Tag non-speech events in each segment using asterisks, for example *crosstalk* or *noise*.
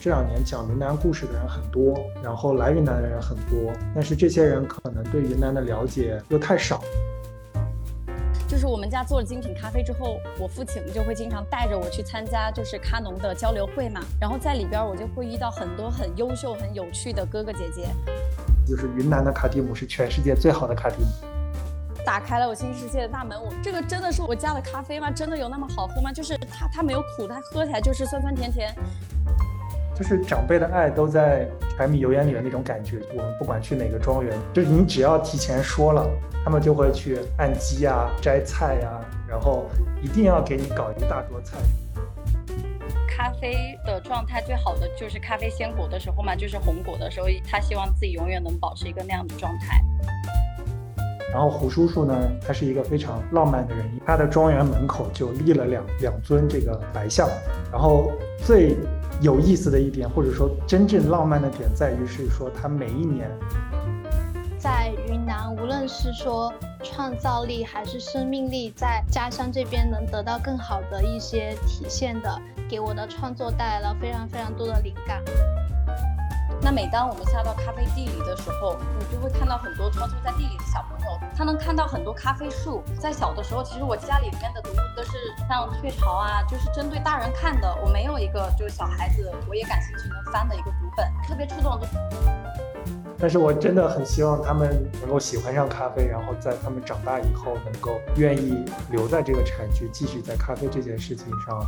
这两年讲云南故事的人很多，然后来云南的人很多，但是这些人可能对云南的了解又太少。就是我们家做了精品咖啡之后，我父亲就会经常带着我去参加就是咖农的交流会嘛，然后在里边我就会遇到很多很优秀、很有趣的哥哥姐姐。就是云南的卡蒂姆是全世界最好的卡蒂姆，打开了我新世界的大门。我这个真的是我家的咖啡吗？真的有那么好喝吗？就是它它没有苦，它喝起来就是酸酸甜甜。就是长辈的爱都在柴米油盐里的那种感觉。我们不管去哪个庄园，就是你只要提前说了，他们就会去按鸡啊、摘菜呀，然后一定要给你搞一大桌菜。咖啡的状态最好的就是咖啡鲜果的时候嘛，就是红果的时候，他希望自己永远能保持一个那样的状态。然后胡叔叔呢，他是一个非常浪漫的人，他的庄园门口就立了两两尊这个白象，然后最。有意思的一点，或者说真正浪漫的点，在于是说他每一年在云南，无论是说创造力还是生命力，在家乡这边能得到更好的一些体现的，给我的创作带来了非常非常多的灵感。那每当我们下到咖啡地里的时候，你就会看到很多穿梭在地里的小朋友，他能看到很多咖啡树。在小的时候，其实我家里面的读物都是像雀巢啊，就是针对大人看的。我没有一个就是小孩子我也感兴趣能翻的一个读本，特别触动的。但是我真的很希望他们能够喜欢上咖啡，然后在他们长大以后能够愿意留在这个产区，继续在咖啡这件事情上。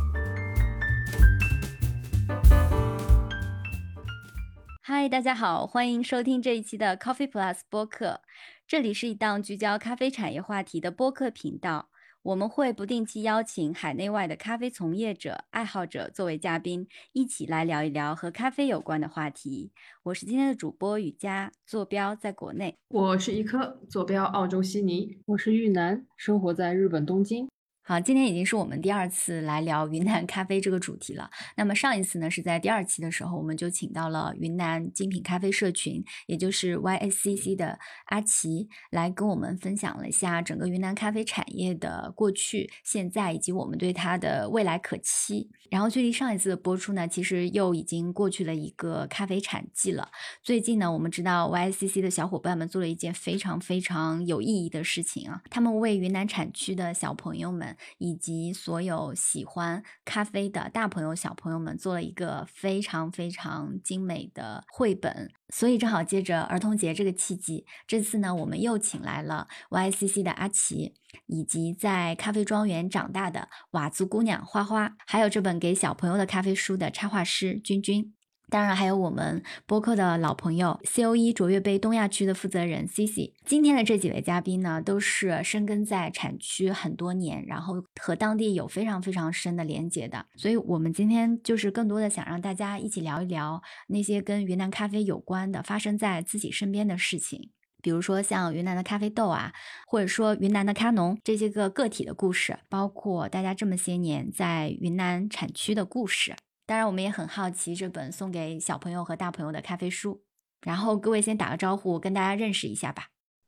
嗨，大家好，欢迎收听这一期的 Coffee Plus 播客。这里是一档聚焦咖啡产业话题的播客频道。我们会不定期邀请海内外的咖啡从业者、爱好者作为嘉宾，一起来聊一聊和咖啡有关的话题。我是今天的主播雨佳，坐标在国内；我是一颗，坐标澳洲悉尼；我是玉南，生活在日本东京。好，今天已经是我们第二次来聊云南咖啡这个主题了。那么上一次呢，是在第二期的时候，我们就请到了云南精品咖啡社群，也就是 YSCC 的阿奇，来跟我们分享了一下整个云南咖啡产业的过去、现在以及我们对它的未来可期。然后距离上一次的播出呢，其实又已经过去了一个咖啡产季了。最近呢，我们知道 YCC 的小伙伴们做了一件非常非常有意义的事情啊，他们为云南产区的小朋友们。以及所有喜欢咖啡的大朋友、小朋友们做了一个非常非常精美的绘本，所以正好借着儿童节这个契机，这次呢，我们又请来了 YCC 的阿奇，以及在咖啡庄园长大的佤族姑娘花花，还有这本给小朋友的咖啡书的插画师君君。当然，还有我们播客的老朋友 C O E 卓越杯东亚区的负责人 Cici。今天的这几位嘉宾呢，都是深耕在产区很多年，然后和当地有非常非常深的连接的。所以，我们今天就是更多的想让大家一起聊一聊那些跟云南咖啡有关的、发生在自己身边的事情，比如说像云南的咖啡豆啊，或者说云南的咖农这些个个体的故事，包括大家这么些年在云南产区的故事。当然，我们也很好奇这本送给小朋友和大朋友的咖啡书。然后各位先打个招呼，跟大家认识一下吧。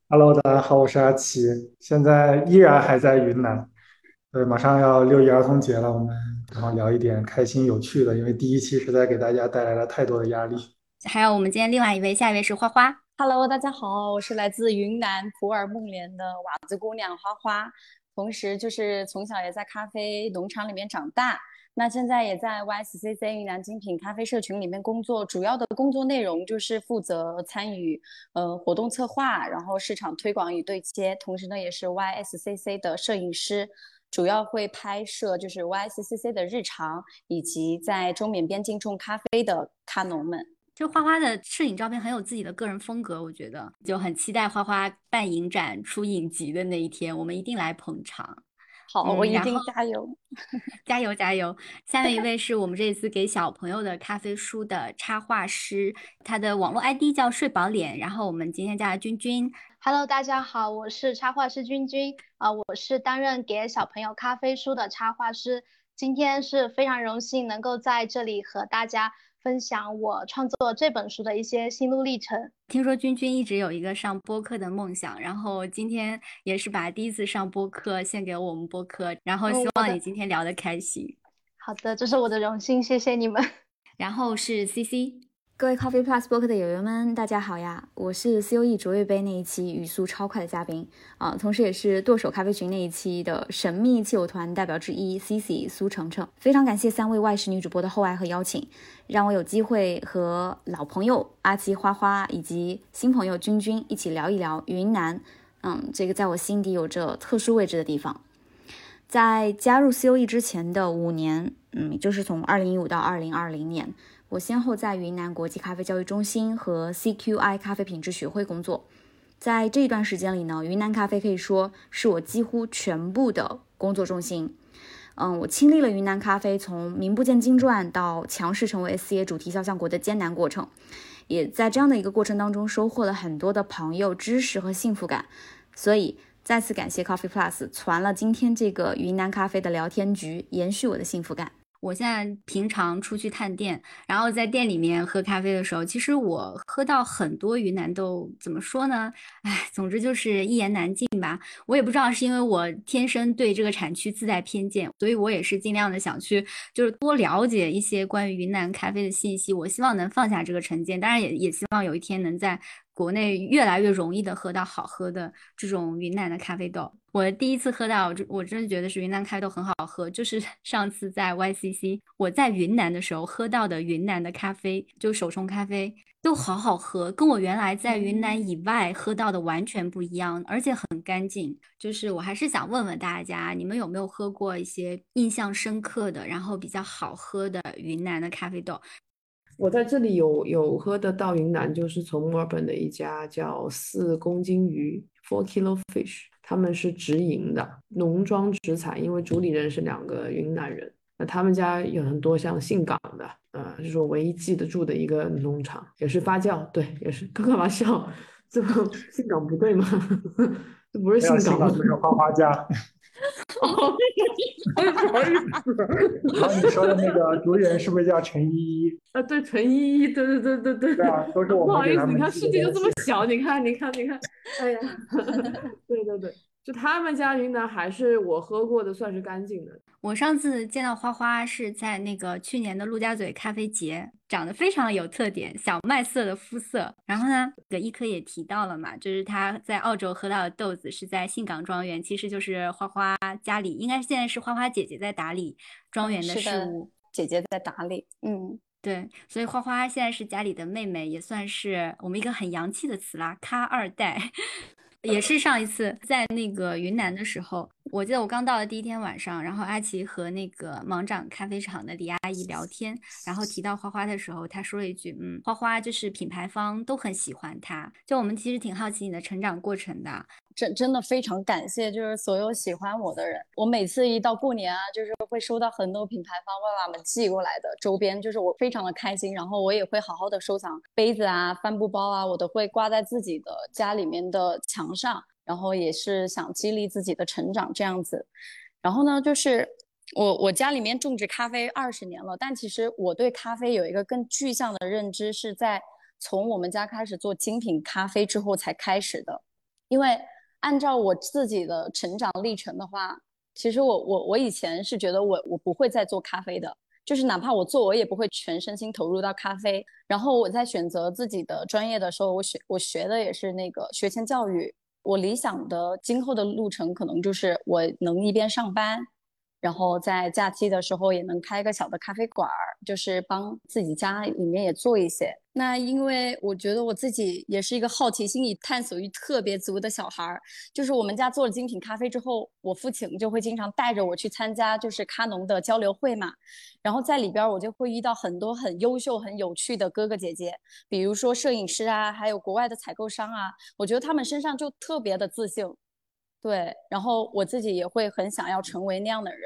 Hello，大家好，我是阿奇，现在依然还在云南。对，马上要六一儿童节了，我们然后聊一点开心有趣的，因为第一期实在给大家带来了太多的压力。还有我们今天另外一位，下一位是花花。Hello，大家好，我是来自云南普洱孟连的佤族姑娘花花，同时就是从小也在咖啡农场里面长大。那现在也在 YSCC 云南精品咖啡社群里面工作，主要的工作内容就是负责参与呃活动策划，然后市场推广与对接，同时呢也是 YSCC 的摄影师，主要会拍摄就是 YSCC 的日常，以及在中缅边境种咖啡的咖农们。就花花的摄影照片很有自己的个人风格，我觉得就很期待花花办影展出影集的那一天，我们一定来捧场。好，我一定加油，*laughs* 加油，加油！下面一位是我们这次给小朋友的咖啡书的插画师，他的网络 ID 叫睡饱脸。然后我们今天叫君君。Hello，大家好，我是插画师君君啊，我是担任给小朋友咖啡书的插画师。今天是非常荣幸能够在这里和大家。分享我创作这本书的一些心路历程。听说君君一直有一个上播客的梦想，然后今天也是把第一次上播客献给我们播客，然后希望你今天聊得开心。好的，这是我的荣幸，谢谢你们。*laughs* 然后是 CC。各位 Coffee Plus 播客的友友们，大家好呀！我是 COE 卓越杯那一期语速超快的嘉宾啊，同时也是剁手咖啡群那一期的神秘气友团代表之一 CC 苏程程。非常感谢三位外事女主播的厚爱和邀请，让我有机会和老朋友阿奇、花花以及新朋友君君一起聊一聊云南。嗯，这个在我心底有着特殊位置的地方。在加入 COE 之前的五年，嗯，就是从2015到2020年。我先后在云南国际咖啡教育中心和 CQI 咖啡品质学会工作，在这一段时间里呢，云南咖啡可以说是我几乎全部的工作重心。嗯，我亲历了云南咖啡从名不见经传到强势成为 SCA 主题肖像国的艰难过程，也在这样的一个过程当中收获了很多的朋友、知识和幸福感。所以再次感谢 Coffee Plus 传了今天这个云南咖啡的聊天局，延续我的幸福感。我现在平常出去探店，然后在店里面喝咖啡的时候，其实我喝到很多云南豆，怎么说呢？哎，总之就是一言难尽吧。我也不知道是因为我天生对这个产区自带偏见，所以我也是尽量的想去，就是多了解一些关于云南咖啡的信息。我希望能放下这个成见，当然也也希望有一天能在。国内越来越容易的喝到好喝的这种云南的咖啡豆。我第一次喝到，我真的觉得是云南咖啡豆很好喝。就是 *laughs* 上次在 YCC，我在云南的时候喝到的云南的咖啡，就手冲咖啡都好好喝，跟我原来在云南以外喝到的完全不一样，而且很干净。就是我还是想问问大家，你们有没有喝过一些印象深刻的，然后比较好喝的云南的咖啡豆？我在这里有有喝的到云南，就是从墨尔本的一家叫四公斤鱼 （Four Kilo Fish），他们是直营的，农庄直采，因为主理人是两个云南人。那他们家有很多像信港的，呃，就是我唯一记得住的一个农场，也是发酵，对，也是。开玩笑？这不信港不对吗？*laughs* 这不是信港，这是花花家。*laughs* 哦，不好意思。*laughs* 然后你说的那个主演是不是叫陈依依？啊，对，陈依依，对对对对对。对啊，都是我们。不好意思，你看世界就这么小，你看，你看，你看，*laughs* 哎呀，对对对。就他们家云南还是我喝过的算是干净的。我上次见到花花是在那个去年的陆家嘴咖啡节，长得非常有特点，小麦色的肤色。然后呢，葛一科也提到了嘛，就是他在澳洲喝到的豆子是在信港庄园，其实就是花花家里，应该现在是花花姐姐在打理庄园的事务，姐姐在打理。嗯，对，所以花花现在是家里的妹妹，也算是我们一个很洋气的词啦，咖二代。也是上一次在那个云南的时候，我记得我刚到的第一天晚上，然后阿奇和那个芒掌咖啡厂的李阿姨聊天，然后提到花花的时候，她说了一句：“嗯，花花就是品牌方都很喜欢她。”就我们其实挺好奇你的成长过程的。真真的非常感谢，就是所有喜欢我的人。我每次一到过年啊，就是会收到很多品牌方爸爸们寄过来的周边，就是我非常的开心。然后我也会好好的收藏杯子啊、帆布包啊，我都会挂在自己的家里面的墙上。然后也是想激励自己的成长这样子。然后呢，就是我我家里面种植咖啡二十年了，但其实我对咖啡有一个更具象的认知，是在从我们家开始做精品咖啡之后才开始的，因为。按照我自己的成长历程的话，其实我我我以前是觉得我我不会再做咖啡的，就是哪怕我做，我也不会全身心投入到咖啡。然后我在选择自己的专业的时候，我学我学的也是那个学前教育。我理想的今后的路程可能就是我能一边上班。然后在假期的时候也能开个小的咖啡馆儿，就是帮自己家里面也做一些。那因为我觉得我自己也是一个好奇心与探索欲特别足的小孩儿，就是我们家做了精品咖啡之后，我父亲就会经常带着我去参加就是咖农的交流会嘛。然后在里边我就会遇到很多很优秀、很有趣的哥哥姐姐，比如说摄影师啊，还有国外的采购商啊，我觉得他们身上就特别的自信。对，然后我自己也会很想要成为那样的人，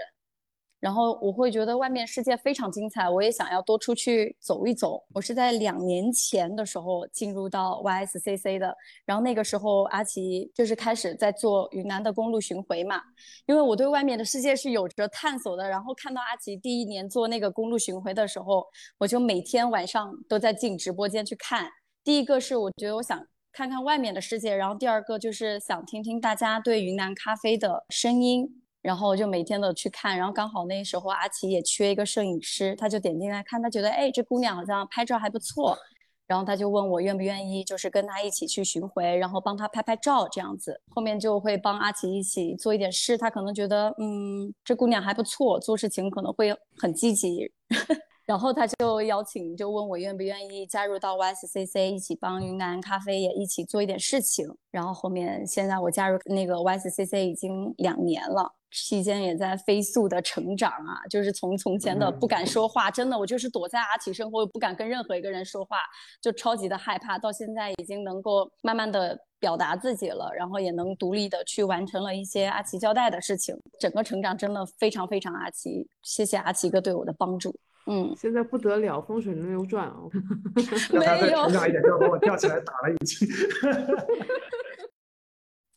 然后我会觉得外面世界非常精彩，我也想要多出去走一走。我是在两年前的时候进入到 YSCC 的，然后那个时候阿奇就是开始在做云南的公路巡回嘛，因为我对外面的世界是有着探索的。然后看到阿奇第一年做那个公路巡回的时候，我就每天晚上都在进直播间去看。第一个是我觉得我想。看看外面的世界，然后第二个就是想听听大家对云南咖啡的声音。然后就每天都去看，然后刚好那时候阿奇也缺一个摄影师，他就点进来看，他觉得哎这姑娘好像拍照还不错，然后他就问我愿不愿意，就是跟他一起去巡回，然后帮他拍拍照这样子。后面就会帮阿奇一起做一点事，他可能觉得嗯这姑娘还不错，做事情可能会很积极，然后他就邀请，就问我愿不愿意加入到 YSCC 一起帮云南咖啡也一起做一点事情。然后后面现在我加入那个 YSCC 已经两年了。期间也在飞速的成长啊，就是从从前的不敢说话，真的我就是躲在阿奇身后，不敢跟任何一个人说话，就超级的害怕，到现在已经能够慢慢的表达自己了，然后也能独立的去完成了一些阿奇交代的事情，整个成长真的非常非常阿奇，谢谢阿奇哥对我的帮助。嗯，现在不得了，风水轮流转哦。*laughs* 没有，一点就把我吊起来打了一记。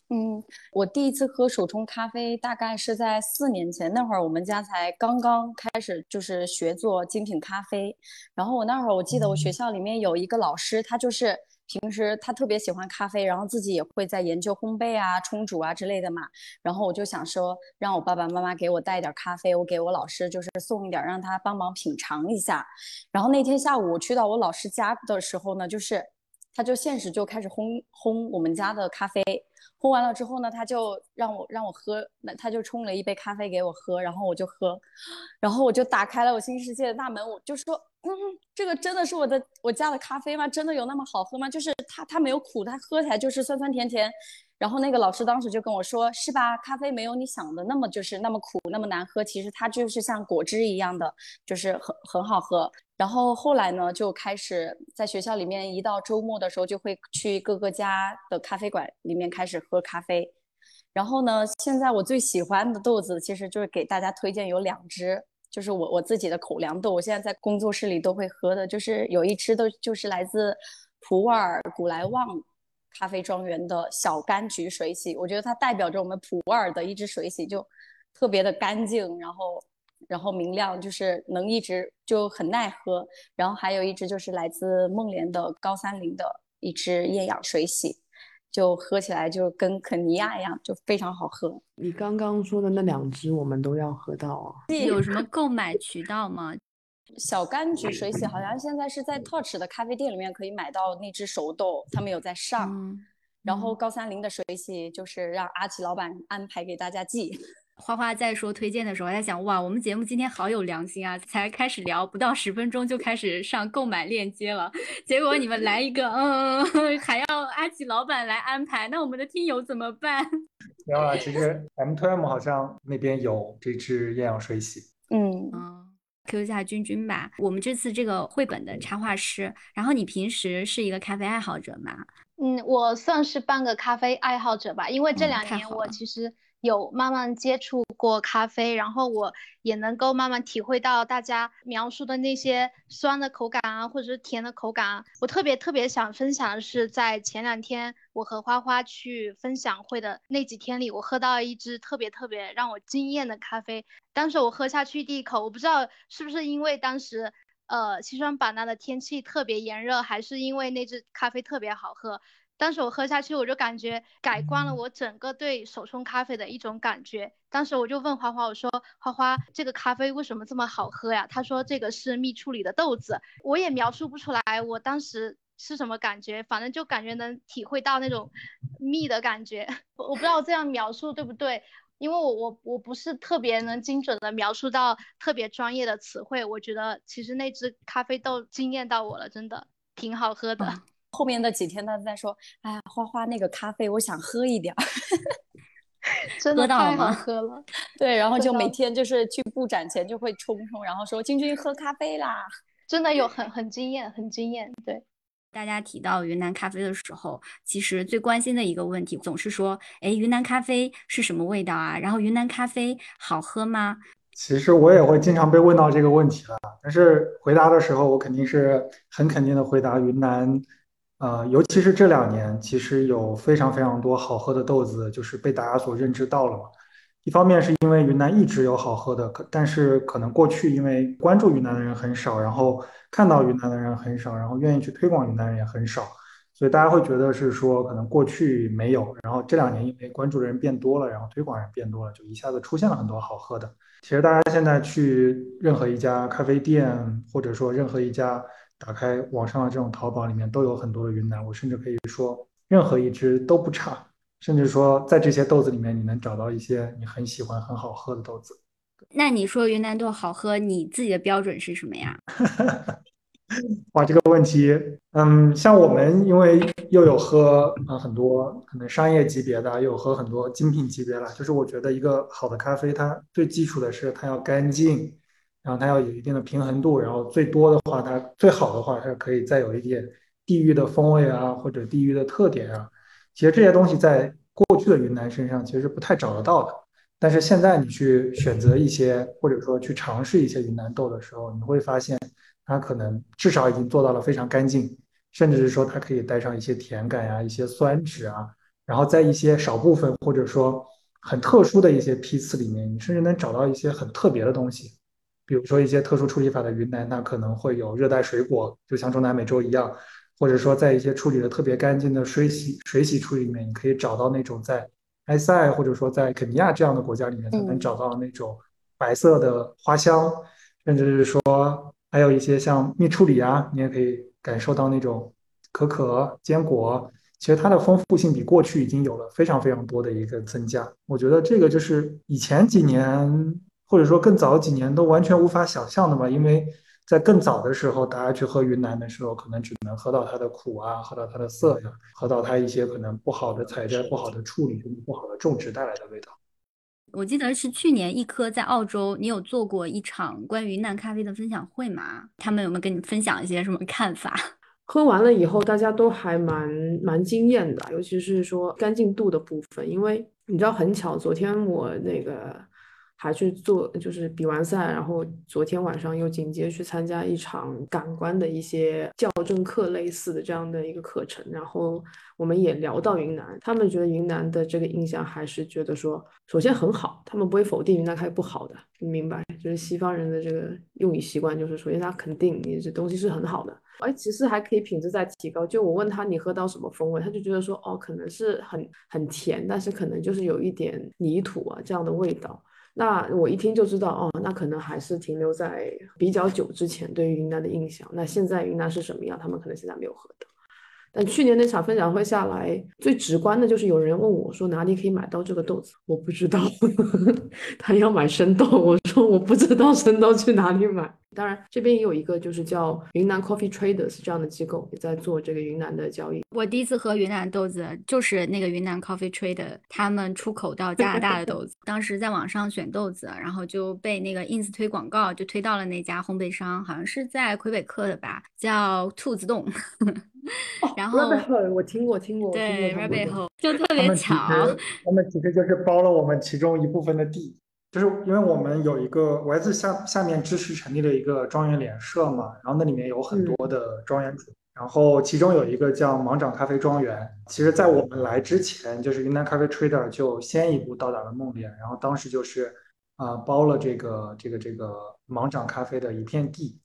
嗯，我第一次喝手冲咖啡大概是在四年前，那会儿我们家才刚刚开始就是学做精品咖啡。然后我那会儿我记得我学校里面有一个老师，他就是平时他特别喜欢咖啡，然后自己也会在研究烘焙啊、冲煮啊之类的嘛。然后我就想说，让我爸爸妈妈给我带点咖啡，我给我老师就是送一点，让他帮忙品尝一下。然后那天下午我去到我老师家的时候呢，就是他就现实就开始烘烘我们家的咖啡。烘完了之后呢，他就让我让我喝，那他就冲了一杯咖啡给我喝，然后我就喝，然后我就打开了我新世界的大门，我就说，嗯，这个真的是我的我家的咖啡吗？真的有那么好喝吗？就是它它没有苦，它喝起来就是酸酸甜甜。然后那个老师当时就跟我说，是吧？咖啡没有你想的那么就是那么苦那么难喝，其实它就是像果汁一样的，就是很很好喝。然后后来呢，就开始在学校里面，一到周末的时候就会去各个家的咖啡馆里面开始喝咖啡。然后呢，现在我最喜欢的豆子，其实就是给大家推荐有两只，就是我我自己的口粮豆，我现在在工作室里都会喝的，就是有一支都就是来自普洱古来旺咖啡庄园的小柑橘水洗，我觉得它代表着我们普洱的一支水洗，就特别的干净，然后。然后明亮，就是能一直就很耐喝。然后还有一支就是来自梦莲的高三零的一支厌氧水洗，就喝起来就跟肯尼亚一样，就非常好喝。你刚刚说的那两支我们都要喝到啊？有什么购买渠道吗？*laughs* 小柑橘水洗好像现在是在 Touch 的咖啡店里面可以买到那只熟豆，他们有在上。然后高三零的水洗就是让阿奇老板安排给大家寄。花花在说推荐的时候，在想哇，我们节目今天好有良心啊！才开始聊不到十分钟就开始上购买链接了，*laughs* 结果你们来一个，嗯，*laughs* 还要阿奇老板来安排，那我们的听友怎么办？没有啊，其实 M to M 好像那边有这支艳阳水洗。嗯嗯，Q 一下君君吧，我们这次这个绘本的插画师，然后你平时是一个咖啡爱好者吗？嗯，我算是半个咖啡爱好者吧，因为这两年我其实。有慢慢接触过咖啡，然后我也能够慢慢体会到大家描述的那些酸的口感啊，或者是甜的口感啊。我特别特别想分享的是，在前两天我和花花去分享会的那几天里，我喝到一支特别特别让我惊艳的咖啡。当时我喝下去第一口，我不知道是不是因为当时呃西双版纳的天气特别炎热，还是因为那支咖啡特别好喝。当时我喝下去，我就感觉改观了我整个对手冲咖啡的一种感觉。当时我就问花花，我说：“花花，这个咖啡为什么这么好喝呀？”他说：“这个是蜜处理的豆子。”我也描述不出来我当时是什么感觉，反正就感觉能体会到那种蜜的感觉。*laughs* 我不知道这样描述对不对，因为我我我不是特别能精准的描述到特别专业的词汇。我觉得其实那只咖啡豆惊艳到我了，真的挺好喝的。*laughs* 后面的几天，他在说：“哎呀，花花那个咖啡，我想喝一点儿。*laughs* ”真的太好喝了。对，然后就每天就是去布展前就会冲冲，然后说：“君君喝咖啡啦！”真的有很很惊艳，很惊艳。对，大家提到云南咖啡的时候，其实最关心的一个问题总是说：“哎，云南咖啡是什么味道啊？然后云南咖啡好喝吗？”其实我也会经常被问到这个问题了，但是回答的时候，我肯定是很肯定的回答云南。呃，尤其是这两年，其实有非常非常多好喝的豆子，就是被大家所认知到了。一方面是因为云南一直有好喝的，可但是可能过去因为关注云南的人很少，然后看到云南的人很少，然后愿意去推广云南人也很少，所以大家会觉得是说可能过去没有，然后这两年因为关注的人变多了，然后推广人变多了，就一下子出现了很多好喝的。其实大家现在去任何一家咖啡店，或者说任何一家打开网上的这种淘宝里面，都有很多的云南。我甚至可以说，任何一支都不差，甚至说在这些豆子里面，你能找到一些你很喜欢、很好喝的豆子。那你说云南豆好喝，你自己的标准是什么呀？*laughs* 哇，这个问题，嗯，像我们因为又有喝啊很多可能商业级别的，又有喝很多精品级别了。就是我觉得一个好的咖啡，它最基础的是它要干净，然后它要有一定的平衡度，然后最多的话，它最好的话，它可以再有一点地域的风味啊，或者地域的特点啊。其实这些东西在过去的云南身上其实不太找得到的。但是现在你去选择一些，或者说去尝试一些云南豆的时候，你会发现。它可能至少已经做到了非常干净，甚至是说它可以带上一些甜感呀、一些酸质啊，然后在一些少部分或者说很特殊的一些批次里面，你甚至能找到一些很特别的东西，比如说一些特殊处理法的云南，那可能会有热带水果，就像中南美洲一样，或者说在一些处理的特别干净的水洗水洗处理里面，你可以找到那种在埃塞或者说在肯尼亚这样的国家里面才能找到那种白色的花香，甚至是说。还有一些像蜜处理啊，你也可以感受到那种可可、坚果，其实它的丰富性比过去已经有了非常非常多的一个增加。我觉得这个就是以前几年或者说更早几年都完全无法想象的嘛，因为在更早的时候，大家去喝云南的时候，可能只能喝到它的苦啊，喝到它的涩呀，喝到它一些可能不好的采摘、不好的处理、不好的种植带来的味道。我记得是去年一颗在澳洲，你有做过一场关于云南咖啡的分享会吗？他们有没有跟你分享一些什么看法？*laughs* 喝完了以后，大家都还蛮蛮惊艳的，尤其是说干净度的部分，因为你知道很巧，昨天我那个。还去做，就是比完赛，然后昨天晚上又紧接去参加一场感官的一些校正课类似的这样的一个课程，然后我们也聊到云南，他们觉得云南的这个印象还是觉得说，首先很好，他们不会否定云南咖啡不好的，你明白？就是西方人的这个用语习惯，就是首先他肯定你这东西是很好的，而其实还可以品质再提高。就我问他你喝到什么风味，他就觉得说，哦，可能是很很甜，但是可能就是有一点泥土啊这样的味道。那我一听就知道，哦，那可能还是停留在比较久之前对于云南的印象。那现在云南是什么样？他们可能现在没有喝到。但去年那场分享会下来，最直观的就是有人问我说哪里可以买到这个豆子？我不知道，*laughs* 他要买生豆，我说我不知道生豆去哪里买。当然，这边也有一个就是叫云南 Coffee Traders 这样的机构，也在做这个云南的交易。我第一次喝云南豆子，就是那个云南 Coffee Trader 他们出口到加拿大的豆子。当时在网上选豆子，然后就被那个 ins 推广告，就推到了那家烘焙商，好像是在魁北克的吧，叫兔子洞。*laughs* 然后我听过听过，对 Rabbit Hole 就特别巧，他们其实就是包了我们其中一部分的地。就是因为我们有一个我来自下下面支持成立了一个庄园联社嘛，然后那里面有很多的庄园主，然后其中有一个叫芒掌咖啡庄园。其实，在我们来之前，就是云南咖啡 trader 就先一步到达了孟连，然后当时就是啊包了这个这个这个芒掌咖啡的一片地，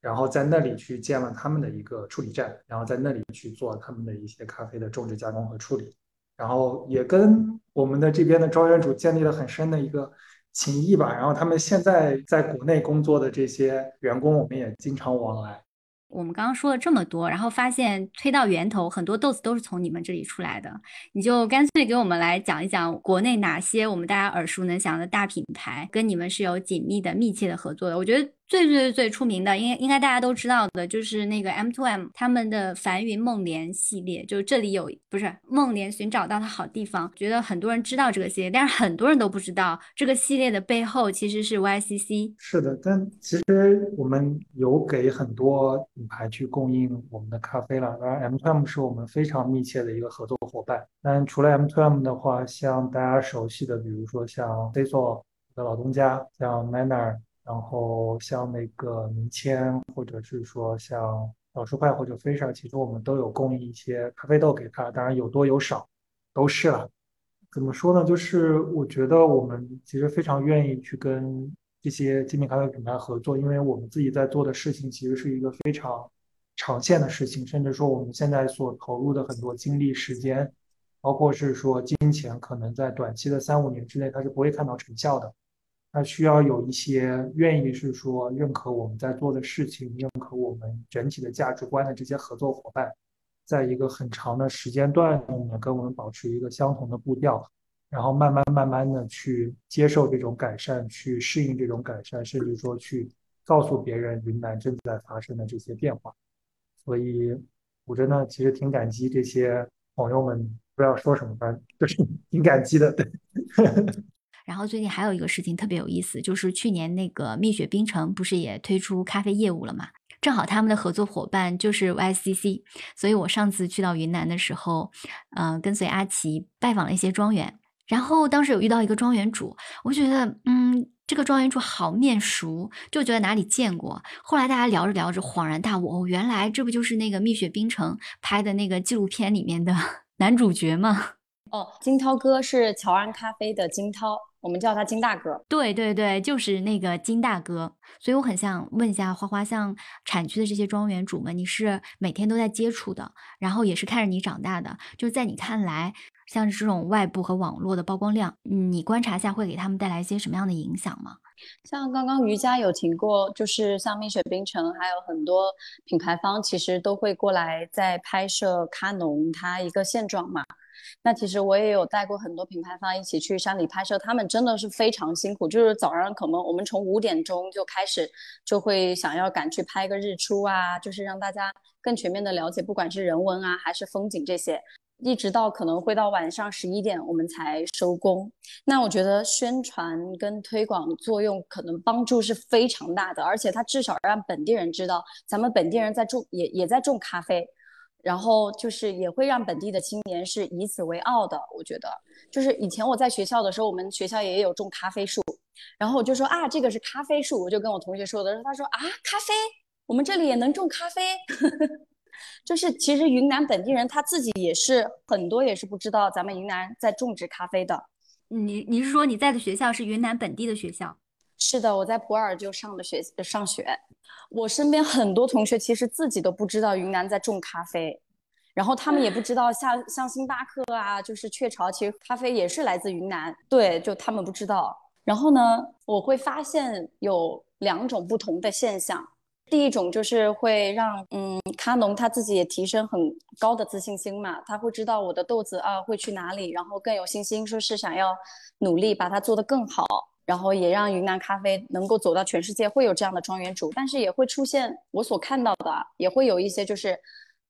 然后在那里去建了他们的一个处理站，然后在那里去做他们的一些咖啡的种植、加工和处理，然后也跟我们的这边的庄园主建立了很深的一个。情谊吧，然后他们现在在国内工作的这些员工，我们也经常往来。我们刚刚说了这么多，然后发现推到源头，很多豆子都是从你们这里出来的。你就干脆给我们来讲一讲，国内哪些我们大家耳熟能详的大品牌跟你们是有紧密的、密切的合作的？我觉得。最最最最出名的，应该应该大家都知道的，就是那个 M to M 他们的繁云梦莲系列，就这里有不是梦莲寻找到的好地方，觉得很多人知道这个系列，但是很多人都不知道这个系列的背后其实是 YCC。是的，但其实我们有给很多品牌去供应我们的咖啡了，而 M to M 是我们非常密切的一个合作伙伴。但除了 M to M 的话，像大家熟悉的，比如说像 c i s o 的老东家，像 Manner。然后像那个明谦，或者是说像老树派或者飞 r 其实我们都有供应一些咖啡豆给他，当然有多有少，都是了。怎么说呢？就是我觉得我们其实非常愿意去跟这些精品咖啡品牌合作，因为我们自己在做的事情其实是一个非常长线的事情，甚至说我们现在所投入的很多精力、时间，包括是说金钱，可能在短期的三五年之内，它是不会看到成效的。它需要有一些愿意是说认可我们在做的事情，认可我们整体的价值观的这些合作伙伴，在一个很长的时间段里面跟我们保持一个相同的步调，然后慢慢慢慢的去接受这种改善，去适应这种改善，甚至说去告诉别人云南正在发生的这些变化。所以，我真的其实挺感激这些朋友们，不知道说什么，反正就是挺感激的。对。然后最近还有一个事情特别有意思，就是去年那个蜜雪冰城不是也推出咖啡业务了嘛？正好他们的合作伙伴就是 YCC，所以我上次去到云南的时候，嗯，跟随阿奇拜访了一些庄园，然后当时有遇到一个庄园主，我觉得，嗯，这个庄园主好面熟，就觉得哪里见过。后来大家聊着聊着，恍然大悟，哦，原来这不就是那个蜜雪冰城拍的那个纪录片里面的 *laughs* 男主角吗？哦，金涛哥是乔安咖啡的金涛。我们叫他金大哥，对对对，就是那个金大哥。所以我很想问一下花花，像产区的这些庄园主们，你是每天都在接触的，然后也是看着你长大的。就在你看来，像这种外部和网络的曝光量，你观察下会给他们带来一些什么样的影响吗？像刚刚瑜伽有提过，就是像蜜雪冰城，还有很多品牌方其实都会过来在拍摄咖农它一个现状嘛。那其实我也有带过很多品牌方一起去山里拍摄，他们真的是非常辛苦。就是早上可能我们从五点钟就开始，就会想要赶去拍个日出啊，就是让大家更全面的了解，不管是人文啊还是风景这些，一直到可能会到晚上十一点我们才收工。那我觉得宣传跟推广作用可能帮助是非常大的，而且它至少让本地人知道，咱们本地人在种也也在种咖啡。然后就是也会让本地的青年是以此为傲的。我觉得，就是以前我在学校的时候，我们学校也有种咖啡树，然后我就说啊，这个是咖啡树，我就跟我同学说的时候，他说啊，咖啡，我们这里也能种咖啡。*laughs* 就是其实云南本地人他自己也是很多也是不知道咱们云南在种植咖啡的。你你是说你在的学校是云南本地的学校？是的，我在普洱就上的学上学。我身边很多同学其实自己都不知道云南在种咖啡，然后他们也不知道像像星巴克啊，就是雀巢，其实咖啡也是来自云南。对，就他们不知道。然后呢，我会发现有两种不同的现象。第一种就是会让嗯咖农他自己也提升很高的自信心嘛，他会知道我的豆子啊会去哪里，然后更有信心，说是想要努力把它做得更好。然后也让云南咖啡能够走到全世界，会有这样的庄园主，但是也会出现我所看到的，也会有一些就是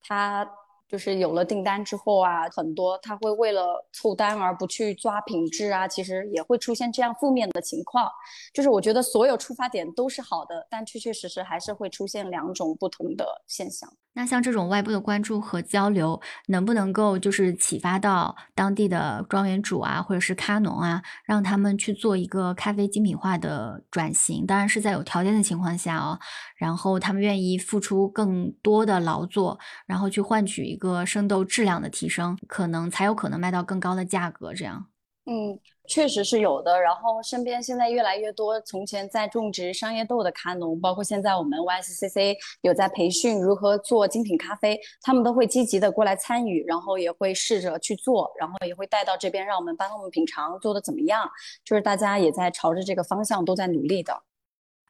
他。就是有了订单之后啊，很多他会为了凑单而不去抓品质啊，其实也会出现这样负面的情况。就是我觉得所有出发点都是好的，但确确实实还是会出现两种不同的现象。那像这种外部的关注和交流，能不能够就是启发到当地的庄园主啊，或者是咖农啊，让他们去做一个咖啡精品化的转型？当然是在有条件的情况下哦。然后他们愿意付出更多的劳作，然后去换取一个生豆质量的提升，可能才有可能卖到更高的价格。这样，嗯，确实是有的。然后身边现在越来越多，从前在种植商业豆的咖农，包括现在我们 YSCC 有在培训如何做精品咖啡，他们都会积极的过来参与，然后也会试着去做，然后也会带到这边让我们帮他们品尝做的怎么样。就是大家也在朝着这个方向都在努力的。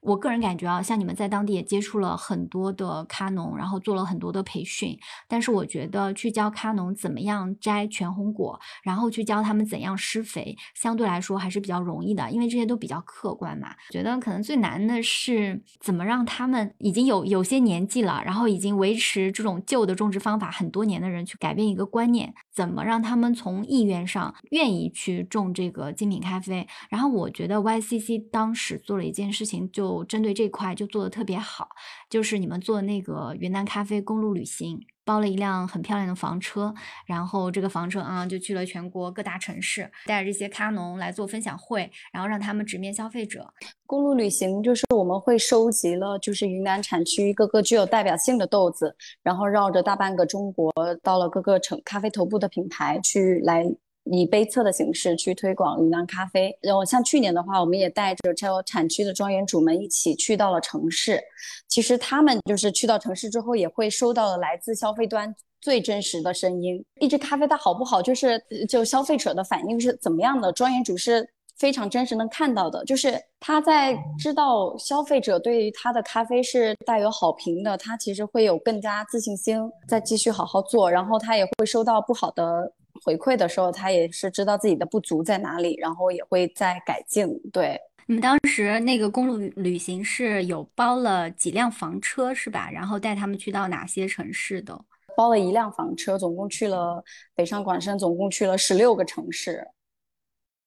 我个人感觉啊，像你们在当地也接触了很多的咖农，然后做了很多的培训。但是我觉得去教咖农怎么样摘全红果，然后去教他们怎样施肥，相对来说还是比较容易的，因为这些都比较客观嘛。觉得可能最难的是怎么让他们已经有有些年纪了，然后已经维持这种旧的种植方法很多年的人去改变一个观念，怎么让他们从意愿上愿意去种这个精品咖啡。然后我觉得 YCC 当时做了一件事情就。针对这块就做的特别好，就是你们做那个云南咖啡公路旅行，包了一辆很漂亮的房车，然后这个房车啊就去了全国各大城市，带着这些咖农来做分享会，然后让他们直面消费者。公路旅行就是我们会收集了就是云南产区各个具有代表性的豆子，然后绕着大半个中国，到了各个城咖啡头部的品牌去来。以杯测的形式去推广云南咖啡。然后像去年的话，我们也带着这产区的庄园主们一起去到了城市。其实他们就是去到城市之后，也会收到了来自消费端最真实的声音。一支咖啡它好不好，就是就消费者的反应是怎么样的，庄园主是。非常真实能看到的，就是他在知道消费者对于他的咖啡是带有好评的，他其实会有更加自信心，再继续好好做。然后他也会收到不好的回馈的时候，他也是知道自己的不足在哪里，然后也会在改进。对，你们当时那个公路旅行是有包了几辆房车是吧？然后带他们去到哪些城市的？包了一辆房车，总共去了北上广深，总共去了十六个城市。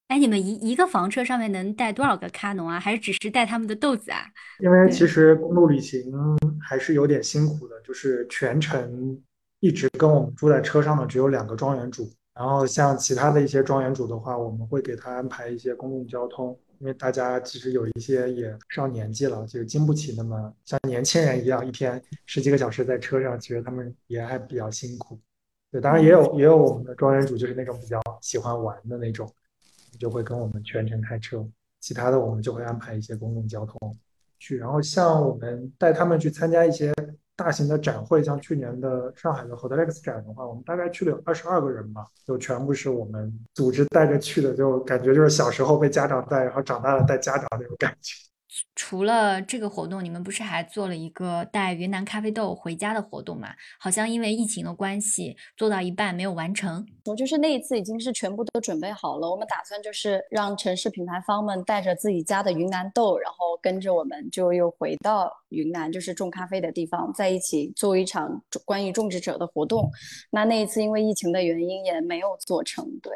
哎，你们一一个房车上面能带多少个卡农啊？还是只是带他们的豆子啊？因为其实公路旅行还是有点辛苦的，就是全程一直跟我们住在车上的只有两个庄园主。然后像其他的一些庄园主的话，我们会给他安排一些公共交通，因为大家其实有一些也上年纪了，就是经不起那么像年轻人一样一天十几个小时在车上，其实他们也还比较辛苦。对，当然也有也有我们的庄园主就是那种比较喜欢玩的那种。就会跟我们全程开车，其他的我们就会安排一些公共交通去。然后像我们带他们去参加一些大型的展会，像去年的上海的 Hotelex 展的话，我们大概去了有二十二个人吧，就全部是我们组织带着去的，就感觉就是小时候被家长带，然后长大了带家长那种感觉。除了这个活动，你们不是还做了一个带云南咖啡豆回家的活动吗？好像因为疫情的关系，做到一半没有完成。我就是那一次已经是全部都准备好了，我们打算就是让城市品牌方们带着自己家的云南豆，然后跟着我们就又回到云南，就是种咖啡的地方，在一起做一场关于种植者的活动。那那一次因为疫情的原因也没有做成，对。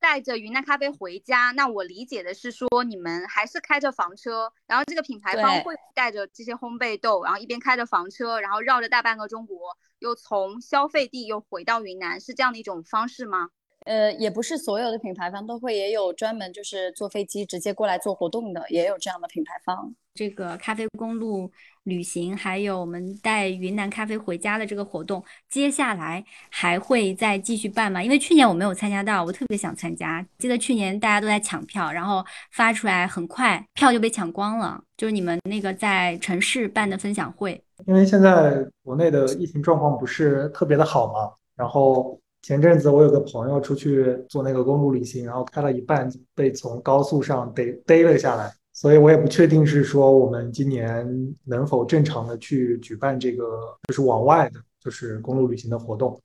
带着云南咖啡回家，那我理解的是说，你们还是开着房车，然后这个品牌方会带着这些烘焙豆，然后一边开着房车，然后绕着大半个中国，又从消费地又回到云南，是这样的一种方式吗？呃，也不是所有的品牌方都会，也有专门就是坐飞机直接过来做活动的，也有这样的品牌方。这个咖啡公路旅行，还有我们带云南咖啡回家的这个活动，接下来还会再继续办吗？因为去年我没有参加到，我特别想参加。记得去年大家都在抢票，然后发出来很快票就被抢光了。就是你们那个在城市办的分享会，因为现在国内的疫情状况不是特别的好嘛，然后。前阵子我有个朋友出去做那个公路旅行，然后开了一半被从高速上逮逮了下来，所以我也不确定是说我们今年能否正常的去举办这个就是往外的，就是公路旅行的活动。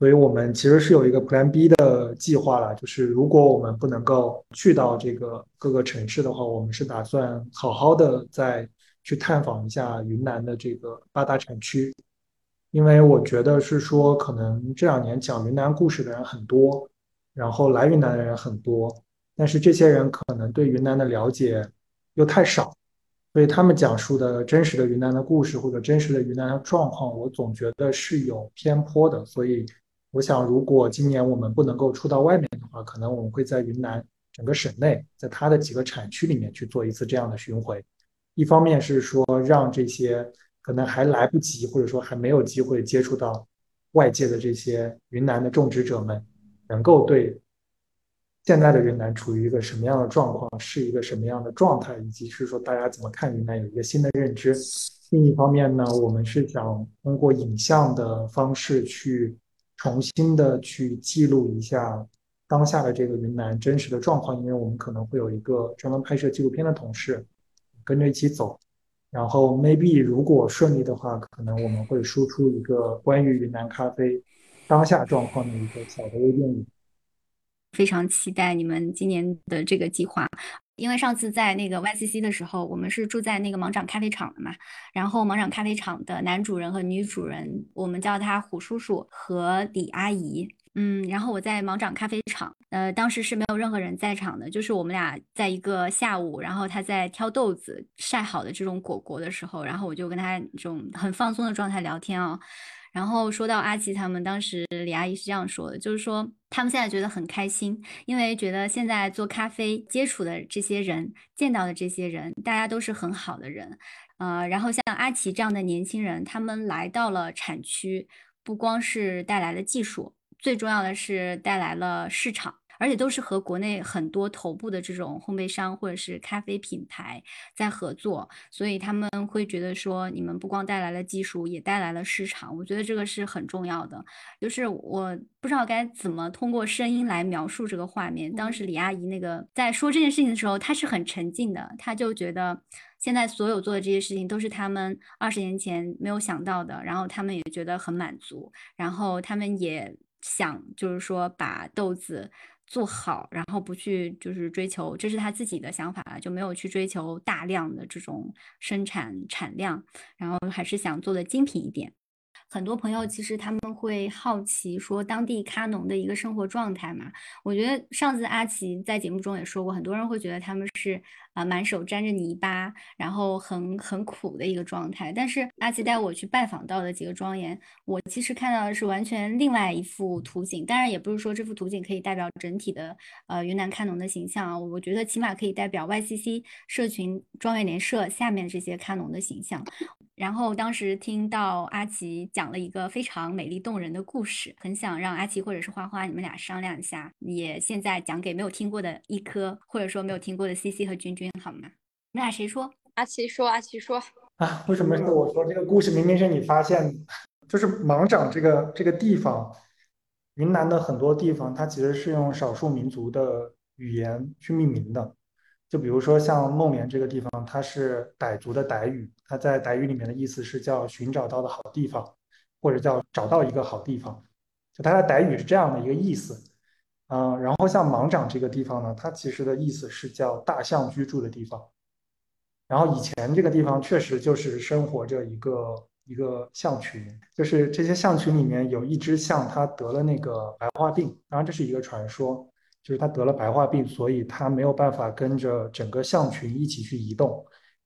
所以我们其实是有一个 Plan B 的计划了，就是如果我们不能够去到这个各个城市的话，我们是打算好好的再去探访一下云南的这个八大产区。因为我觉得是说，可能这两年讲云南故事的人很多，然后来云南的人很多，但是这些人可能对云南的了解又太少，所以他们讲述的真实的云南的故事或者真实的云南的状况，我总觉得是有偏颇的。所以，我想如果今年我们不能够出到外面的话，可能我们会在云南整个省内，在它的几个产区里面去做一次这样的巡回。一方面是说让这些。可能还来不及，或者说还没有机会接触到外界的这些云南的种植者们，能够对现在的云南处于一个什么样的状况，是一个什么样的状态，以及是说大家怎么看云南有一个新的认知。另一方面呢，我们是想通过影像的方式去重新的去记录一下当下的这个云南真实的状况，因为我们可能会有一个专门拍摄纪录片的同事跟着一起走。然后，maybe 如果顺利的话，可能我们会输出一个关于云南咖啡当下状况的一个小的微电影。非常期待你们今年的这个计划，因为上次在那个 YCC 的时候，我们是住在那个芒掌咖啡厂的嘛。然后芒掌咖啡厂的男主人和女主人，我们叫他虎叔叔和李阿姨。嗯，然后我在芒掌咖啡厂，呃，当时是没有任何人在场的，就是我们俩在一个下午，然后他在挑豆子晒好的这种果果的时候，然后我就跟他这种很放松的状态聊天啊。然后说到阿奇他们，当时李阿姨是这样说的，就是说他们现在觉得很开心，因为觉得现在做咖啡接触的这些人，见到的这些人，大家都是很好的人，呃，然后像阿奇这样的年轻人，他们来到了产区，不光是带来了技术。最重要的是带来了市场，而且都是和国内很多头部的这种烘焙商或者是咖啡品牌在合作，所以他们会觉得说，你们不光带来了技术，也带来了市场。我觉得这个是很重要的。就是我不知道该怎么通过声音来描述这个画面。当时李阿姨那个在说这件事情的时候，她是很沉静的，她就觉得现在所有做的这些事情都是他们二十年前没有想到的，然后他们也觉得很满足，然后他们也想就是说把豆子。做好，然后不去就是追求，这是他自己的想法，就没有去追求大量的这种生产产量，然后还是想做的精品一点。很多朋友其实他们会好奇说当地咖农的一个生活状态嘛？我觉得上次阿奇在节目中也说过，很多人会觉得他们是啊满手沾着泥巴，然后很很苦的一个状态。但是阿奇带我去拜访到的几个庄园，我其实看到的是完全另外一幅图景。当然也不是说这幅图景可以代表整体的呃云南看农的形象啊，我觉得起码可以代表 YCC 社群庄园联社下面这些看农的形象。然后当时听到阿奇讲了一个非常美丽动人的故事，很想让阿奇或者是花花你们俩商量一下，也现在讲给没有听过的一颗，或者说没有听过的 CC 和君君好吗？你们俩谁说？阿奇说，阿奇说。啊，为什么是我说这个故事？明明是你发现的，就是芒掌这个这个地方，云南的很多地方，它其实是用少数民族的语言去命名的。就比如说像孟连这个地方，它是傣族的傣语，它在傣语里面的意思是叫寻找到的好地方，或者叫找到一个好地方，就它的傣语是这样的一个意思。嗯，然后像芒掌这个地方呢，它其实的意思是叫大象居住的地方。然后以前这个地方确实就是生活着一个一个象群，就是这些象群里面有一只象，它得了那个白化病，当然这是一个传说。就是它得了白化病，所以它没有办法跟着整个象群一起去移动，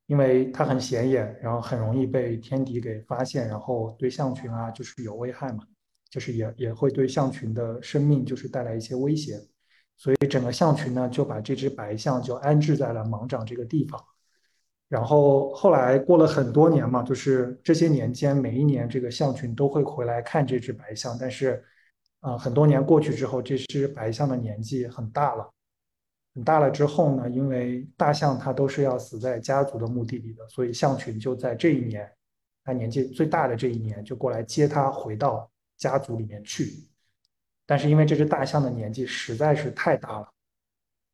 因为它很显眼，然后很容易被天敌给发现，然后对象群啊就是有危害嘛，就是也也会对象群的生命就是带来一些威胁，所以整个象群呢就把这只白象就安置在了芒掌这个地方，然后后来过了很多年嘛，就是这些年间每一年这个象群都会回来看这只白象，但是。啊，很多年过去之后，这只白象的年纪很大了，很大了之后呢，因为大象它都是要死在家族的墓地里的，所以象群就在这一年，它年纪最大的这一年就过来接它回到家族里面去。但是因为这只大象的年纪实在是太大了，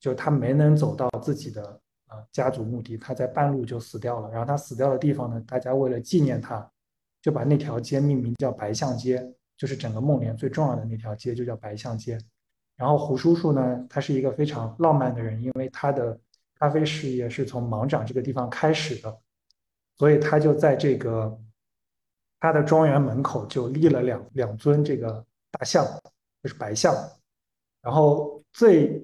就它没能走到自己的呃家族墓地，它在半路就死掉了。然后它死掉的地方呢，大家为了纪念它，就把那条街命名叫白象街。就是整个孟连最重要的那条街就叫白象街，然后胡叔叔呢，他是一个非常浪漫的人，因为他的咖啡事业是从芒掌这个地方开始的，所以他就在这个他的庄园门口就立了两两尊这个大象，就是白象。然后最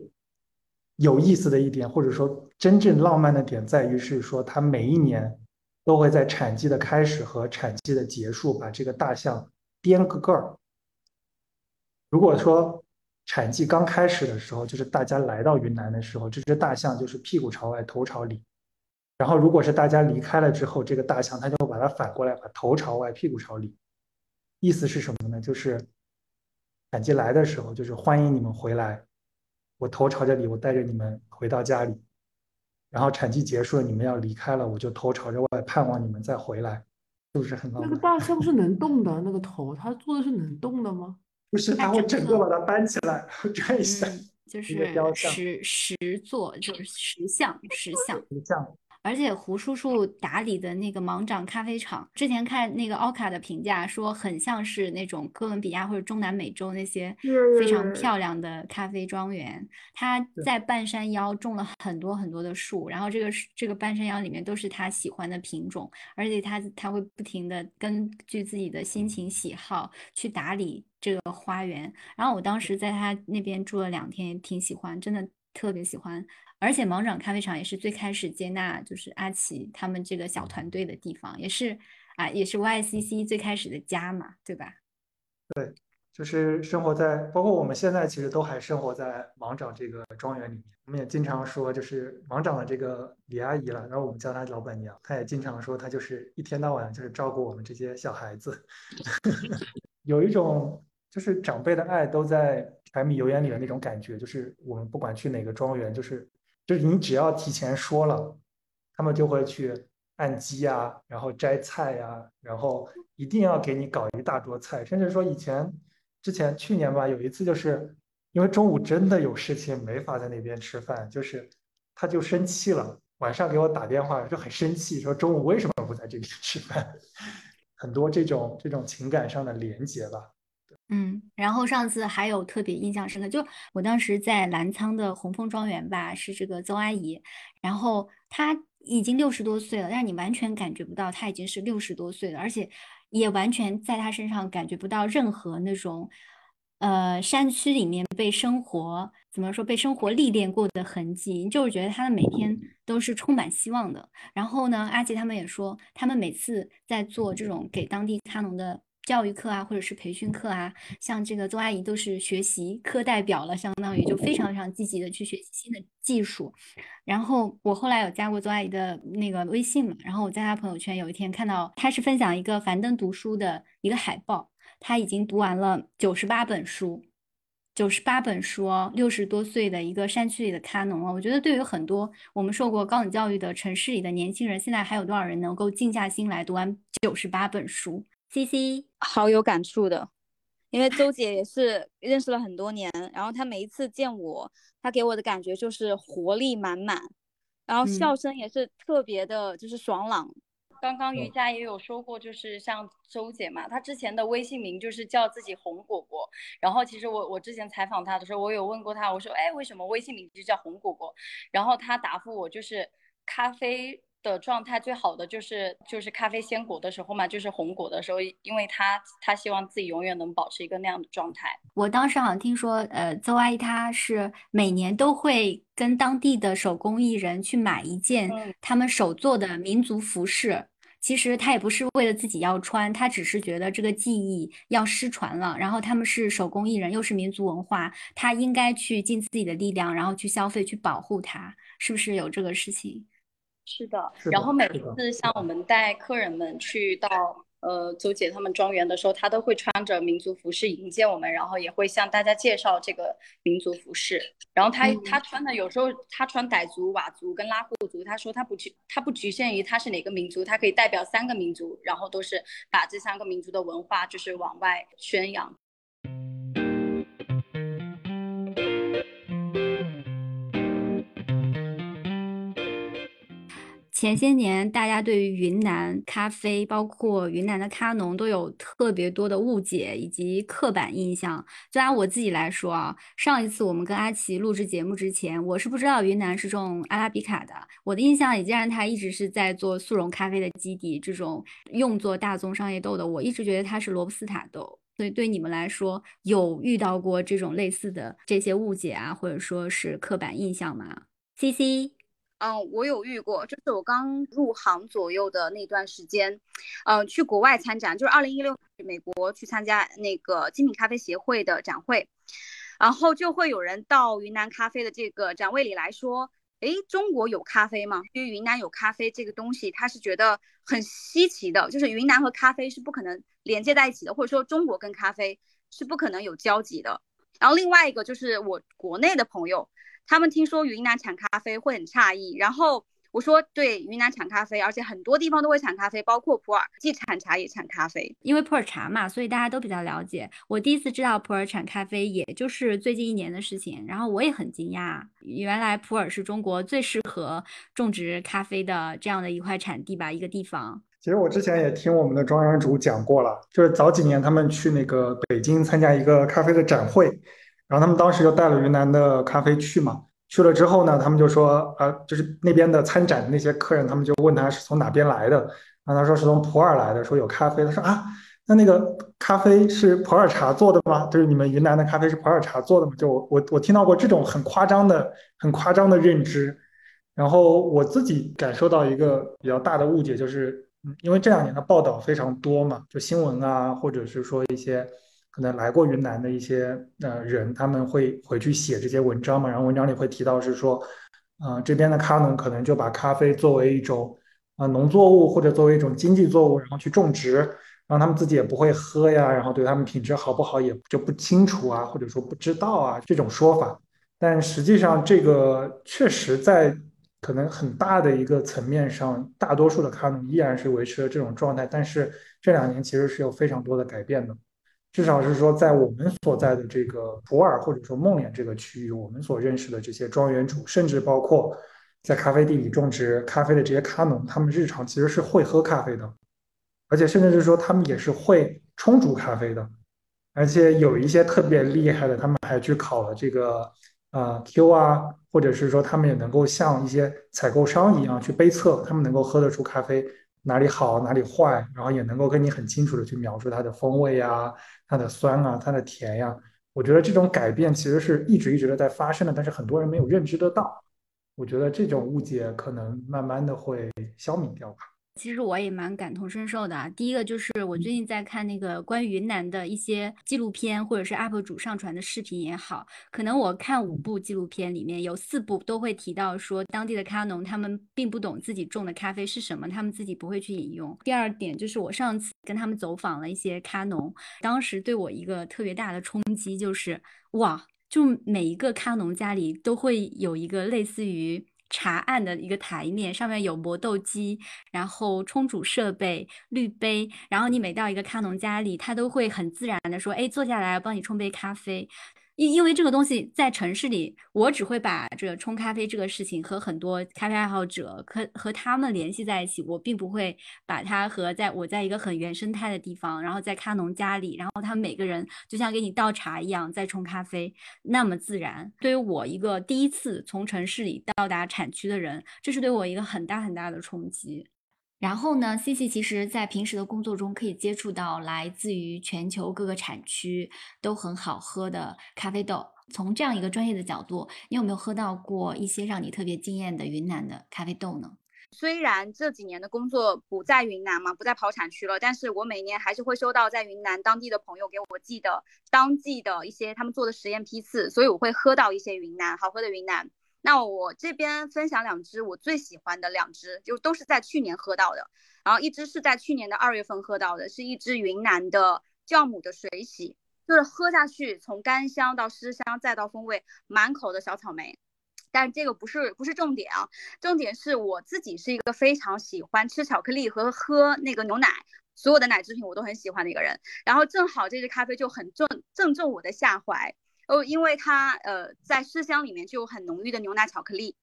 有意思的一点，或者说真正浪漫的点，在于是说他每一年都会在产季的开始和产季的结束把这个大象。颠个个儿。如果说产季刚开始的时候，就是大家来到云南的时候，这只大象就是屁股朝外，头朝里。然后，如果是大家离开了之后，这个大象它就把它反过来，把头朝外，屁股朝里。意思是什么呢？就是产季来的时候，就是欢迎你们回来，我头朝着里，我带着你们回到家里。然后产季结束了，你们要离开了，我就头朝着外，盼望你们再回来。是不是很浪漫？那个大象 *laughs* 是能动的，那个头，它做的是能动的吗？不是，它会整个把它搬起来，*laughs* 转一下，就是石石座，就是石像，石像，石像。而且胡叔叔打理的那个芒掌咖啡厂，之前看那个奥卡的评价说，很像是那种哥伦比亚或者中南美洲那些非常漂亮的咖啡庄园。他在半山腰种了很多很多的树，然后这个这个半山腰里面都是他喜欢的品种，而且他他会不停的根据自己的心情喜好去打理这个花园。然后我当时在他那边住了两天，也挺喜欢，真的特别喜欢。而且芒掌咖啡厂也是最开始接纳就是阿奇他们这个小团队的地方，也是啊，也是 YCC 最开始的家嘛，对吧？对，就是生活在，包括我们现在其实都还生活在芒掌这个庄园里面。我们也经常说，就是芒掌的这个李阿姨了，然后我们叫她老板娘，她也经常说，她就是一天到晚就是照顾我们这些小孩子，*laughs* 有一种就是长辈的爱都在柴米油盐里的那种感觉，就是我们不管去哪个庄园，就是就是你只要提前说了，他们就会去按机啊，然后摘菜呀，然后一定要给你搞一大桌菜，甚至说以前之前去年吧，有一次就是因为中午真的有事情没法在那边吃饭，就是他就生气了，晚上给我打电话就很生气，说中午为什么不在这里吃饭？*laughs* 很多这种这种情感上的连接吧。嗯，然后上次还有特别印象深刻，就我当时在澜沧的红枫庄园吧，是这个邹阿姨，然后她已经六十多岁了，但是你完全感觉不到她已经是六十多岁了，而且也完全在她身上感觉不到任何那种，呃，山区里面被生活怎么说被生活历练过的痕迹，就是觉得她的每天都是充满希望的。然后呢，阿杰他们也说，他们每次在做这种给当地咖农的。教育课啊，或者是培训课啊，像这个邹阿姨都是学习课代表了，相当于就非常非常积极的去学习新的技术。然后我后来有加过邹阿姨的那个微信嘛，然后我在她朋友圈有一天看到她是分享一个樊登读书的一个海报，她已经读完了九十八本书，九十八本书哦，六十多岁的一个山区里的咖农哦，我觉得对于很多我们受过高等教育的城市里的年轻人，现在还有多少人能够静下心来读完九十八本书？C C 好有感触的，因为周姐也是认识了很多年，然后她每一次见我，她给我的感觉就是活力满满，然后笑声也是特别的，就是爽朗。刚刚瑜伽也有说过，就是像周姐嘛，她之前的微信名就是叫自己红果果。然后其实我我之前采访她的时候，我有问过她，我说哎，为什么微信名就叫红果果？然后她答复我就是咖啡。的状态最好的就是就是咖啡鲜果的时候嘛，就是红果的时候，因为他他希望自己永远能保持一个那样的状态。我当时好像听说，呃，邹阿姨她是每年都会跟当地的手工艺人去买一件他们手做的民族服饰。其实他也不是为了自己要穿，他只是觉得这个技艺要失传了。然后他们是手工艺人，又是民族文化，他应该去尽自己的力量，然后去消费，去保护它，是不是有这个事情？是的，然后每次像我们带客人们去到呃周姐他们庄园的时候，他都会穿着民族服饰迎接我们，然后也会向大家介绍这个民族服饰。然后他他穿的有时候他穿傣族、佤族跟拉祜族，他说他不局他不局限于他是哪个民族，他可以代表三个民族，然后都是把这三个民族的文化就是往外宣扬。前些年，大家对于云南咖啡，包括云南的咖农，都有特别多的误解以及刻板印象。就拿我自己来说啊，上一次我们跟阿奇录制节目之前，我是不知道云南是种阿拉比卡的。我的印象里，既然它一直是在做速溶咖啡的基底，这种用作大宗商业豆的，我一直觉得它是罗布斯塔豆。所以对你们来说，有遇到过这种类似的这些误解啊，或者说是刻板印象吗？C C。嗯，我有遇过，就是我刚入行左右的那段时间，嗯，去国外参展，就是二零一六美国去参加那个精品咖啡协会的展会，然后就会有人到云南咖啡的这个展位里来说，诶，中国有咖啡吗？因为云南有咖啡这个东西，他是觉得很稀奇的，就是云南和咖啡是不可能连接在一起的，或者说中国跟咖啡是不可能有交集的。然后另外一个就是我国内的朋友。他们听说云南产咖啡会很诧异，然后我说对，云南产咖啡，而且很多地方都会产咖啡，包括普洱，既产茶也产咖啡。因为普洱茶嘛，所以大家都比较了解。我第一次知道普洱产咖啡，也就是最近一年的事情，然后我也很惊讶，原来普洱是中国最适合种植咖啡的这样的一块产地吧，一个地方。其实我之前也听我们的庄园主讲过了，就是早几年他们去那个北京参加一个咖啡的展会。然后他们当时就带了云南的咖啡去嘛，去了之后呢，他们就说，呃，就是那边的参展的那些客人，他们就问他是从哪边来的，然后他说是从普洱来的，说有咖啡，他说啊，那那个咖啡是普洱茶做的吗？就是你们云南的咖啡是普洱茶做的吗？就我我我听到过这种很夸张的、很夸张的认知，然后我自己感受到一个比较大的误解，就是因为这两年的报道非常多嘛，就新闻啊，或者是说一些。那来过云南的一些呃人，他们会回去写这些文章嘛，然后文章里会提到是说，呃这边的咖农可能就把咖啡作为一种啊农作物或者作为一种经济作物，然后去种植，然后他们自己也不会喝呀，然后对他们品质好不好也就不清楚啊，或者说不知道啊这种说法。但实际上，这个确实在可能很大的一个层面上，大多数的卡农依然是维持了这种状态。但是这两年其实是有非常多的改变的，至少是说在我们所在的这个普洱或者说孟连这个区域，我们所认识的这些庄园主，甚至包括在咖啡地里种植咖啡的这些咖农，他们日常其实是会喝咖啡的。而且甚至是说，他们也是会冲煮咖啡的，而且有一些特别厉害的，他们还去考了这个啊 Q 啊，或者是说他们也能够像一些采购商一样去杯测，他们能够喝得出咖啡哪里好哪里坏，然后也能够跟你很清楚的去描述它的风味呀、它的酸啊、它的甜呀。我觉得这种改变其实是一直一直的在发生的，但是很多人没有认知得到。我觉得这种误解可能慢慢的会消弭掉吧。其实我也蛮感同身受的啊。第一个就是我最近在看那个关于云南的一些纪录片，或者是 UP 主上传的视频也好，可能我看五部纪录片里面有四部都会提到说，当地的咖农他们并不懂自己种的咖啡是什么，他们自己不会去饮用。第二点就是我上次跟他们走访了一些咖农，当时对我一个特别大的冲击就是，哇，就每一个咖农家里都会有一个类似于。茶案的一个台面上面有磨豆机，然后冲煮设备、滤杯，然后你每到一个咖农家里，他都会很自然的说：“哎，坐下来，我帮你冲杯咖啡。”因因为这个东西在城市里，我只会把这个冲咖啡这个事情和很多咖啡爱好者和和他们联系在一起，我并不会把它和在我在一个很原生态的地方，然后在咖农家里，然后他们每个人就像给你倒茶一样在冲咖啡那么自然。对于我一个第一次从城市里到达产区的人，这是对我一个很大很大的冲击。然后呢，C C 其实在平时的工作中可以接触到来自于全球各个产区都很好喝的咖啡豆。从这样一个专业的角度，你有没有喝到过一些让你特别惊艳的云南的咖啡豆呢？虽然这几年的工作不在云南嘛，不在跑产区了，但是我每年还是会收到在云南当地的朋友给我寄的当季的一些他们做的实验批次，所以我会喝到一些云南好喝的云南。那我这边分享两支我最喜欢的两支，就都是在去年喝到的。然后一支是在去年的二月份喝到的，是一支云南的酵母的水洗，就是喝下去从干香到湿香再到风味满口的小草莓。但这个不是不是重点啊，重点是我自己是一个非常喜欢吃巧克力和喝那个牛奶，所有的奶制品我都很喜欢的一个人。然后正好这支咖啡就很正正中我的下怀。哦，因为它呃在麝香里面就有很浓郁的牛奶巧克力，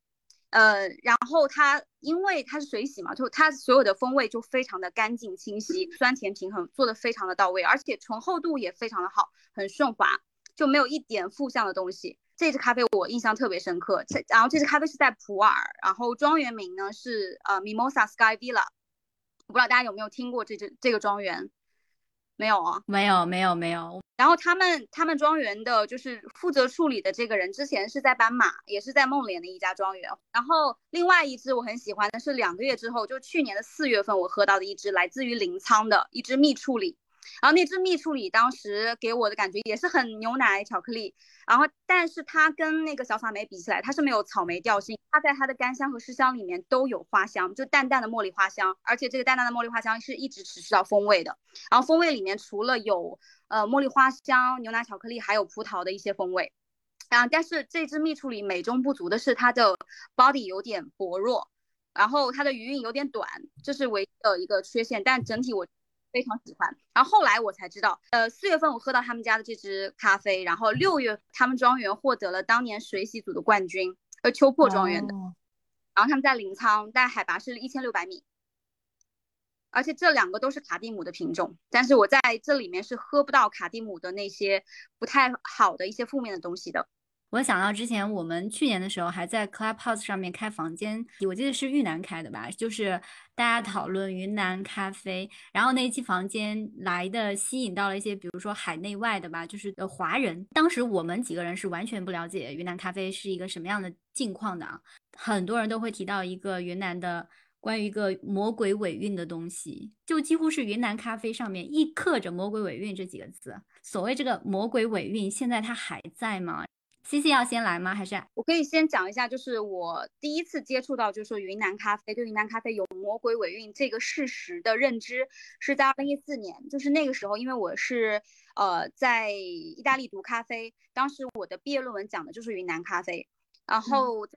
呃，然后它因为它是水洗嘛，就它所有的风味就非常的干净清晰，酸甜平衡做的非常的到位，而且醇厚度也非常的好，很顺滑，就没有一点负向的东西。这支咖啡我印象特别深刻，这然后这支咖啡是在普洱，然后庄园名呢是呃 Mimosa Sky Villa，我不知道大家有没有听过这支这个庄园。没有啊，没有没有没有。然后他们他们庄园的就是负责处理的这个人，之前是在斑马，也是在梦莲的一家庄园。然后另外一只我很喜欢的是两个月之后，就去年的四月份我喝到的一只来自于临沧的一只蜜处理。然后那支蜜处理当时给我的感觉也是很牛奶巧克力，然后但是它跟那个小草莓比起来，它是没有草莓调性，它在它的干香和湿香里面都有花香，就淡淡的茉莉花香，而且这个淡淡的茉莉花香是一直持续到风味的。然后风味里面除了有呃茉莉花香、牛奶巧克力，还有葡萄的一些风味。啊，但是这支蜜处理美中不足的是它的 body 有点薄弱，然后它的余韵有点短，这是唯一的一个缺陷。但整体我。非常喜欢，然后后来我才知道，呃，四月份我喝到他们家的这支咖啡，然后六月他们庄园获得了当年水洗组的冠军，呃，秋破庄园的，然后他们在临沧，但海拔是一千六百米，而且这两个都是卡蒂姆的品种，但是我在这里面是喝不到卡蒂姆的那些不太好的一些负面的东西的。我想到之前我们去年的时候还在 Clubhouse 上面开房间，我记得是玉南开的吧，就是大家讨论云南咖啡。然后那一期房间来的吸引到了一些，比如说海内外的吧，就是呃华人。当时我们几个人是完全不了解云南咖啡是一个什么样的境况的啊。很多人都会提到一个云南的关于一个魔鬼尾韵的东西，就几乎是云南咖啡上面一刻着魔鬼尾韵这几个字。所谓这个魔鬼尾韵，现在它还在吗？C C 要先来吗？还是我可以先讲一下，就是我第一次接触到，就是说云南咖啡对云南咖啡有魔鬼尾韵这个事实的认知，是在二零一四年，就是那个时候，因为我是呃在意大利读咖啡，当时我的毕业论文讲的就是云南咖啡，然后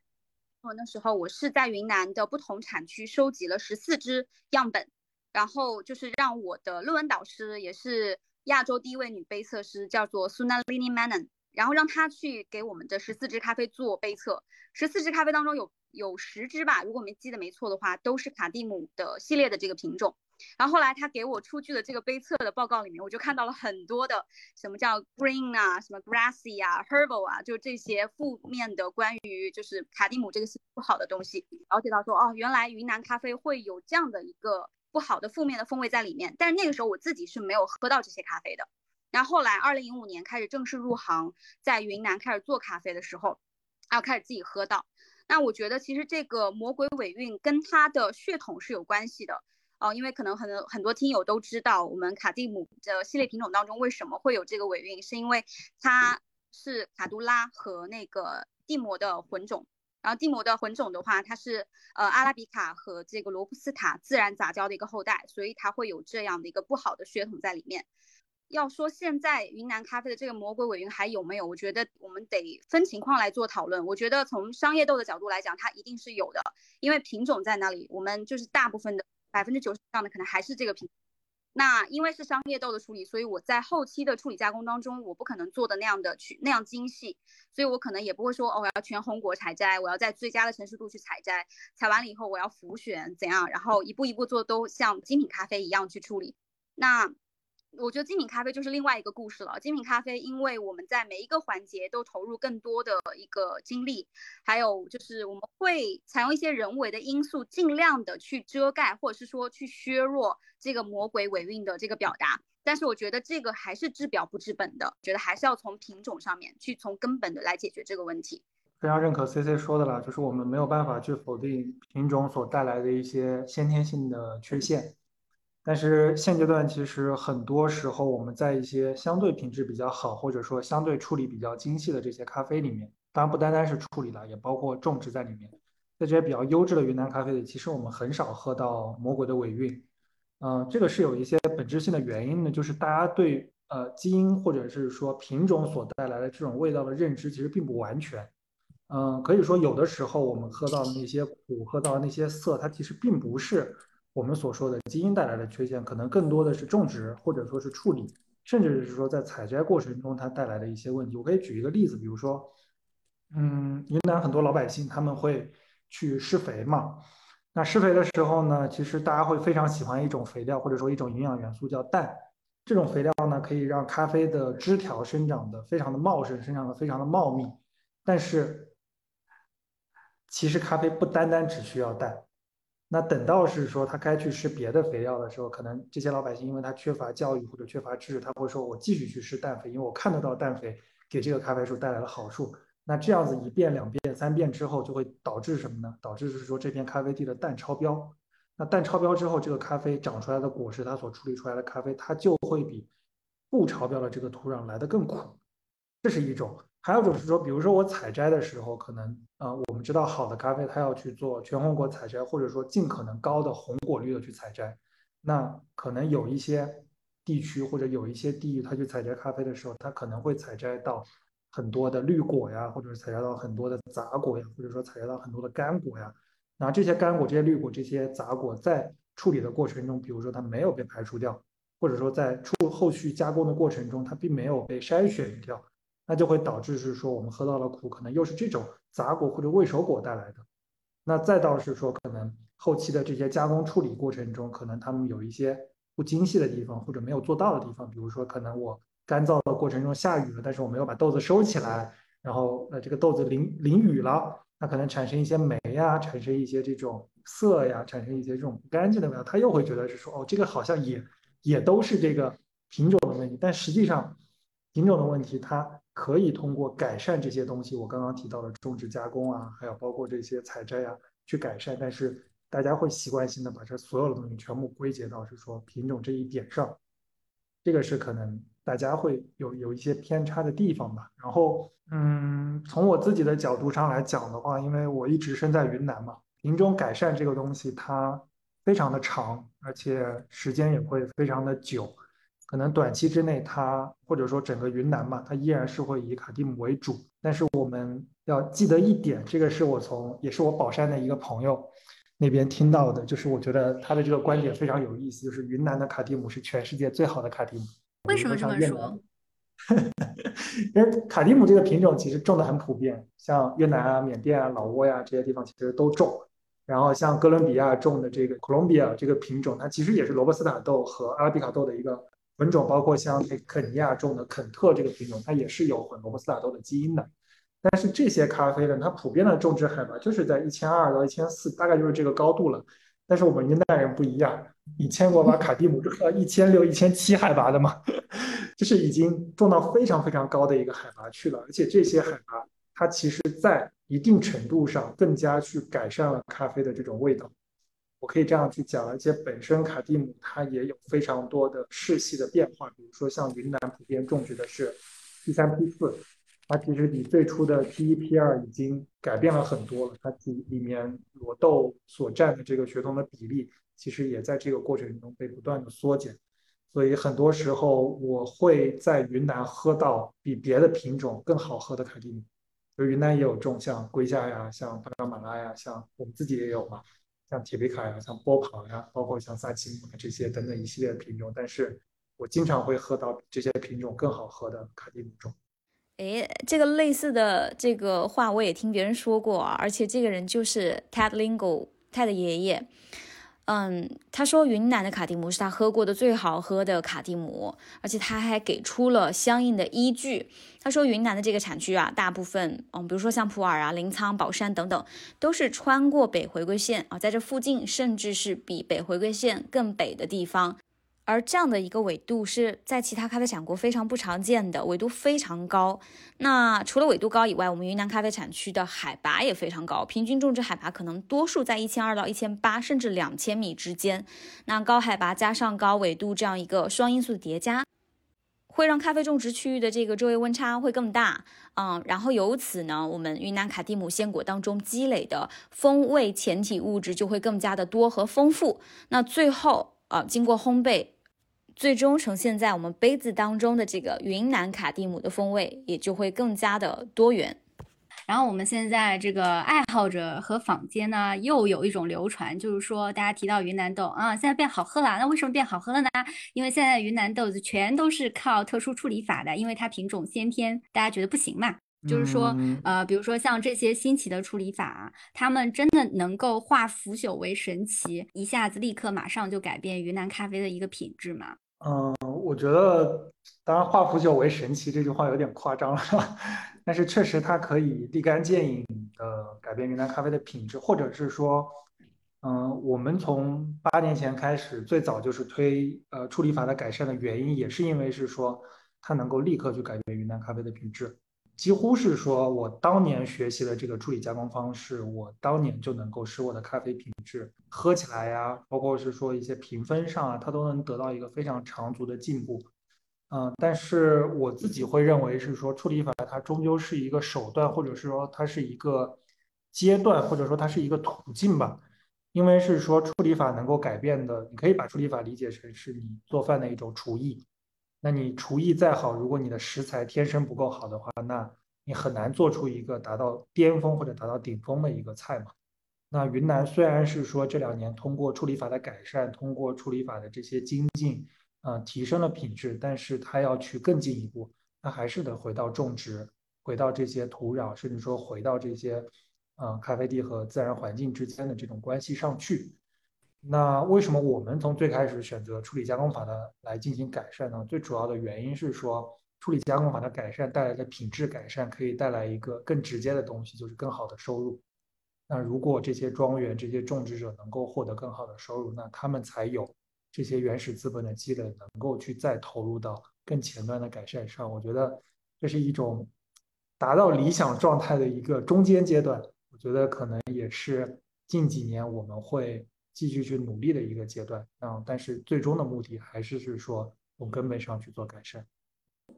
我那时候我是在云南的不同产区收集了十四支样本，然后就是让我的论文导师也是。亚洲第一位女杯测师叫做 Sunalini Menon，然后让他去给我们的十四支咖啡做杯测。十四支咖啡当中有有十支吧，如果没记得没错的话，都是卡蒂姆的系列的这个品种。然后后来他给我出具的这个杯测的报告里面，我就看到了很多的什么叫 green 啊，什么 grassy 啊，herbal 啊，就这些负面的关于就是卡蒂姆这个是不好的东西。了解到说哦，原来云南咖啡会有这样的一个。不好的负面的风味在里面，但是那个时候我自己是没有喝到这些咖啡的。然后后来，二零零五年开始正式入行，在云南开始做咖啡的时候，然后开始自己喝到。那我觉得其实这个魔鬼尾韵跟它的血统是有关系的哦，因为可能很很多听友都知道，我们卡蒂姆的系列品种当中为什么会有这个尾韵，是因为它是卡杜拉和那个蒂摩的混种。然后蒂摩的混种的话，它是呃阿拉比卡和这个罗布斯塔自然杂交的一个后代，所以它会有这样的一个不好的血统在里面。要说现在云南咖啡的这个魔鬼尾韵还有没有？我觉得我们得分情况来做讨论。我觉得从商业豆的角度来讲，它一定是有的，因为品种在那里，我们就是大部分的百分之九十以上的可能还是这个品。那因为是商业豆的处理，所以我在后期的处理加工当中，我不可能做的那样的去那样精细，所以我可能也不会说哦，我要全红果采摘，我要在最佳的成熟度去采摘，采完了以后我要浮选怎样，然后一步一步做，都像精品咖啡一样去处理。那。我觉得精品咖啡就是另外一个故事了。精品咖啡，因为我们在每一个环节都投入更多的一个精力，还有就是我们会采用一些人为的因素，尽量的去遮盖或者是说去削弱这个魔鬼尾韵的这个表达。但是我觉得这个还是治标不治本的，觉得还是要从品种上面去从根本的来解决这个问题。非常认可 C C 说的了，就是我们没有办法去否定品种所带来的一些先天性的缺陷。但是现阶段其实很多时候，我们在一些相对品质比较好，或者说相对处理比较精细的这些咖啡里面，当然不单单是处理了，也包括种植在里面。在这些比较优质的云南咖啡里，其实我们很少喝到魔鬼的尾韵。嗯，这个是有一些本质性的原因的，就是大家对呃基因或者是说品种所带来的这种味道的认知其实并不完全。嗯，可以说有的时候我们喝到的那些苦，喝到的那些涩，它其实并不是。我们所说的基因带来的缺陷，可能更多的是种植或者说是处理，甚至是说在采摘过程中它带来的一些问题。我可以举一个例子，比如说，嗯，云南很多老百姓他们会去施肥嘛，那施肥的时候呢，其实大家会非常喜欢一种肥料或者说一种营养元素叫氮，这种肥料呢可以让咖啡的枝条生长的非常的茂盛，生长的非常的茂密，但是其实咖啡不单单只需要氮。那等到是说他该去施别的肥料的时候，可能这些老百姓因为他缺乏教育或者缺乏知识，他会说我继续去施氮肥，因为我看得到氮肥给这个咖啡树带来了好处。那这样子一遍、两遍、三遍之后，就会导致什么呢？导致是说这片咖啡地的氮超标。那氮超标之后，这个咖啡长出来的果实，它所处理出来的咖啡，它就会比不超标的这个土壤来的更苦。这是一种。还有一种是说，比如说我采摘的时候，可能呃，我们知道好的咖啡它要去做全红果采摘，或者说尽可能高的红果率的去采摘。那可能有一些地区或者有一些地域，它去采摘咖啡的时候，它可能会采摘到很多的绿果呀，或者是采摘到很多的杂果呀，或者说采摘到很多的干果呀。那这些干果、这些绿果、这些杂果在处理的过程中，比如说它没有被排除掉，或者说在处后续加工的过程中，它并没有被筛选掉。那就会导致是说我们喝到了苦，可能又是这种杂果或者未熟果带来的。那再到是说可能后期的这些加工处理过程中，可能他们有一些不精细的地方或者没有做到的地方，比如说可能我干燥的过程中下雨了，但是我没有把豆子收起来，然后呃这个豆子淋淋雨了，那可能产生一些霉呀，产生一些这种涩呀，产生一些这种不干净的味道，他又会觉得是说哦这个好像也也都是这个品种的问题，但实际上品种的问题它。可以通过改善这些东西，我刚刚提到的种植加工啊，还有包括这些采摘啊，去改善。但是大家会习惯性的把这所有的东西全部归结到是说品种这一点上，这个是可能大家会有有一些偏差的地方吧。然后，嗯，从我自己的角度上来讲的话，因为我一直身在云南嘛，品种改善这个东西它非常的长，而且时间也会非常的久。可能短期之内，它或者说整个云南嘛，它依然是会以卡蒂姆为主。但是我们要记得一点，这个是我从也是我宝山的一个朋友那边听到的，就是我觉得他的这个观点非常有意思，就是云南的卡蒂姆是全世界最好的卡蒂姆。为什么这么说？*laughs* 因为卡蒂姆这个品种其实种的很普遍，像越南啊、缅甸啊、老挝呀这些地方其实都种。然后像哥伦比亚种的这个 Colombia 这个品种，它其实也是罗布斯塔豆和阿拉比卡豆的一个。品种包括像肯尼亚种的肯特这个品种，它也是有混罗布斯塔豆的基因的。但是这些咖啡呢，它普遍的种植海拔就是在一千二到一千四，大概就是这个高度了。但是我们云南人不一样，以前我把卡蒂姆种到一千六、一千七海拔的嘛？*laughs* 就是已经种到非常非常高的一个海拔去了。而且这些海拔，它其实在一定程度上更加去改善了咖啡的这种味道。我可以这样去讲，而且本身卡蒂姆它也有非常多的世系的变化，比如说像云南普遍种植的是 P 三 P 四，它其实比最初的 P 一 P 二已经改变了很多了，它里里面裸豆所占的这个血统的比例，其实也在这个过程中被不断的缩减，所以很多时候我会在云南喝到比别的品种更好喝的卡蒂姆，就云南也有种像龟夏呀、像巴拿马拉呀、像我们自己也有嘛。像铁皮卡呀，像波旁呀，包括像萨奇姆这些等等一系列的品种，但是我经常会喝到这些品种更好喝的卡蒂姆种。诶，这个类似的这个话我也听别人说过啊，而且这个人就是 Ted Lingo，Ted 的爷爷。嗯，他说云南的卡蒂姆是他喝过的最好喝的卡蒂姆，而且他还给出了相应的依据。他说云南的这个产区啊，大部分，嗯，比如说像普洱啊、临沧、宝山等等，都是穿过北回归线啊，在这附近，甚至是比北回归线更北的地方。而这样的一个纬度是在其他咖啡产国非常不常见的，纬度非常高。那除了纬度高以外，我们云南咖啡产区的海拔也非常高，平均种植海拔可能多数在一千二到一千八，甚至两千米之间。那高海拔加上高纬度这样一个双因素叠加，会让咖啡种植区域的这个昼夜温差会更大。嗯，然后由此呢，我们云南卡蒂姆鲜果当中积累的风味前体物质就会更加的多和丰富。那最后啊，经过烘焙。最终呈现在我们杯子当中的这个云南卡蒂姆的风味也就会更加的多元。然后我们现在这个爱好者和坊间呢，又有一种流传，就是说大家提到云南豆啊，现在变好喝了。那为什么变好喝了呢？因为现在云南豆子全都是靠特殊处理法的，因为它品种先天，大家觉得不行嘛。就是说，呃，比如说像这些新奇的处理法，他们真的能够化腐朽为神奇，一下子立刻马上就改变云南咖啡的一个品质吗？嗯，我觉得，当然“化腐朽为神奇”这句话有点夸张了，*laughs* 但是确实它可以立竿见影的改变云南咖啡的品质，或者是说，嗯，我们从八年前开始，最早就是推呃处理法的改善的原因，也是因为是说它能够立刻去改变云南咖啡的品质。几乎是说，我当年学习的这个处理加工方式，我当年就能够使我的咖啡品质喝起来呀，包括是说一些评分上啊，它都能得到一个非常长足的进步。嗯，但是我自己会认为是说，处理法它终究是一个手段，或者是说它是一个阶段，或者说它是一个途径吧。因为是说处理法能够改变的，你可以把处理法理解成是你做饭的一种厨艺。那你厨艺再好，如果你的食材天生不够好的话，那你很难做出一个达到巅峰或者达到顶峰的一个菜嘛。那云南虽然是说这两年通过处理法的改善，通过处理法的这些精进，啊，提升了品质，但是它要去更进一步，它还是得回到种植，回到这些土壤，甚至说回到这些，啊，咖啡地和自然环境之间的这种关系上去。那为什么我们从最开始选择处理加工法的来进行改善呢？最主要的原因是说，处理加工法的改善带来的品质改善可以带来一个更直接的东西，就是更好的收入。那如果这些庄园、这些种植者能够获得更好的收入，那他们才有这些原始资本的积累，能够去再投入到更前端的改善上。我觉得这是一种达到理想状态的一个中间阶段。我觉得可能也是近几年我们会。继续去努力的一个阶段，啊，但是最终的目的还是是说从根本上去做改善。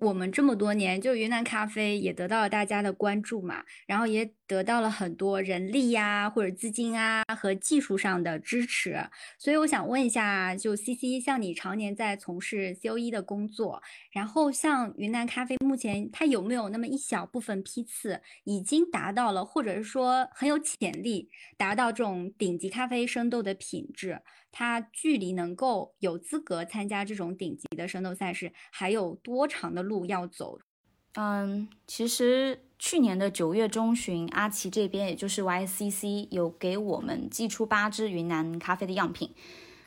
我们这么多年，就云南咖啡也得到了大家的关注嘛，然后也得到了很多人力呀，或者资金啊和技术上的支持。所以我想问一下，就 C C，像你常年在从事 C O E 的工作，然后像云南咖啡目前它有没有那么一小部分批次已经达到了，或者是说很有潜力达到这种顶级咖啡生豆的品质？它距离能够有资格参加这种顶级的生豆赛事，还有多长的路要走？嗯，其实去年的九月中旬，阿奇这边也就是 YCC 有给我们寄出八支云南咖啡的样品，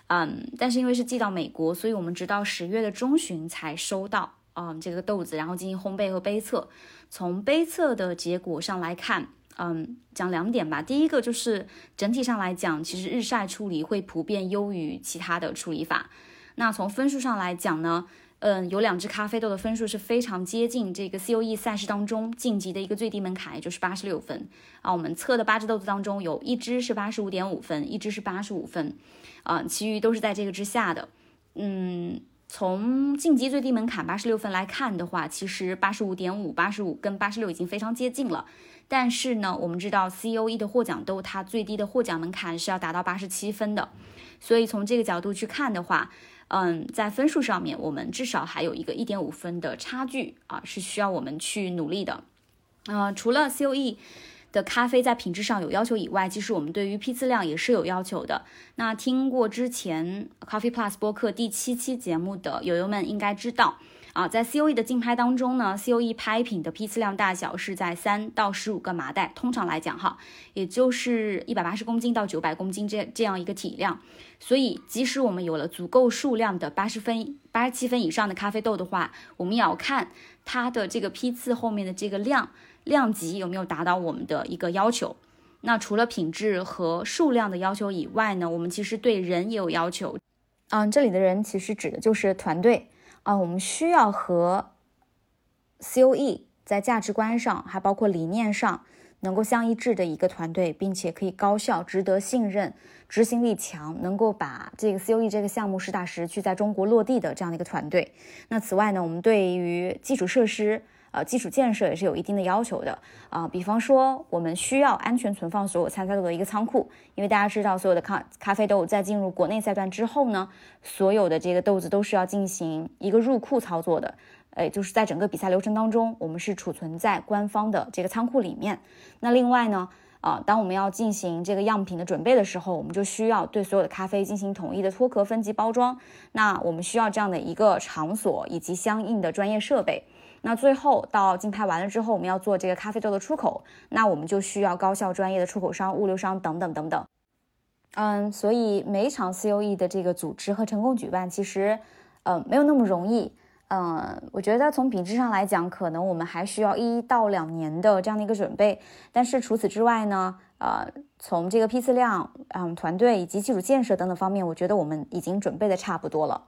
嗯，但是因为是寄到美国，所以我们直到十月的中旬才收到，嗯，这个豆子，然后进行烘焙和杯测。从杯测的结果上来看。嗯，讲两点吧。第一个就是整体上来讲，其实日晒处理会普遍优于其他的处理法。那从分数上来讲呢，嗯，有两支咖啡豆的分数是非常接近这个 COE 赛事当中晋级的一个最低门槛，也就是八十六分啊。我们测的八支豆子当中，有一支是八十五点五分，一支是八十五分，啊，其余都是在这个之下的。嗯，从晋级最低门槛八十六分来看的话，其实八十五点五、八十五跟八十六已经非常接近了。但是呢，我们知道 C O E 的获奖豆它最低的获奖门槛是要达到八十七分的，所以从这个角度去看的话，嗯，在分数上面我们至少还有一个一点五分的差距啊，是需要我们去努力的。呃，除了 C O E 的咖啡在品质上有要求以外，其实我们对于批次量也是有要求的。那听过之前 Coffee Plus 播客第七期节目的友友们应该知道。啊，在 C O E 的竞拍当中呢，C O E 拍品的批次量大小是在三到十五个麻袋，通常来讲哈，也就是一百八十公斤到九百公斤这这样一个体量。所以，即使我们有了足够数量的八十分、八十七分以上的咖啡豆的话，我们也要看它的这个批次后面的这个量量级有没有达到我们的一个要求。那除了品质和数量的要求以外呢，我们其实对人也有要求。嗯，这里的人其实指的就是团队。啊，我们需要和 COE 在价值观上，还包括理念上能够相一致的一个团队，并且可以高效、值得信任、执行力强，能够把这个 COE 这个项目实打实去在中国落地的这样的一个团队。那此外呢，我们对于基础设施。呃，基础建设也是有一定的要求的啊。比方说，我们需要安全存放所有参赛豆的一个仓库，因为大家知道，所有的咖咖啡豆在进入国内赛段之后呢，所有的这个豆子都是要进行一个入库操作的。哎，就是在整个比赛流程当中，我们是储存在官方的这个仓库里面。那另外呢，啊，当我们要进行这个样品的准备的时候，我们就需要对所有的咖啡进行统一的脱壳分级包装。那我们需要这样的一个场所以及相应的专业设备。那最后到竞拍完了之后，我们要做这个咖啡豆的出口，那我们就需要高效专业的出口商、物流商等等等等。嗯，所以每一场 COE 的这个组织和成功举办，其实，呃，没有那么容易。嗯，我觉得从品质上来讲，可能我们还需要一到两年的这样的一个准备。但是除此之外呢，呃，从这个批次量、嗯，团队以及基础建设等等方面，我觉得我们已经准备的差不多了。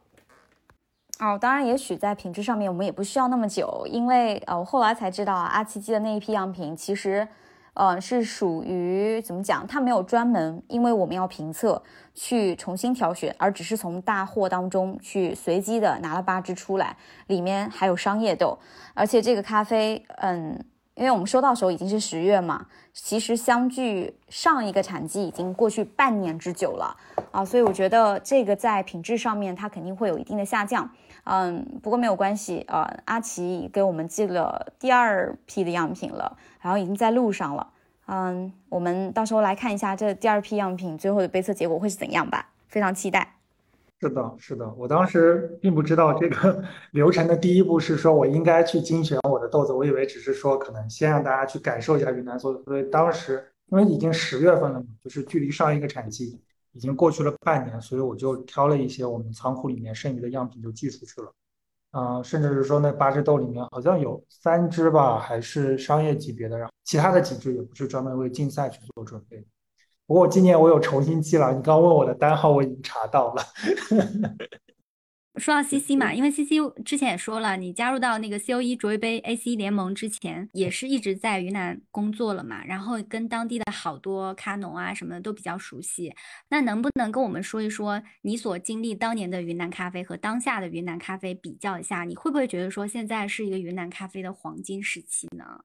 哦，当然，也许在品质上面我们也不需要那么久，因为呃，我后来才知道，阿奇基的那一批样品其实，呃，是属于怎么讲？它没有专门因为我们要评测去重新挑选，而只是从大货当中去随机的拿了八支出来，里面还有商业豆，而且这个咖啡，嗯，因为我们收到时候已经是十月嘛，其实相距上一个产季已经过去半年之久了啊，所以我觉得这个在品质上面它肯定会有一定的下降。嗯，不过没有关系啊。阿奇给我们寄了第二批的样品了，然后已经在路上了。嗯，我们到时候来看一下这第二批样品最后的杯测结果会是怎样吧，非常期待。是的，是的，我当时并不知道这个 *laughs* 流程的第一步是说我应该去精选我的豆子，我以为只是说可能先让大家去感受一下云南做的。所以当时因为已经十月份了嘛，就是距离上一个产季。已经过去了半年，所以我就挑了一些我们仓库里面剩余的样品就寄出去了，啊，甚至是说那八只豆里面好像有三只吧，还是商业级别的，然后其他的几只也不是专门为竞赛去做准备。不过今年我有重新寄了，你刚问我的单号我已经查到了。说到 CC 嘛，因为 CC 之前也说了，你加入到那个 COE 卓越杯 AC 联盟之前，也是一直在云南工作了嘛，然后跟当地的好多咖农啊什么的都比较熟悉。那能不能跟我们说一说你所经历当年的云南咖啡和当下的云南咖啡比较一下？你会不会觉得说现在是一个云南咖啡的黄金时期呢？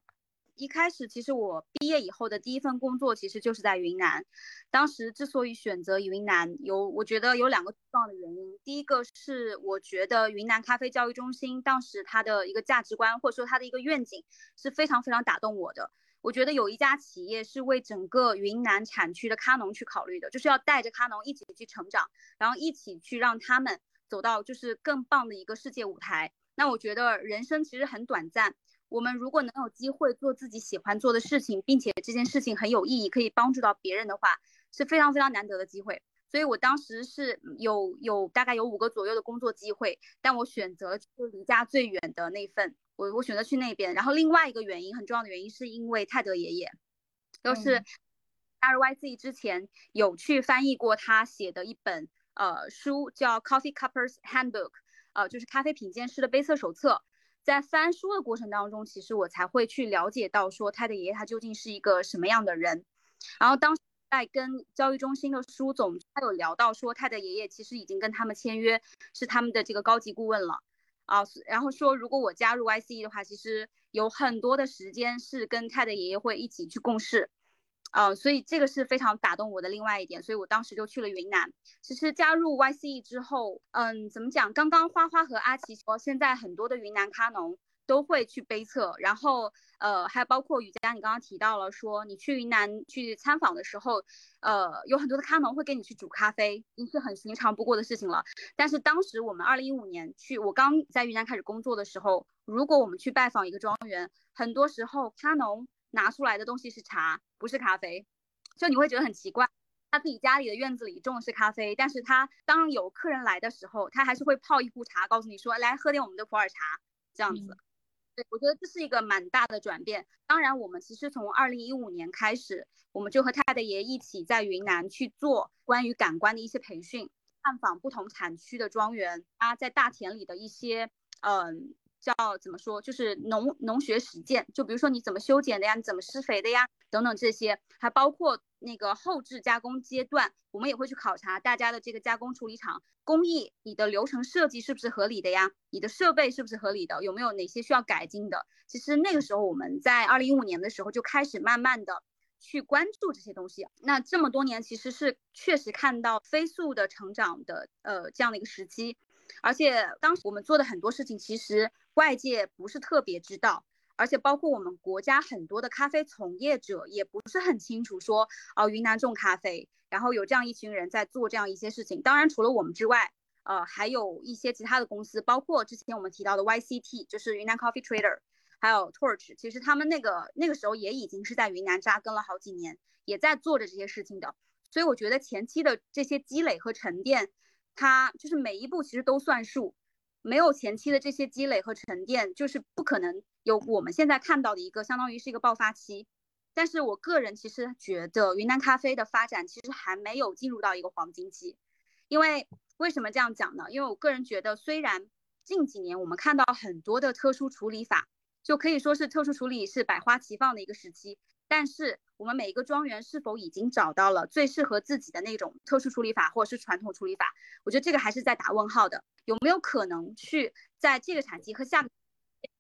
一开始，其实我毕业以后的第一份工作其实就是在云南。当时之所以选择云南，有我觉得有两个重要的原因。第一个是我觉得云南咖啡教育中心当时它的一个价值观或者说它的一个愿景是非常非常打动我的。我觉得有一家企业是为整个云南产区的咖农去考虑的，就是要带着咖农一起去成长，然后一起去让他们走到就是更棒的一个世界舞台。那我觉得人生其实很短暂。我们如果能有机会做自己喜欢做的事情，并且这件事情很有意义，可以帮助到别人的话，是非常非常难得的机会。所以我当时是有有大概有五个左右的工作机会，但我选择就离家最远的那份，我我选择去那边。然后另外一个原因很重要的原因是因为泰德爷爷，就是 R Y Z 之前有去翻译过他写的一本呃书，叫 Coffee Cuppers Handbook，呃就是咖啡品鉴师的杯测手册。在翻书的过程当中，其实我才会去了解到说他的爷爷他究竟是一个什么样的人。然后当在跟教育中心的书总，他有聊到说他的爷爷其实已经跟他们签约，是他们的这个高级顾问了啊。然后说如果我加入 YCE 的话，其实有很多的时间是跟他的爷爷会一起去共事。呃，所以这个是非常打动我的另外一点，所以我当时就去了云南。其实加入 YCE 之后，嗯，怎么讲？刚刚花花和阿奇说，现在很多的云南咖农都会去杯测，然后呃，还包括雨佳，你刚刚提到了说你去云南去参访的时候，呃，有很多的咖农会给你去煮咖啡，已经是很寻常不过的事情了。但是当时我们二零一五年去，我刚在云南开始工作的时候，如果我们去拜访一个庄园，很多时候咖农。拿出来的东西是茶，不是咖啡，就你会觉得很奇怪。他自己家里的院子里种的是咖啡，但是他当有客人来的时候，他还是会泡一壶茶，告诉你说来喝点我们的普洱茶，这样子。对，我觉得这是一个蛮大的转变。当然，我们其实从二零一五年开始，我们就和太太爷一起在云南去做关于感官的一些培训，探访不同产区的庄园啊，在大田里的一些嗯。叫怎么说？就是农农学实践，就比如说你怎么修剪的呀，你怎么施肥的呀，等等这些，还包括那个后置加工阶段，我们也会去考察大家的这个加工处理厂工艺，你的流程设计是不是合理的呀？你的设备是不是合理的？有没有哪些需要改进的？其实那个时候我们在二零一五年的时候就开始慢慢的去关注这些东西。那这么多年其实是确实看到飞速的成长的呃这样的一个时期。而且当时我们做的很多事情，其实外界不是特别知道，而且包括我们国家很多的咖啡从业者也不是很清楚，说哦云南种咖啡，然后有这样一群人在做这样一些事情。当然除了我们之外，呃还有一些其他的公司，包括之前我们提到的 YCT，就是云南 Coffee Trader，还有 Torch，其实他们那个那个时候也已经是在云南扎根了好几年，也在做着这些事情的。所以我觉得前期的这些积累和沉淀。它就是每一步其实都算数，没有前期的这些积累和沉淀，就是不可能有我们现在看到的一个相当于是一个爆发期。但是我个人其实觉得云南咖啡的发展其实还没有进入到一个黄金期，因为为什么这样讲呢？因为我个人觉得，虽然近几年我们看到很多的特殊处理法，就可以说是特殊处理是百花齐放的一个时期。但是我们每一个庄园是否已经找到了最适合自己的那种特殊处理法或者是传统处理法？我觉得这个还是在打问号的。有没有可能去在这个产期和下，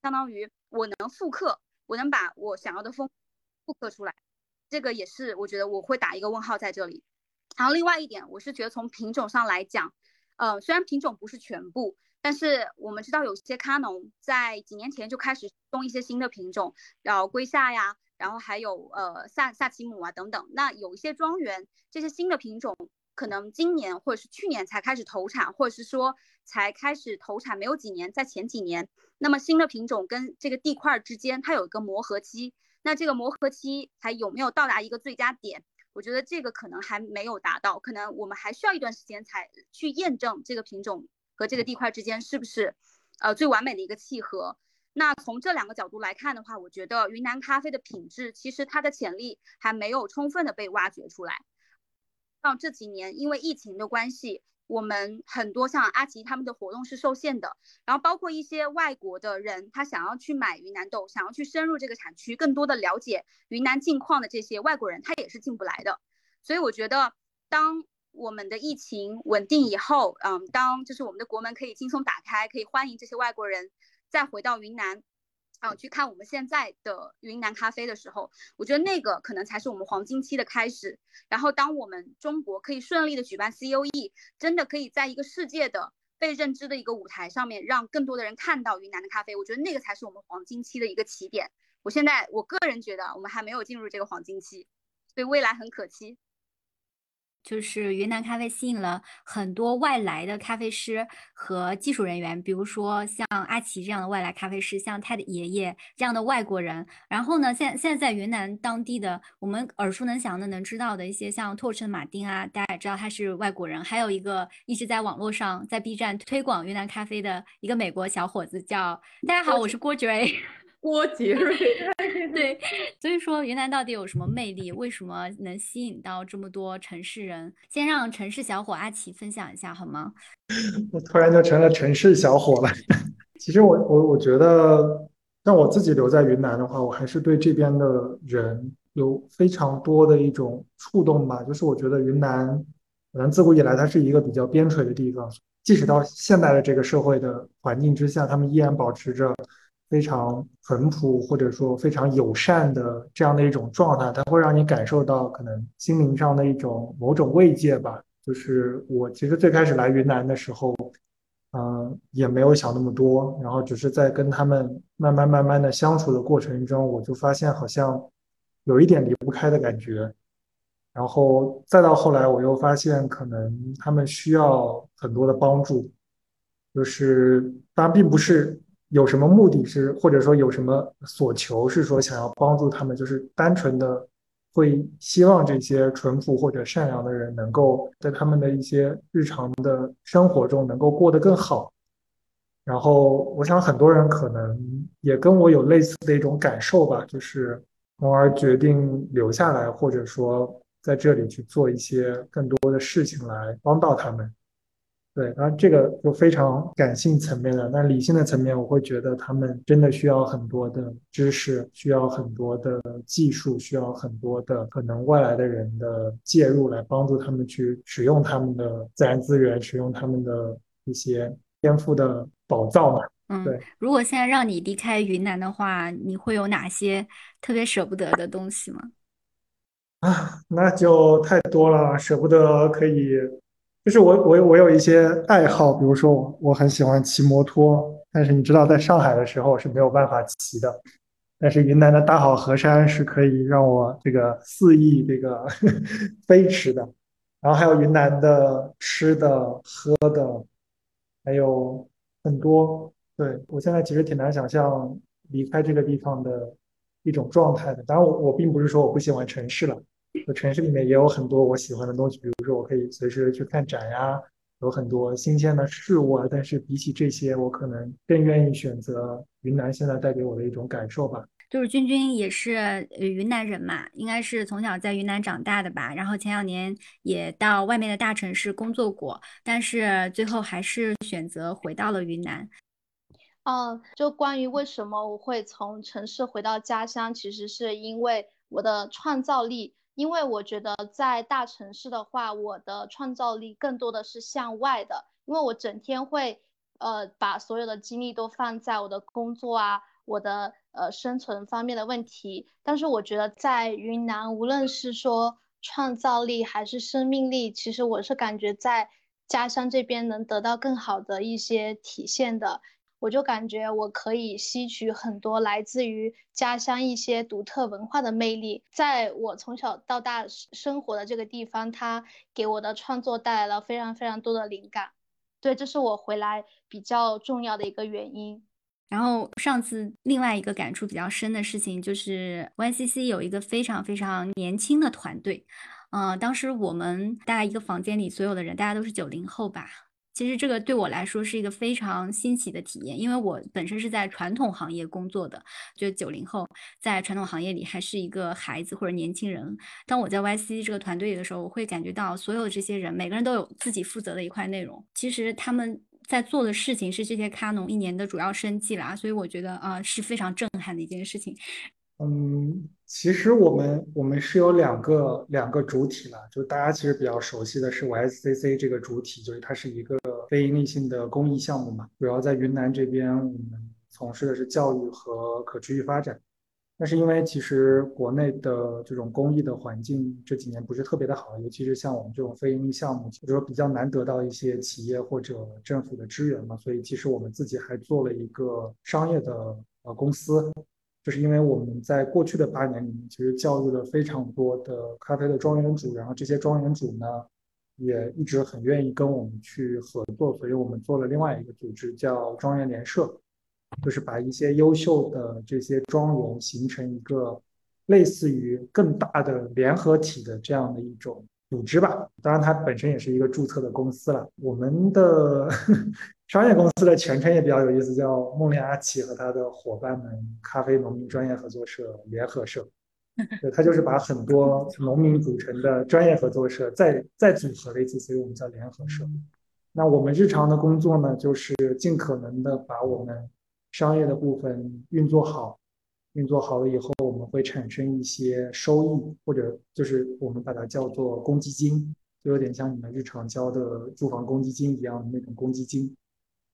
相当于我能复刻，我能把我想要的风复刻出来？这个也是我觉得我会打一个问号在这里。然后另外一点，我是觉得从品种上来讲，呃，虽然品种不是全部，但是我们知道有些咖农在几年前就开始种一些新的品种，然后龟夏呀。然后还有呃萨萨奇姆啊等等，那有一些庄园这些新的品种，可能今年或者是去年才开始投产，或者是说才开始投产没有几年，在前几年，那么新的品种跟这个地块之间它有一个磨合期，那这个磨合期还有没有到达一个最佳点？我觉得这个可能还没有达到，可能我们还需要一段时间才去验证这个品种和这个地块之间是不是呃最完美的一个契合。那从这两个角度来看的话，我觉得云南咖啡的品质其实它的潜力还没有充分的被挖掘出来。到这几年，因为疫情的关系，我们很多像阿吉他们的活动是受限的，然后包括一些外国的人，他想要去买云南豆，想要去深入这个产区，更多的了解云南境况的这些外国人，他也是进不来的。所以我觉得，当我们的疫情稳定以后，嗯，当就是我们的国门可以轻松打开，可以欢迎这些外国人再回到云南。啊，去看我们现在的云南咖啡的时候，我觉得那个可能才是我们黄金期的开始。然后，当我们中国可以顺利的举办 COE，真的可以在一个世界的被认知的一个舞台上面，让更多的人看到云南的咖啡，我觉得那个才是我们黄金期的一个起点。我现在我个人觉得，我们还没有进入这个黄金期，所以未来很可期。就是云南咖啡吸引了很多外来的咖啡师和技术人员，比如说像阿奇这样的外来咖啡师，像他的爷爷这样的外国人。然后呢，现现在在云南当地的我们耳熟能详的、能知道的一些，像拓城马丁啊，大家也知道他是外国人。还有一个一直在网络上在 B 站推广云南咖啡的一个美国小伙子，叫大家好，我是郭爵。郭杰 *laughs* 瑞，对，所以说云南到底有什么魅力？为什么能吸引到这么多城市人？先让城市小伙阿奇分享一下好吗？*laughs* 我突然就成了城市小伙了。*laughs* 其实我我我觉得，让我自己留在云南的话，我还是对这边的人有非常多的一种触动吧。就是我觉得云南可能自古以来它是一个比较边陲的地方，即使到现在的这个社会的环境之下，他们依然保持着。非常淳朴或者说非常友善的这样的一种状态，它会让你感受到可能心灵上的一种某种慰藉吧。就是我其实最开始来云南的时候，嗯，也没有想那么多，然后只是在跟他们慢慢慢慢的相处的过程中，我就发现好像有一点离不开的感觉。然后再到后来，我又发现可能他们需要很多的帮助，就是当然并不是。有什么目的是，或者说有什么所求是说想要帮助他们，就是单纯的会希望这些淳朴或者善良的人能够在他们的一些日常的生活中能够过得更好。然后我想很多人可能也跟我有类似的一种感受吧，就是从而决定留下来，或者说在这里去做一些更多的事情来帮到他们。对，然后这个就非常感性层面的，那理性的层面，我会觉得他们真的需要很多的知识，需要很多的技术，需要很多的可能外来的人的介入来帮助他们去使用他们的自然资源，使用他们的一些天赋的宝藏嘛。嗯，对。如果现在让你离开云南的话，你会有哪些特别舍不得的东西吗？啊，那就太多了，舍不得可以。就是我我我有一些爱好，比如说我我很喜欢骑摩托，但是你知道在上海的时候是没有办法骑的，但是云南的大好河山是可以让我这个肆意这个呵 *laughs* 飞驰的，然后还有云南的吃的喝的，还有很多。对我现在其实挺难想象离开这个地方的一种状态的。当然我我并不是说我不喜欢城市了。城市里面也有很多我喜欢的东西，比如说我可以随时去看展呀，有很多新鲜的事物啊。但是比起这些，我可能更愿意选择云南现在带给我的一种感受吧。就是君君也是云南人嘛，应该是从小在云南长大的吧。然后前两年也到外面的大城市工作过，但是最后还是选择回到了云南。嗯，就关于为什么我会从城市回到家乡，其实是因为我的创造力。因为我觉得在大城市的话，我的创造力更多的是向外的，因为我整天会，呃，把所有的精力都放在我的工作啊，我的呃生存方面的问题。但是我觉得在云南，无论是说创造力还是生命力，其实我是感觉在家乡这边能得到更好的一些体现的。我就感觉我可以吸取很多来自于家乡一些独特文化的魅力，在我从小到大生活的这个地方，它给我的创作带来了非常非常多的灵感。对，这是我回来比较重要的一个原因。然后上次另外一个感触比较深的事情就是 YCC 有一个非常非常年轻的团队，嗯，当时我们大家一个房间里所有的人，大家都是九零后吧。其实这个对我来说是一个非常新奇的体验，因为我本身是在传统行业工作的，就九零后在传统行业里还是一个孩子或者年轻人。当我在 YC 这个团队里的时候，我会感觉到所有这些人每个人都有自己负责的一块内容，其实他们在做的事情是这些咖农一年的主要生计啦，所以我觉得啊是非常震撼的一件事情。嗯，其实我们我们是有两个两个主体了，就大家其实比较熟悉的是 YSCC 这个主体，就是它是一个非营利性的公益项目嘛，主要在云南这边，我们从事的是教育和可持续发展。但是因为其实国内的这种公益的环境这几年不是特别的好，尤其是像我们这种非营利项目，就是说比较难得到一些企业或者政府的支援嘛，所以其实我们自己还做了一个商业的呃公司。就是因为我们在过去的八年里面，其实教育了非常多的咖啡的庄园主，然后这些庄园主呢，也一直很愿意跟我们去合作，所以我们做了另外一个组织，叫庄园联社，就是把一些优秀的这些庄园形成一个类似于更大的联合体的这样的一种。组织吧，当然它本身也是一个注册的公司了。我们的 *laughs* 商业公司的全称也比较有意思，叫梦恋阿奇和他的伙伴们咖啡农民专业合作社联合社。*laughs* 对，它就是把很多农民组成的专业合作社再再组合了一次，所以我们叫联合社。那我们日常的工作呢，就是尽可能的把我们商业的部分运作好。运作好了以后，我们会产生一些收益，或者就是我们把它叫做公积金，就有点像你们日常交的住房公积金一样的那种公积金，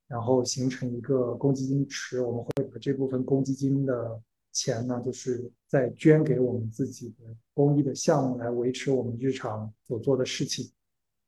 然后形成一个公积金池，我们会把这部分公积金的钱呢，就是再捐给我们自己的公益的项目来维持我们日常所做的事情。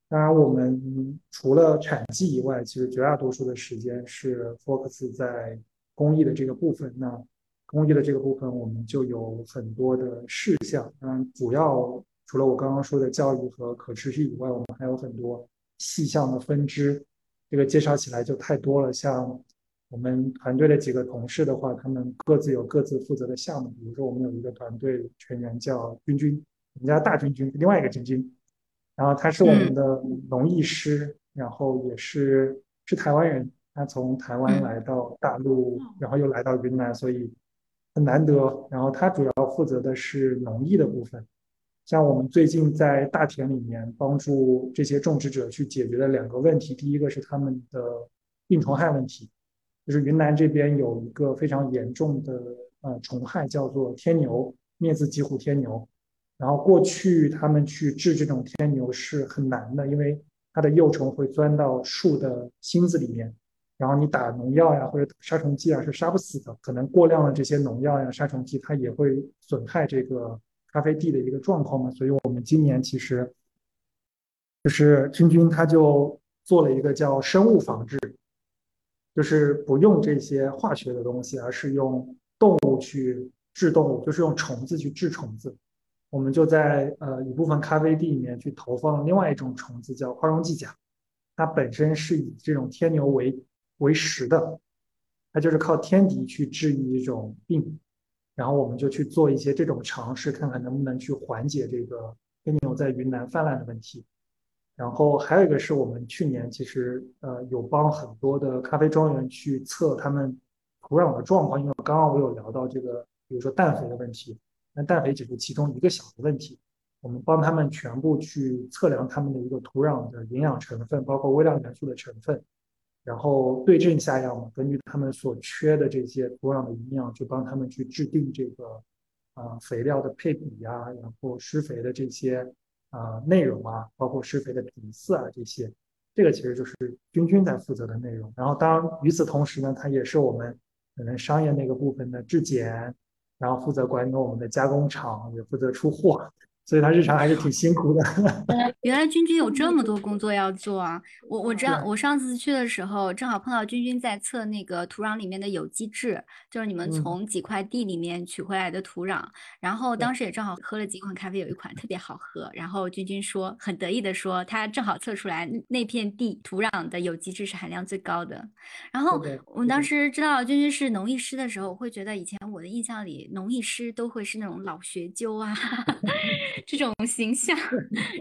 当然，我们除了产季以外，其实绝大多数的时间是 focus 在公益的这个部分。那公益的这个部分，我们就有很多的事项。嗯，主要除了我刚刚说的教育和可持续以外，我们还有很多细项的分支。这个介绍起来就太多了。像我们团队的几个同事的话，他们各自有各自负责的项目。比如说，我们有一个团队成员叫君君，我们家大君君，另外一个君君，然后他是我们的农艺师，然后也是是台湾人，他从台湾来到大陆，然后又来到云南，所以。很难得，然后他主要负责的是农艺的部分，像我们最近在大田里面帮助这些种植者去解决的两个问题，第一个是他们的病虫害问题，就是云南这边有一个非常严重的呃虫害叫做天牛灭字棘虎天牛，然后过去他们去治这种天牛是很难的，因为它的幼虫会钻到树的芯子里面。然后你打农药呀，或者杀虫剂啊，是杀不死的。可能过量的这些农药呀、杀虫剂，它也会损害这个咖啡地的一个状况嘛。所以，我们今年其实就是君君他就做了一个叫生物防治，就是不用这些化学的东西，而是用动物去治动物，就是用虫子去治虫子。我们就在呃一部分咖啡地里面去投放另外一种虫子，叫花绒季甲，它本身是以这种天牛为为食的，它就是靠天敌去治愈一种病，然后我们就去做一些这种尝试，看看能不能去缓解这个天牛在云南泛滥的问题。然后还有一个是我们去年其实呃有帮很多的咖啡庄园去测他们土壤的状况，因为刚刚我有聊到这个，比如说氮肥的问题，那氮肥只是其中一个小的问题，我们帮他们全部去测量他们的一个土壤的营养成分，包括微量元素的成分。然后对症下药嘛，根据他们所缺的这些土壤的营养，就帮他们去制定这个啊肥料的配比呀，然后施肥的这些啊内容啊，包括施肥的频次啊这些，这个其实就是君君在负责的内容。然后当与此同时呢，他也是我们可能商业那个部分的质检，然后负责管理我们的加工厂，也负责出货。所以他日常还是挺辛苦的。*laughs* 原来君君有这么多工作要做啊！我我知道，我上次去的时候正好碰到君君在测那个土壤里面的有机质，就是你们从几块地里面取回来的土壤。然后当时也正好喝了几款咖啡，有一款特别好喝。然后君君说很得意的说，他正好测出来那片地土壤的有机质是含量最高的。然后我们当时知道君君是农艺师的时候，会觉得以前我的印象里农艺师都会是那种老学究啊。*laughs* 这种形象，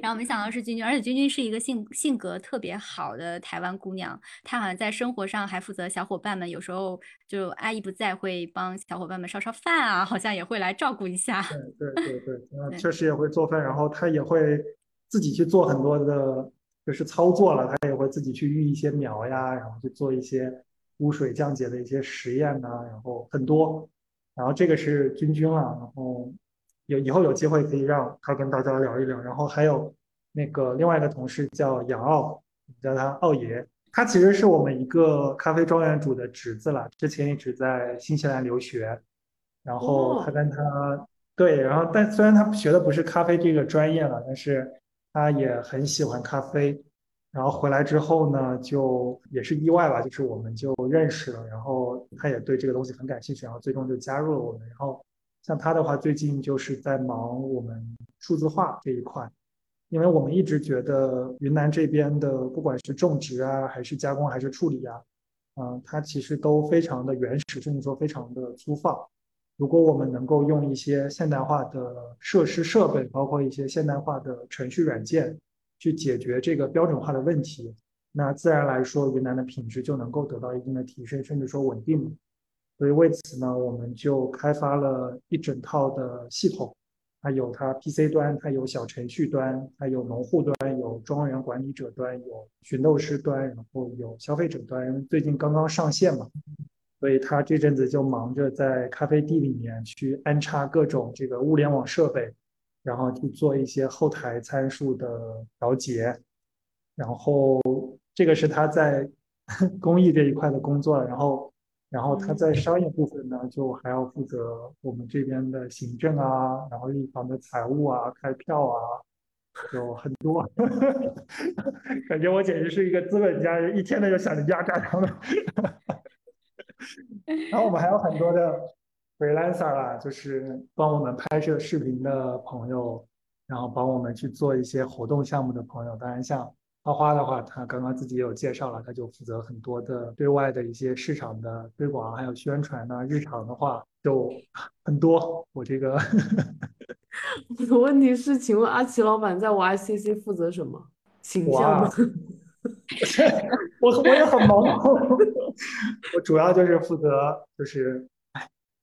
然后没想到是君君，而且君君是一个性性格特别好的台湾姑娘，她好像在生活上还负责小伙伴们，有时候就阿姨不在会帮小伙伴们烧烧饭啊，好像也会来照顾一下。对 *laughs* 对对对，嗯，确实也会做饭，然后她也会自己去做很多的，就是操作了，她也会自己去育一些苗呀，然后去做一些污水降解的一些实验呐，然后很多。然后这个是君君了，然后有以后有机会可以让他跟大家聊一聊。然后还有那个另外一个同事叫杨傲，叫他傲爷，他其实是我们一个咖啡庄园主的侄子了，之前一直在新西兰留学。然后他跟他对，然后但虽然他学的不是咖啡这个专业了，但是他也很喜欢咖啡。然后回来之后呢，就也是意外吧，就是我们就认识了，然后他也对这个东西很感兴趣，然后最终就加入了我们。然后像他的话，最近就是在忙我们数字化这一块，因为我们一直觉得云南这边的不管是种植啊，还是加工，还是处理啊，嗯，它其实都非常的原始，甚至说非常的粗放。如果我们能够用一些现代化的设施设备，包括一些现代化的程序软件。去解决这个标准化的问题，那自然来说，云南的品质就能够得到一定的提升，甚至说稳定。所以为此呢，我们就开发了一整套的系统，它有它 PC 端，它有小程序端，它有农户端，有庄园管理者端，有寻豆师端，然后有消费者端。最近刚刚上线嘛，所以他这阵子就忙着在咖啡地里面去安插各种这个物联网设备。然后去做一些后台参数的调节，然后这个是他在 *laughs* 公益这一块的工作。然后，然后他在商业部分呢，就还要负责我们这边的行政啊，然后一方的财务啊、开票啊，有很多。*laughs* 感觉我简直是一个资本家，一天的就想着压榨他们。*laughs* 然后我们还有很多的。freelancer 啦，就是帮我们拍摄视频的朋友，然后帮我们去做一些活动项目的朋友。当然，像花花的话，他刚刚自己也有介绍了，他就负责很多的对外的一些市场的推广，还有宣传呢。日常的话就很多。我这个，我的问题是，请问阿奇老板在 YCC 负责什么？形象吗？我我也很忙，*laughs* 我主要就是负责就是。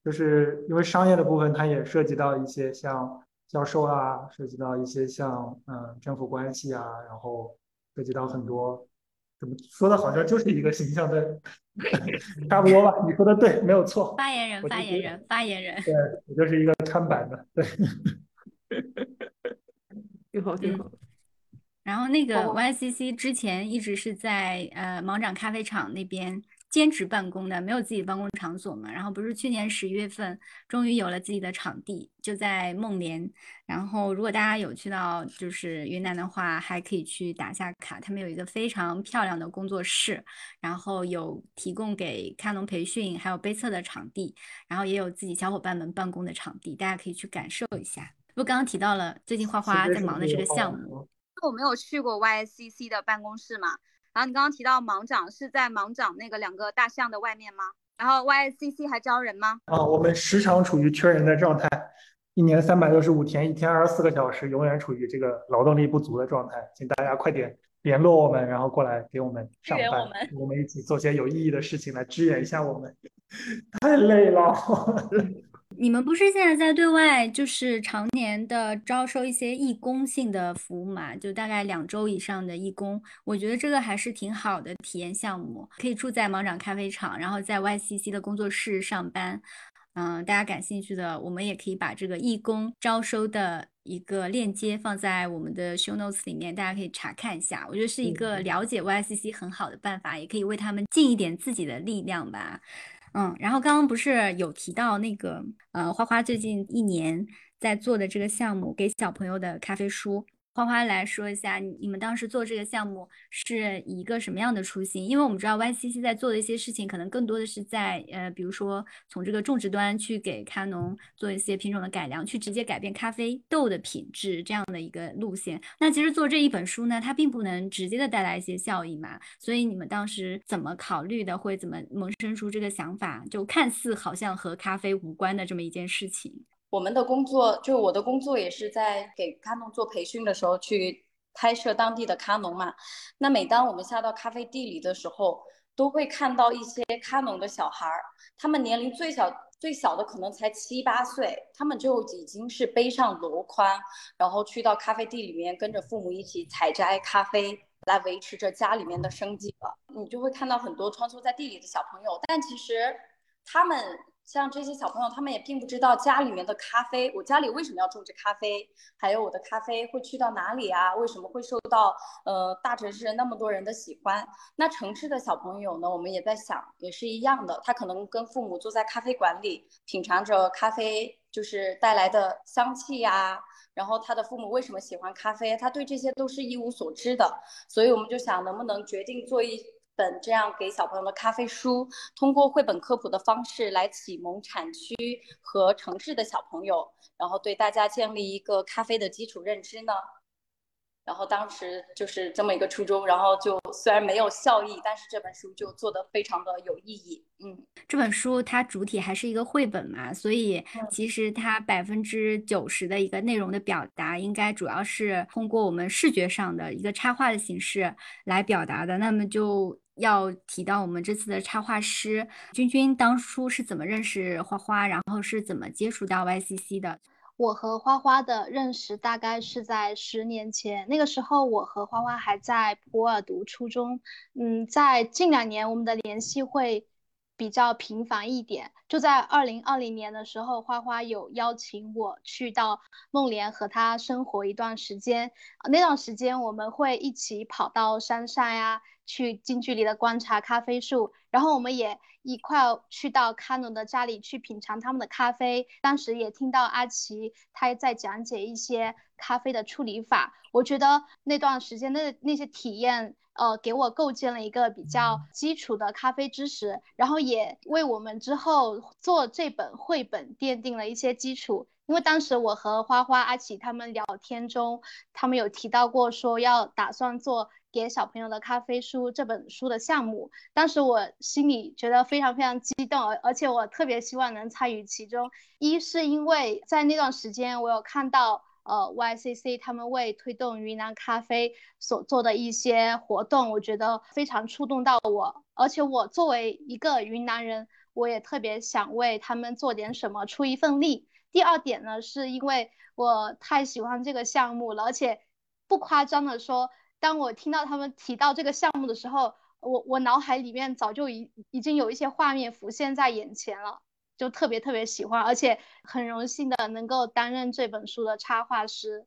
就是因为商业的部分，它也涉及到一些像销售啊，涉及到一些像嗯政府关系啊，然后涉及到很多，怎么说的好像就是一个形象的，差不多吧？你说的对，没有错。发言人，发言人，发言人。对，我就是一个看板的，对。*laughs* 挺好，挺好。然后那个 YCC 之前一直是在呃毛掌咖啡厂那边。兼职办公的，没有自己办公场所嘛。然后不是去年十一月份，终于有了自己的场地，就在孟连。然后如果大家有去到就是云南的话，还可以去打下卡。他们有一个非常漂亮的工作室，然后有提供给卡农培训，还有杯测的场地，然后也有自己小伙伴们办公的场地，大家可以去感受一下。不刚刚提到了最近花花在忙的这个项目，我没有去过 YCC 的办公室嘛。然后你刚刚提到盲长是在盲长那个两个大象的外面吗？然后 YCC 还招人吗？啊，我们时常处于缺人的状态，一年三百六十五天，一天二十四个小时，永远处于这个劳动力不足的状态。请大家快点联络我们，然后过来给我们上班，我们一起做些有意义的事情来支援一下我们。*laughs* 太累了。*laughs* 你们不是现在在对外就是常年的招收一些义工性的服务嘛？就大概两周以上的义工，我觉得这个还是挺好的体验项目。可以住在芒掌咖啡厂，然后在 YCC 的工作室上班。嗯，大家感兴趣的，我们也可以把这个义工招收的一个链接放在我们的 show notes 里面，大家可以查看一下。我觉得是一个了解 YCC 很好的办法，也可以为他们尽一点自己的力量吧。嗯，然后刚刚不是有提到那个呃，花花最近一年在做的这个项目，给小朋友的咖啡书。花花来说一下，你们当时做这个项目是一个什么样的初心？因为我们知道 YCC 在做的一些事情，可能更多的是在呃，比如说从这个种植端去给咖农做一些品种的改良，去直接改变咖啡豆的品质这样的一个路线。那其实做这一本书呢，它并不能直接的带来一些效益嘛。所以你们当时怎么考虑的，会怎么萌生出这个想法？就看似好像和咖啡无关的这么一件事情。我们的工作就我的工作也是在给咖农做培训的时候去拍摄当地的咖农嘛。那每当我们下到咖啡地里的时候，都会看到一些咖农的小孩儿，他们年龄最小最小的可能才七八岁，他们就已经是背上箩筐，然后去到咖啡地里面跟着父母一起采摘咖啡，来维持着家里面的生计了。你就会看到很多穿梭在地里的小朋友，但其实他们。像这些小朋友，他们也并不知道家里面的咖啡，我家里为什么要种植咖啡，还有我的咖啡会去到哪里啊？为什么会受到呃大城市那么多人的喜欢？那城市的小朋友呢？我们也在想，也是一样的，他可能跟父母坐在咖啡馆里，品尝着咖啡就是带来的香气呀。然后他的父母为什么喜欢咖啡？他对这些都是一无所知的。所以我们就想，能不能决定做一。本这样给小朋友的咖啡书，通过绘本科普的方式来启蒙产区和城市的小朋友，然后对大家建立一个咖啡的基础认知呢？然后当时就是这么一个初衷，然后就虽然没有效益，但是这本书就做得非常的有意义。嗯，这本书它主体还是一个绘本嘛，所以其实它百分之九十的一个内容的表达，应该主要是通过我们视觉上的一个插画的形式来表达的。那么就要提到我们这次的插画师君君，当初是怎么认识花花，然后是怎么接触到 YCC 的？我和花花的认识大概是在十年前，那个时候我和花花还在普洱读初中。嗯，在近两年我们的联系会比较频繁一点。就在二零二零年的时候，花花有邀请我去到孟连和他生活一段时间。那段时间我们会一起跑到山上呀。去近距离的观察咖啡树，然后我们也一块去到卡农的家里去品尝他们的咖啡。当时也听到阿奇他在讲解一些咖啡的处理法，我觉得那段时间的那些体验，呃，给我构建了一个比较基础的咖啡知识，然后也为我们之后做这本绘本奠定了一些基础。因为当时我和花花、阿奇他们聊天中，他们有提到过说要打算做。给小朋友的咖啡书这本书的项目，当时我心里觉得非常非常激动，而而且我特别希望能参与其中。一是因为在那段时间，我有看到呃 YCC 他们为推动云南咖啡所做的一些活动，我觉得非常触动到我。而且我作为一个云南人，我也特别想为他们做点什么，出一份力。第二点呢，是因为我太喜欢这个项目了，而且不夸张的说。当我听到他们提到这个项目的时候，我我脑海里面早就已已经有一些画面浮现在眼前了，就特别特别喜欢，而且很荣幸的能够担任这本书的插画师。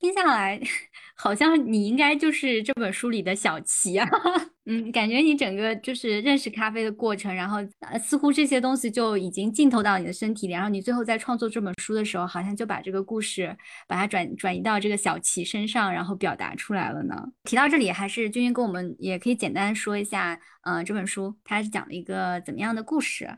听下来，*laughs* 好像你应该就是这本书里的小齐啊。*laughs* 嗯，感觉你整个就是认识咖啡的过程，然后呃，似乎这些东西就已经浸透到你的身体里，然后你最后在创作这本书的时候，好像就把这个故事把它转转移到这个小齐身上，然后表达出来了呢。提到这里，还是君君跟我们也可以简单说一下，嗯，这本书它是讲了一个怎么样的故事？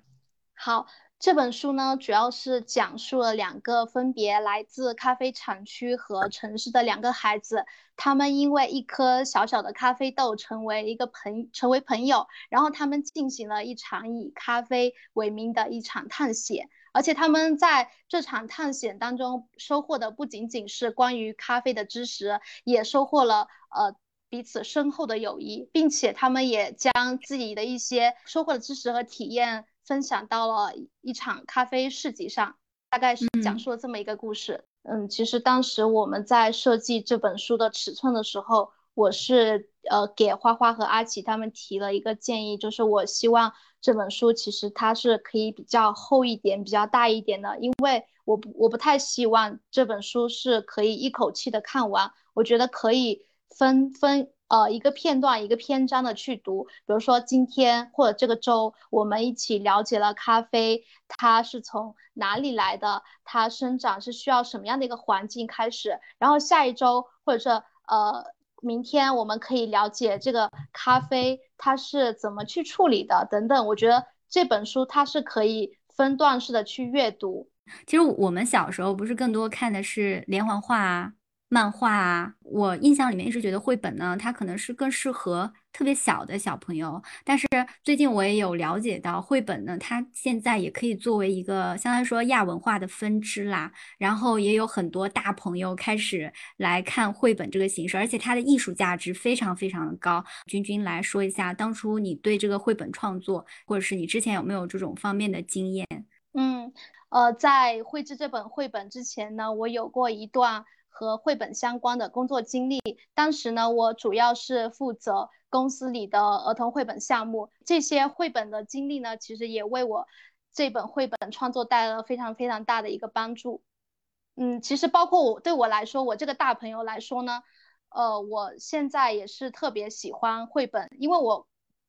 好。这本书呢，主要是讲述了两个分别来自咖啡产区和城市的两个孩子，他们因为一颗小小的咖啡豆成为一个朋成为朋友，然后他们进行了一场以咖啡为名的一场探险，而且他们在这场探险当中收获的不仅仅是关于咖啡的知识，也收获了呃彼此深厚的友谊，并且他们也将自己的一些收获的知识和体验。分享到了一场咖啡市集上，大概是讲述了这么一个故事。嗯，其实当时我们在设计这本书的尺寸的时候，我是呃给花花和阿奇他们提了一个建议，就是我希望这本书其实它是可以比较厚一点、比较大一点的，因为我不我不太希望这本书是可以一口气的看完，我觉得可以分分。呃，一个片段一个篇章的去读，比如说今天或者这个周，我们一起了解了咖啡，它是从哪里来的，它生长是需要什么样的一个环境开始，然后下一周或者是呃明天，我们可以了解这个咖啡它是怎么去处理的等等。我觉得这本书它是可以分段式的去阅读。其实我们小时候不是更多看的是连环画啊。漫画啊，我印象里面一直觉得绘本呢，它可能是更适合特别小的小朋友。但是最近我也有了解到，绘本呢，它现在也可以作为一个相当于说亚文化的分支啦。然后也有很多大朋友开始来看绘本这个形式，而且它的艺术价值非常非常的高。君君来说一下，当初你对这个绘本创作，或者是你之前有没有这种方面的经验？嗯，呃，在绘制这本绘本之前呢，我有过一段。和绘本相关的工作经历，当时呢，我主要是负责公司里的儿童绘本项目。这些绘本的经历呢，其实也为我这本绘本创作带来了非常非常大的一个帮助。嗯，其实包括我对我来说，我这个大朋友来说呢，呃，我现在也是特别喜欢绘本，因为我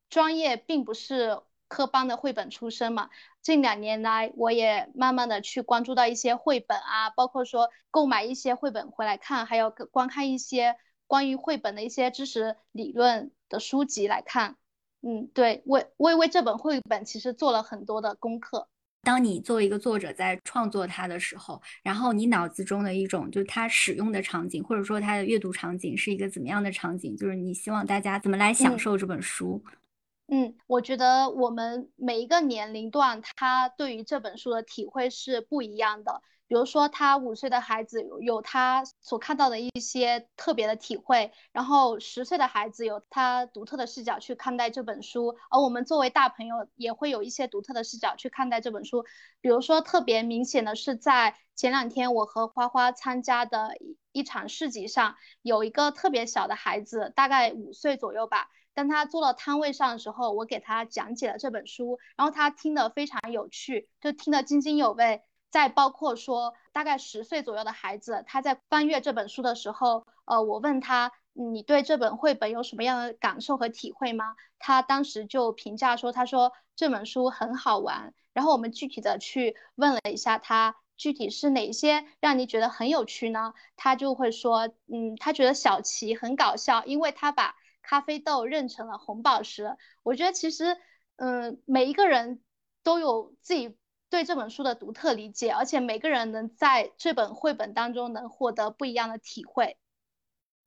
专业并不是。科班的绘本出身嘛，近两年来我也慢慢的去关注到一些绘本啊，包括说购买一些绘本回来看，还有观看一些关于绘本的一些知识理论的书籍来看。嗯，对，为为为这本绘本其实做了很多的功课。当你作为一个作者在创作它的时候，然后你脑子中的一种就是它使用的场景，或者说它的阅读场景是一个怎么样的场景？就是你希望大家怎么来享受这本书？嗯，嗯我觉得我们每一个年龄段，他对于这本书的体会是不一样的。比如说，他五岁的孩子有他所看到的一些特别的体会，然后十岁的孩子有他独特的视角去看待这本书，而我们作为大朋友也会有一些独特的视角去看待这本书。比如说，特别明显的是在前两天我和花花参加的一一场市集上，有一个特别小的孩子，大概五岁左右吧。当他坐到摊位上的时候，我给他讲解了这本书，然后他听得非常有趣，就听得津津有味。再包括说，大概十岁左右的孩子，他在翻阅这本书的时候，呃，我问他，你对这本绘本有什么样的感受和体会吗？他当时就评价说，他说这本书很好玩。然后我们具体的去问了一下他，具体是哪些让你觉得很有趣呢？他就会说，嗯，他觉得小琪很搞笑，因为他把咖啡豆认成了红宝石，我觉得其实，嗯，每一个人都有自己对这本书的独特理解，而且每个人能在这本绘本当中能获得不一样的体会。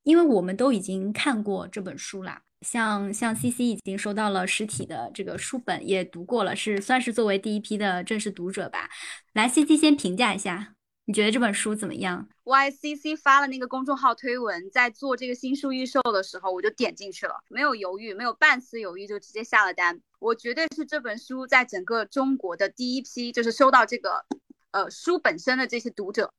因为我们都已经看过这本书啦，像像 C C 已经收到了实体的这个书本，也读过了，是算是作为第一批的正式读者吧。来，C C 先评价一下。你觉得这本书怎么样？YCC 发了那个公众号推文，在做这个新书预售的时候，我就点进去了，没有犹豫，没有半丝犹豫，就直接下了单。我绝对是这本书在整个中国的第一批，就是收到这个呃书本身的这些读者。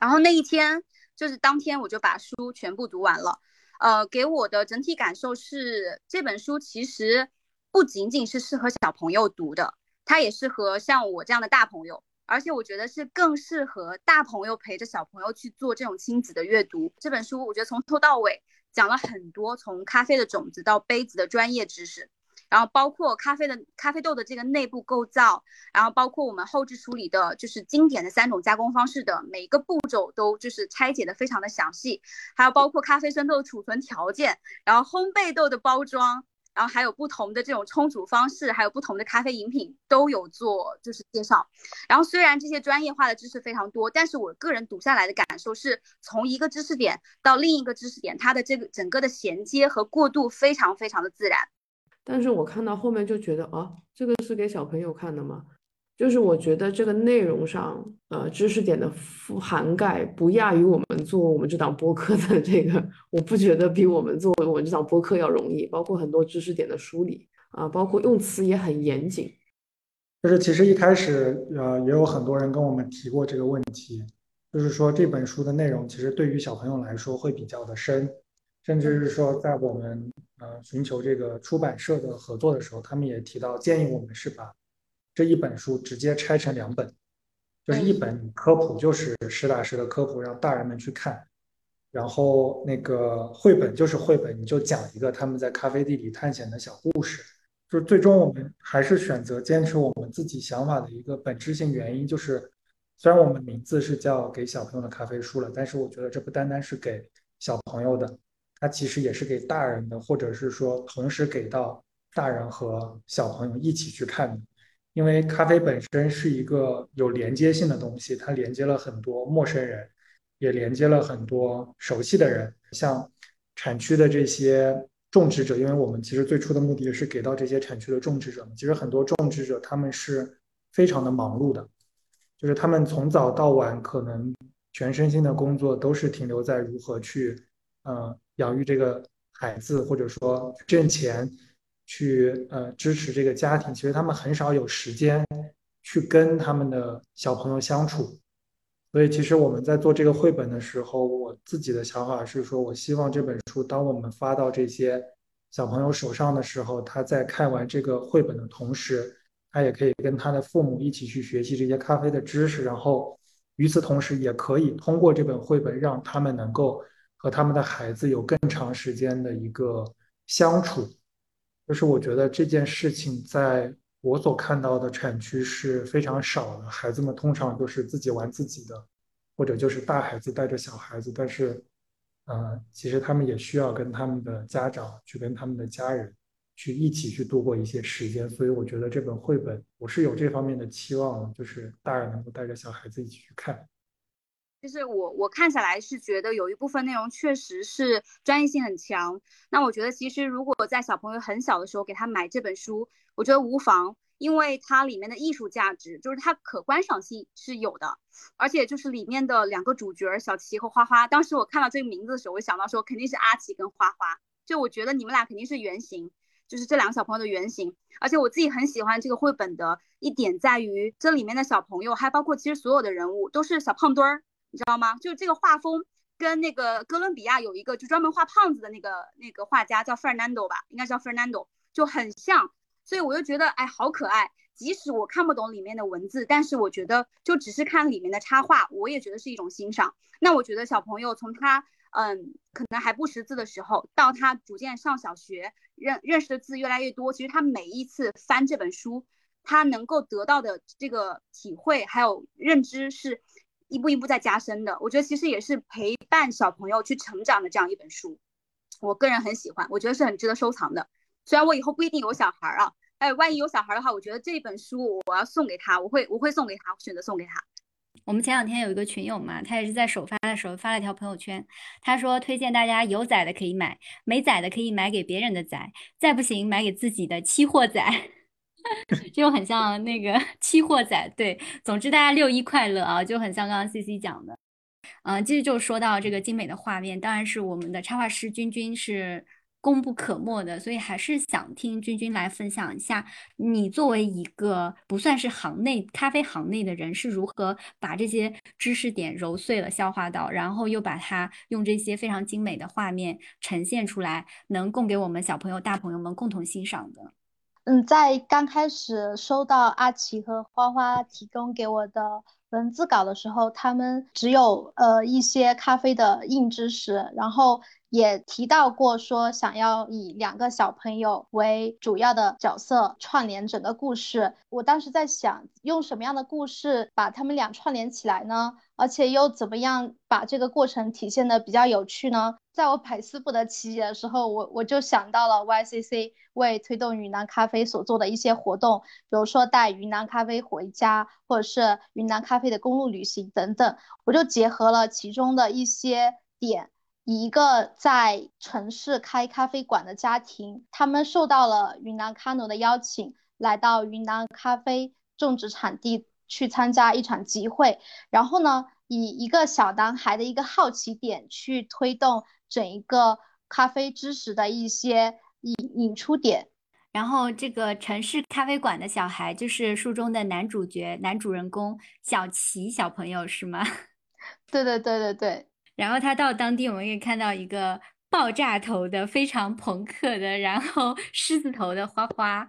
然后那一天，就是当天我就把书全部读完了。呃，给我的整体感受是，这本书其实不仅仅是适合小朋友读的，它也适合像我这样的大朋友。而且我觉得是更适合大朋友陪着小朋友去做这种亲子的阅读。这本书我觉得从头到尾讲了很多，从咖啡的种子到杯子的专业知识，然后包括咖啡的咖啡豆的这个内部构造，然后包括我们后置处理的，就是经典的三种加工方式的每一个步骤都就是拆解的非常的详细，还有包括咖啡生豆储存条件，然后烘焙豆的包装。然后还有不同的这种冲煮方式，还有不同的咖啡饮品都有做就是介绍。然后虽然这些专业化的知识非常多，但是我个人读下来的感受是从一个知识点到另一个知识点，它的这个整个的衔接和过渡非常非常的自然。但是我看到后面就觉得啊，这个是给小朋友看的吗？就是我觉得这个内容上，呃，知识点的覆涵盖不亚于我们做我们这档播客的这个，我不觉得比我们做我们这档播客要容易。包括很多知识点的梳理啊，包括用词也很严谨。就是其实一开始，呃，也有很多人跟我们提过这个问题，就是说这本书的内容其实对于小朋友来说会比较的深，甚至是说在我们呃寻求这个出版社的合作的时候，他们也提到建议我们是把。这一本书直接拆成两本，就是一本科普，就是实打实的科普，让大人们去看；然后那个绘本就是绘本，你就讲一个他们在咖啡地里探险的小故事。就最终我们还是选择坚持我们自己想法的一个本质性原因，就是虽然我们名字是叫给小朋友的咖啡书了，但是我觉得这不单单是给小朋友的，它其实也是给大人的，或者是说同时给到大人和小朋友一起去看的。因为咖啡本身是一个有连接性的东西，它连接了很多陌生人，也连接了很多熟悉的人。像产区的这些种植者，因为我们其实最初的目的也是给到这些产区的种植者。其实很多种植者他们是非常的忙碌的，就是他们从早到晚可能全身心的工作都是停留在如何去呃养育这个孩子，或者说挣钱去呃支持这个家庭。其实他们很少有时间去跟他们的小朋友相处。所以，其实我们在做这个绘本的时候，我自己的想法是说，我希望这本书，当我们发到这些小朋友手上的时候，他在看完这个绘本的同时，他也可以跟他的父母一起去学习这些咖啡的知识，然后与此同时，也可以通过这本绘本，让他们能够和他们的孩子有更长时间的一个相处。就是我觉得这件事情在。我所看到的产区是非常少的，孩子们通常都是自己玩自己的，或者就是大孩子带着小孩子。但是，呃，其实他们也需要跟他们的家长去跟他们的家人去一起去度过一些时间。所以，我觉得这本绘本我是有这方面的期望，就是大人能够带着小孩子一起去看。就是我我看下来是觉得有一部分内容确实是专业性很强。那我觉得其实如果在小朋友很小的时候给他买这本书。我觉得无妨，因为它里面的艺术价值就是它可观赏性是有的，而且就是里面的两个主角小琪和花花。当时我看到这个名字的时候，我想到说肯定是阿奇跟花花，就我觉得你们俩肯定是原型，就是这两个小朋友的原型。而且我自己很喜欢这个绘本的一点在于，这里面的小朋友还包括其实所有的人物都是小胖墩儿，你知道吗？就这个画风跟那个哥伦比亚有一个就专门画胖子的那个那个画家叫 Fernando 吧，应该叫 Fernando，就很像。所以我就觉得，哎，好可爱。即使我看不懂里面的文字，但是我觉得，就只是看里面的插画，我也觉得是一种欣赏。那我觉得小朋友从他，嗯，可能还不识字的时候，到他逐渐上小学，认认识的字越来越多，其实他每一次翻这本书，他能够得到的这个体会还有认知，是一步一步在加深的。我觉得其实也是陪伴小朋友去成长的这样一本书，我个人很喜欢，我觉得是很值得收藏的。虽然我以后不一定有小孩啊，哎，万一有小孩的话，我觉得这本书我要送给他，我会我会送给他，选择送给他。我们前两天有一个群友嘛，他也是在首发的时候发了条朋友圈，他说推荐大家有崽的可以买，没崽的可以买给别人的崽，再不行买给自己的期货崽，就很像那个 *laughs* 期货仔。对，总之大家六一快乐啊，就很像刚刚 C C 讲的。嗯，继续就说到这个精美的画面，当然是我们的插画师君君是。功不可没的，所以还是想听君君来分享一下，你作为一个不算是行内咖啡行内的人，是如何把这些知识点揉碎了消化到，然后又把它用这些非常精美的画面呈现出来，能供给我们小朋友、大朋友们共同欣赏的。嗯，在刚开始收到阿奇和花花提供给我的文字稿的时候，他们只有呃一些咖啡的硬知识，然后。也提到过说想要以两个小朋友为主要的角色串联整个故事。我当时在想，用什么样的故事把他们俩串联起来呢？而且又怎么样把这个过程体现的比较有趣呢？在我百思不得其解的时候，我我就想到了 YCC 为推动云南咖啡所做的一些活动，比如说带云南咖啡回家，或者是云南咖啡的公路旅行等等。我就结合了其中的一些点。以一个在城市开咖啡馆的家庭，他们受到了云南咖农的邀请，来到云南咖啡种植产地去参加一场集会。然后呢，以一个小男孩的一个好奇点去推动整一个咖啡知识的一些引引出点。然后这个城市咖啡馆的小孩就是书中的男主角、男主人公小齐小朋友，是吗？*laughs* 对对对对对。然后他到当地，我们可以看到一个爆炸头的、非常朋克的，然后 *laughs* 狮子头的花花。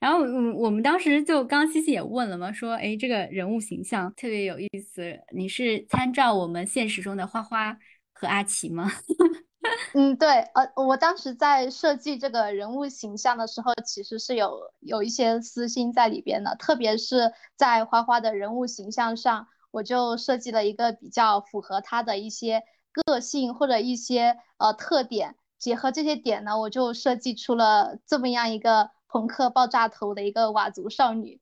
然后我们当时就刚西西也问了嘛，说：“哎，这个人物形象特别有意思，你是参照我们现实中的花花和阿奇吗？” *laughs* *laughs* 嗯，对，呃，我当时在设计这个人物形象的时候，其实是有有一些私心在里边的，特别是在花花的人物形象上。我就设计了一个比较符合他的一些个性或者一些呃特点，结合这些点呢，我就设计出了这么样一个朋克爆炸头的一个佤族少女。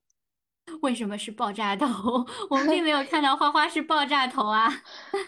为什么是爆炸头？*laughs* 我们并没有看 *laughs* 到花花是爆炸头啊。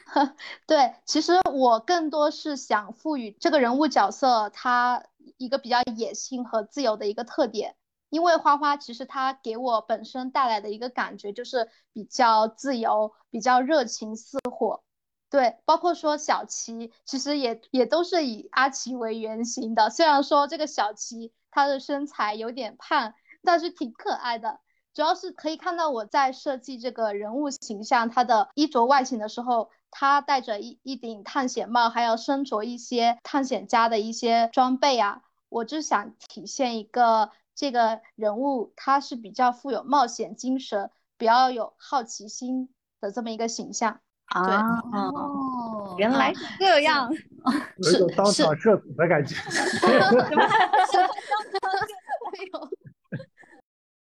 *laughs* 对，其实我更多是想赋予这个人物角色他一个比较野性和自由的一个特点。因为花花其实他给我本身带来的一个感觉就是比较自由，比较热情似火。对，包括说小琪，其实也也都是以阿奇为原型的。虽然说这个小琪她的身材有点胖，但是挺可爱的。主要是可以看到我在设计这个人物形象，他的衣着外形的时候，他戴着一一顶探险帽，还有身着一些探险家的一些装备啊，我就想体现一个这个人物他是比较富有冒险精神，比较有好奇心的这么一个形象。啊，哦，原来是这样，有一种当场社死的感觉。*laughs* *laughs*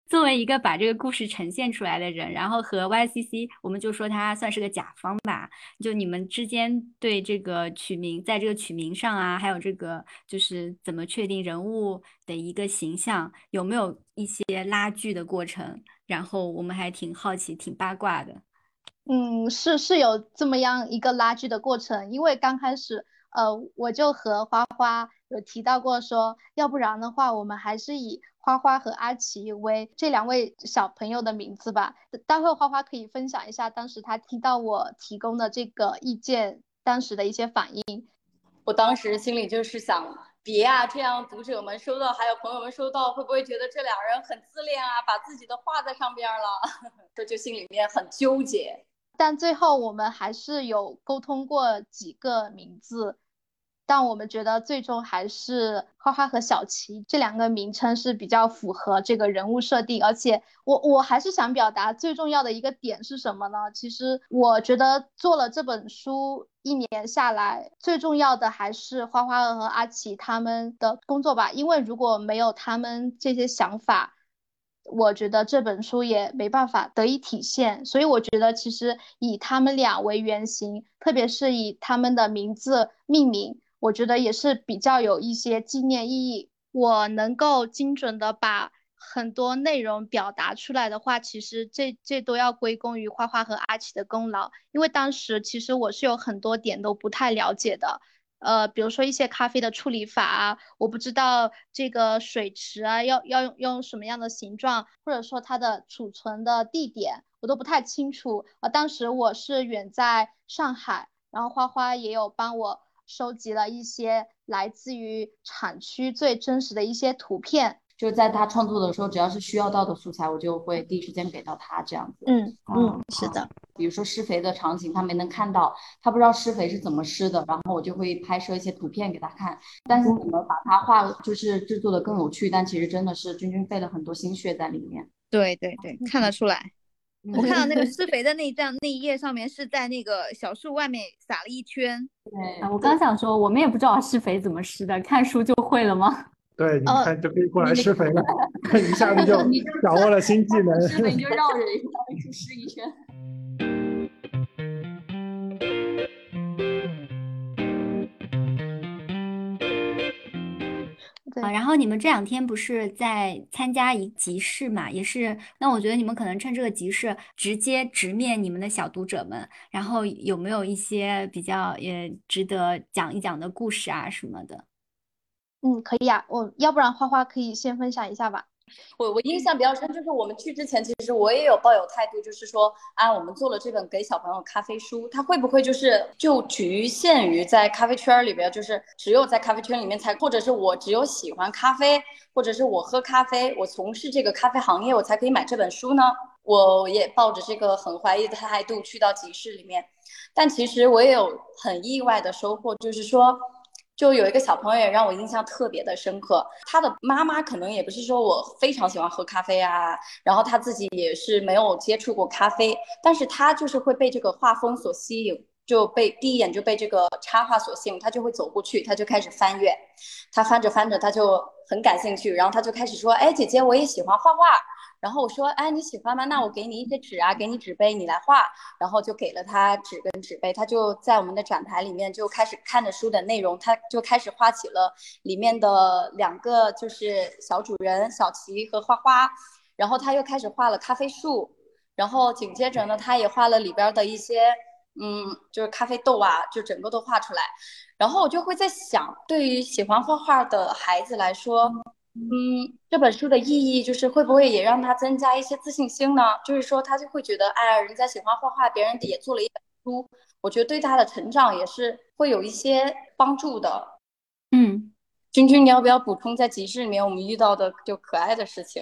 作为一个把这个故事呈现出来的人，然后和 YCC，我们就说他算是个甲方吧。就你们之间对这个取名，在这个取名上啊，还有这个就是怎么确定人物的一个形象，有没有一些拉锯的过程？然后我们还挺好奇、挺八卦的。嗯，是是有这么样一个拉锯的过程，因为刚开始，呃，我就和花花有提到过说，要不然的话，我们还是以花花和阿奇为这两位小朋友的名字吧。待会花花可以分享一下当时他听到我提供的这个意见，当时的一些反应。我当时心里就是想，别啊，这样读者们收到，还有朋友们收到，会不会觉得这两人很自恋啊，把自己的画在上边了？*laughs* 这就心里面很纠结。但最后我们还是有沟通过几个名字，但我们觉得最终还是花花和小琪这两个名称是比较符合这个人物设定。而且我我还是想表达最重要的一个点是什么呢？其实我觉得做了这本书一年下来，最重要的还是花花和阿奇他们的工作吧，因为如果没有他们这些想法。我觉得这本书也没办法得以体现，所以我觉得其实以他们俩为原型，特别是以他们的名字命名，我觉得也是比较有一些纪念意义。我能够精准的把很多内容表达出来的话，其实这这都要归功于花花和阿奇的功劳，因为当时其实我是有很多点都不太了解的。呃，比如说一些咖啡的处理法啊，我不知道这个水池啊要要用用什么样的形状，或者说它的储存的地点，我都不太清楚。呃，当时我是远在上海，然后花花也有帮我收集了一些来自于产区最真实的一些图片。就是在他创作的时候，只要是需要到的素材，我就会第一时间给到他这样子。嗯嗯，是的。比如说施肥的场景，他没能看到，他不知道施肥是怎么施的，然后我就会拍摄一些图片给他看。但是怎么把它画，就是制作的更有趣，但其实真的是君君费了很多心血在里面。对对对，看得出来。我看到那个 *laughs* 施肥的那一张那一页上面是在那个小树外面撒了一圈。对，我刚想说，我们也不知道施肥怎么施的，看书就会了吗？*laughs* 对，你看就可以过来施肥了，*laughs* 一下子就掌握了新技能。施肥你就绕着一个位置施一圈。然后你们这两天不是在参加一集市嘛？也是，那我觉得你们可能趁这个集市直接直面你们的小读者们，然后有没有一些比较也值得讲一讲的故事啊什么的？嗯，可以啊，我要不然花花可以先分享一下吧。我我印象比较深，就是我们去之前，其实我也有抱有态度，就是说，啊，我们做了这本给小朋友咖啡书，它会不会就是就局限于在咖啡圈里边，就是只有在咖啡圈里面才，或者是我只有喜欢咖啡，或者是我喝咖啡，我从事这个咖啡行业，我才可以买这本书呢？我也抱着这个很怀疑的态度去到集市里面，但其实我也有很意外的收获，就是说。就有一个小朋友也让我印象特别的深刻，他的妈妈可能也不是说我非常喜欢喝咖啡啊，然后他自己也是没有接触过咖啡，但是他就是会被这个画风所吸引，就被第一眼就被这个插画所吸引，他就会走过去，他就开始翻阅，他翻着翻着他就很感兴趣，然后他就开始说，哎，姐姐我也喜欢画画。然后我说，哎，你喜欢吗？那我给你一些纸啊，给你纸杯，你来画。然后就给了他纸跟纸杯，他就在我们的展台里面就开始看着书的内容，他就开始画起了里面的两个就是小主人小琪和花花。然后他又开始画了咖啡树，然后紧接着呢，他也画了里边的一些嗯，就是咖啡豆啊，就整个都画出来。然后我就会在想，对于喜欢画画的孩子来说，嗯，这本书的意义就是会不会也让他增加一些自信心呢？就是说他就会觉得，哎，人家喜欢画画，别人也做了一本书，我觉得对他的成长也是会有一些帮助的。嗯，君君，你要不要补充在集市里面我们遇到的就可爱的事情？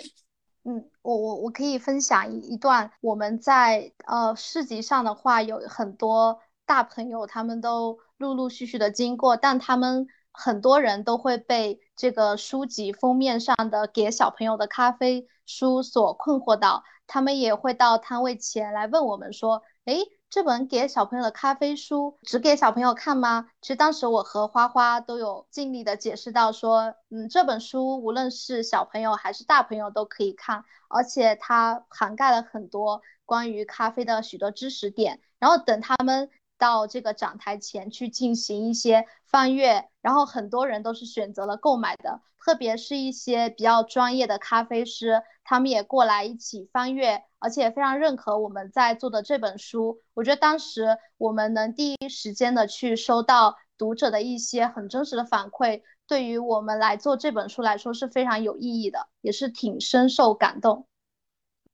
嗯，我我我可以分享一一段，我们在呃市集上的话，有很多大朋友，他们都陆陆续续的经过，但他们很多人都会被这个书籍封面上的给小朋友的咖啡书所困惑到，他们也会到摊位前来问我们说，诶。这本给小朋友的咖啡书，只给小朋友看吗？其实当时我和花花都有尽力的解释到说，嗯，这本书无论是小朋友还是大朋友都可以看，而且它涵盖了很多关于咖啡的许多知识点。然后等他们到这个展台前去进行一些翻阅，然后很多人都是选择了购买的，特别是一些比较专业的咖啡师，他们也过来一起翻阅。而且非常认可我们在做的这本书，我觉得当时我们能第一时间的去收到读者的一些很真实的反馈，对于我们来做这本书来说是非常有意义的，也是挺深受感动。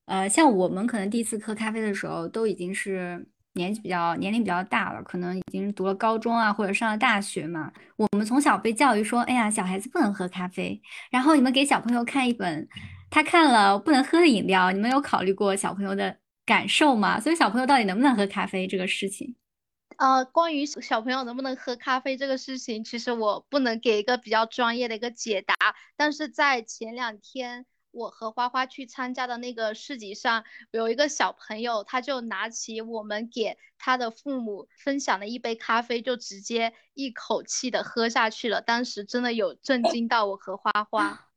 呃，像我们可能第一次喝咖啡的时候，都已经是年纪比较年龄比较大了，可能已经读了高中啊，或者上了大学嘛。我们从小被教育说，哎呀，小孩子不能喝咖啡，然后你们给小朋友看一本。他看了不能喝的饮料，你们有考虑过小朋友的感受吗？所以小朋友到底能不能喝咖啡这个事情，呃，关于小朋友能不能喝咖啡这个事情，其实我不能给一个比较专业的一个解答。但是在前两天，我和花花去参加的那个市集上，有一个小朋友，他就拿起我们给他的父母分享的一杯咖啡，就直接一口气的喝下去了。当时真的有震 *laughs* 惊到我和花花。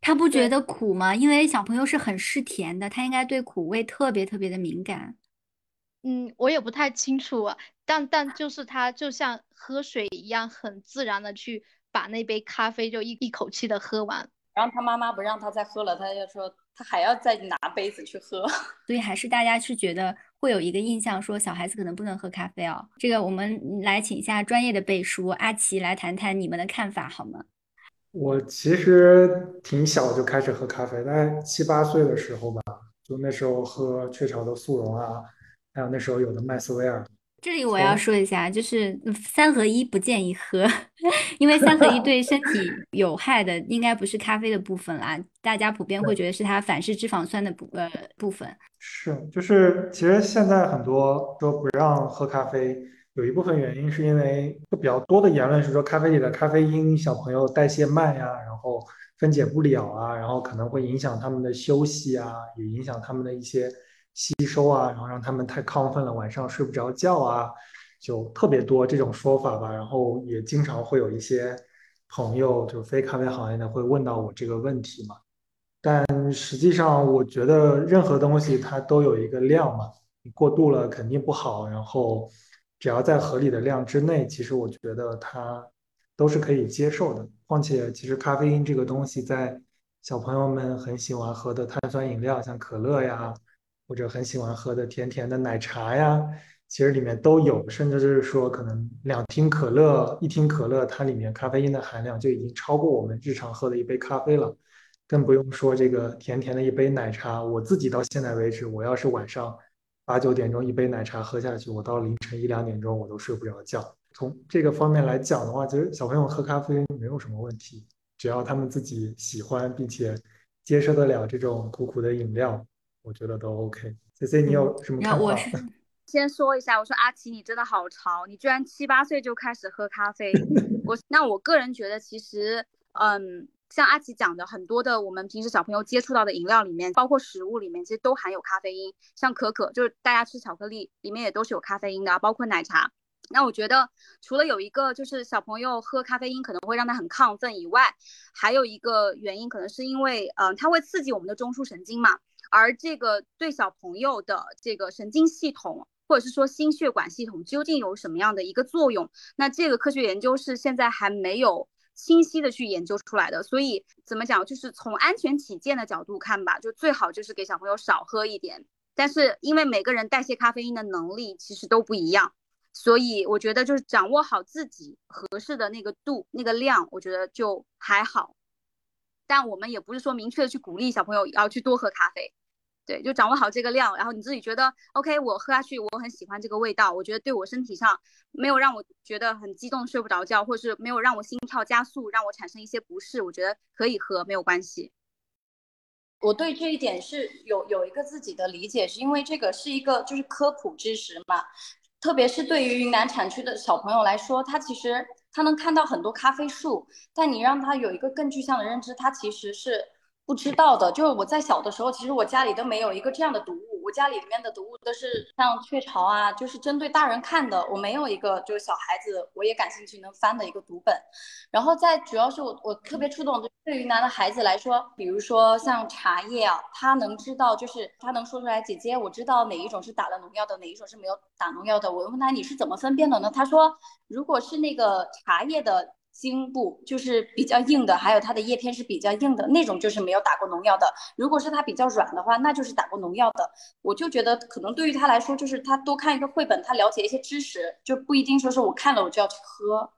他不觉得苦吗？因为小朋友是很嗜甜的，他应该对苦味特别特别的敏感。嗯，我也不太清楚，啊，但但就是他就像喝水一样，很自然的去把那杯咖啡就一一口气的喝完。然后他妈妈不让他再喝了，他就说他还要再拿杯子去喝。*laughs* 所以还是大家是觉得会有一个印象，说小孩子可能不能喝咖啡哦。这个我们来请一下专业的背书阿奇来谈谈你们的看法好吗？我其实挺小就开始喝咖啡，大概七八岁的时候吧，就那时候喝雀巢的速溶啊，还有那时候有的麦斯威尔。这里我要说一下，就是三合一不建议喝，*laughs* 因为三合一对身体有害的应该不是咖啡的部分啦，大家普遍会觉得是它反式脂肪酸的部呃部分。是，就是其实现在很多说不让喝咖啡。有一部分原因是因为就比较多的言论是说咖啡里的咖啡因小朋友代谢慢呀，然后分解不了啊，然后可能会影响他们的休息啊，也影响他们的一些吸收啊，然后让他们太亢奋了，晚上睡不着觉啊，就特别多这种说法吧。然后也经常会有一些朋友，就非咖啡行业的会问到我这个问题嘛。但实际上，我觉得任何东西它都有一个量嘛，你过度了肯定不好，然后。只要在合理的量之内，其实我觉得它都是可以接受的。况且，其实咖啡因这个东西，在小朋友们很喜欢喝的碳酸饮料，像可乐呀，或者很喜欢喝的甜甜的奶茶呀，其实里面都有。甚至就是说，可能两听可乐、一听可乐，它里面咖啡因的含量就已经超过我们日常喝的一杯咖啡了。更不用说这个甜甜的一杯奶茶。我自己到现在为止，我要是晚上。八九点钟一杯奶茶喝下去，我到凌晨一两点钟我都睡不着觉。从这个方面来讲的话，其实小朋友喝咖啡没有什么问题，只要他们自己喜欢并且接受得了这种苦苦的饮料，我觉得都 OK。C C，你有什么看法？*laughs* 先说一下，我说阿奇，你真的好潮，你居然七八岁就开始喝咖啡。*laughs* 我那我个人觉得，其实，嗯。像阿奇讲的，很多的我们平时小朋友接触到的饮料里面，包括食物里面，其实都含有咖啡因。像可可，就是大家吃巧克力里面也都是有咖啡因的，包括奶茶。那我觉得，除了有一个就是小朋友喝咖啡因可能会让他很亢奋以外，还有一个原因可能是因为，嗯，它会刺激我们的中枢神经嘛。而这个对小朋友的这个神经系统，或者是说心血管系统，究竟有什么样的一个作用？那这个科学研究是现在还没有。清晰的去研究出来的，所以怎么讲，就是从安全起见的角度看吧，就最好就是给小朋友少喝一点。但是因为每个人代谢咖啡因的能力其实都不一样，所以我觉得就是掌握好自己合适的那个度、那个量，我觉得就还好。但我们也不是说明确的去鼓励小朋友要去多喝咖啡。对，就掌握好这个量，然后你自己觉得 OK，我喝下去我很喜欢这个味道，我觉得对我身体上没有让我觉得很激动睡不着觉，或者是没有让我心跳加速，让我产生一些不适，我觉得可以喝没有关系。我对这一点是有有一个自己的理解，是因为这个是一个就是科普知识嘛，特别是对于云南产区的小朋友来说，他其实他能看到很多咖啡树，但你让他有一个更具象的认知，他其实是。不知道的，就是我在小的时候，其实我家里都没有一个这样的读物。我家里里面的读物都是像雀巢啊，就是针对大人看的。我没有一个就是小孩子我也感兴趣能翻的一个读本。然后在主要是我我特别触动，对于云南的孩子来说，比如说像茶叶啊，他能知道，就是他能说出来，姐姐，我知道哪一种是打了农药的，哪一种是没有打农药的。我问他你是怎么分辨的呢？他说，如果是那个茶叶的。茎部就是比较硬的，还有它的叶片是比较硬的那种，就是没有打过农药的。如果是它比较软的话，那就是打过农药的。我就觉得可能对于他来说，就是他多看一个绘本，他了解一些知识，就不一定说是我看了我就要去喝。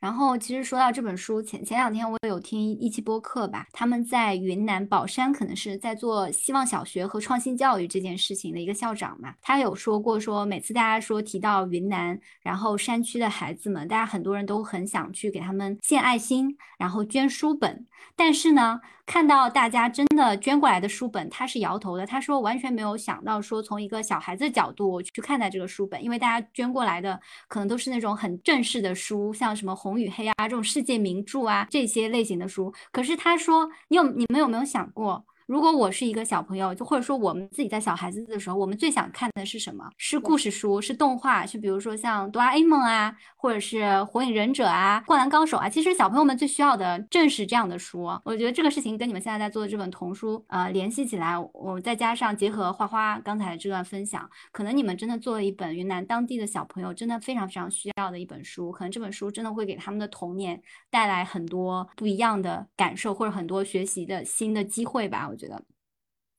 然后，其实说到这本书，前前两天我有听一期播客吧，他们在云南保山，可能是在做希望小学和创新教育这件事情的一个校长嘛，他有说过，说每次大家说提到云南，然后山区的孩子们，大家很多人都很想去给他们献爱心，然后捐书本，但是呢。看到大家真的捐过来的书本，他是摇头的。他说完全没有想到说从一个小孩子角度去看待这个书本，因为大家捐过来的可能都是那种很正式的书，像什么《红与黑》啊这种世界名著啊这些类型的书。可是他说，你有你们有没有想过？如果我是一个小朋友，就或者说我们自己在小孩子的时候，我们最想看的是什么？是故事书，是动画，是比如说像哆啦 A 梦啊，或者是火影忍者啊、灌篮高手啊。其实小朋友们最需要的正是这样的书。我觉得这个事情跟你们现在在做的这本童书，呃，联系起来，我再加上结合花花刚才的这段分享，可能你们真的做了一本云南当地的小朋友真的非常非常需要的一本书。可能这本书真的会给他们的童年带来很多不一样的感受，或者很多学习的新的机会吧。我。觉得，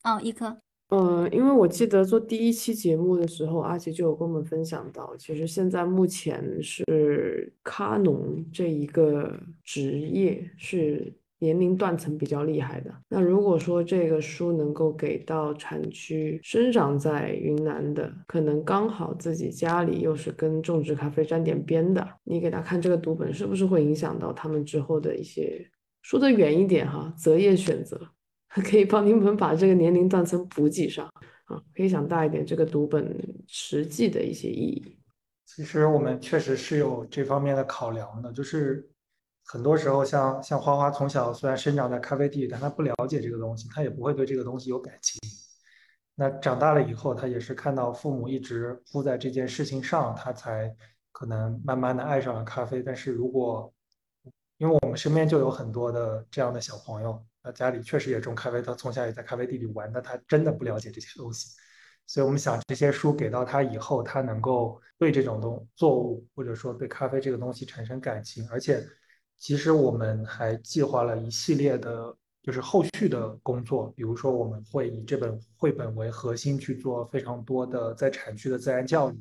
哦，一颗，呃，因为我记得做第一期节目的时候，阿奇就有跟我们分享到，其实现在目前是咖农这一个职业是年龄断层比较厉害的。那如果说这个书能够给到产区生长在云南的，可能刚好自己家里又是跟种植咖啡沾点边的，你给他看这个读本，是不是会影响到他们之后的一些？说的远一点哈，择业选择。可以帮你们把这个年龄断层补给上啊，可以想大一点，这个读本实际的一些意义。其实我们确实是有这方面的考量的，就是很多时候像像花花从小虽然生长在咖啡地，但他不了解这个东西，他也不会对这个东西有感情。那长大了以后，他也是看到父母一直扑在这件事情上，他才可能慢慢的爱上了咖啡。但是如果因为我们身边就有很多的这样的小朋友。他家里确实也种咖啡，他从小也在咖啡地里玩，但他真的不了解这些东西，所以我们想这些书给到他以后，他能够对这种东作物或者说对咖啡这个东西产生感情，而且其实我们还计划了一系列的，就是后续的工作，比如说我们会以这本绘本为核心去做非常多的在产区的自然教育，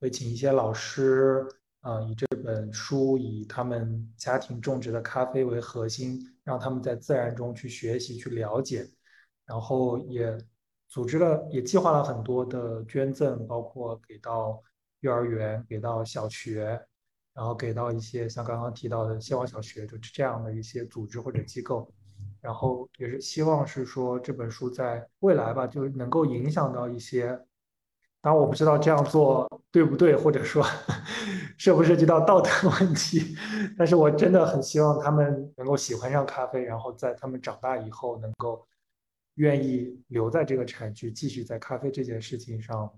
会请一些老师。啊，以这本书以他们家庭种植的咖啡为核心，让他们在自然中去学习、去了解，然后也组织了、也计划了很多的捐赠，包括给到幼儿园、给到小学，然后给到一些像刚刚提到的希望小学，就是这样的一些组织或者机构，然后也是希望是说这本书在未来吧，就能够影响到一些。当然我不知道这样做对不对，或者说涉不涉及到道德问题，但是我真的很希望他们能够喜欢上咖啡，然后在他们长大以后能够愿意留在这个产区，继续在咖啡这件事情上，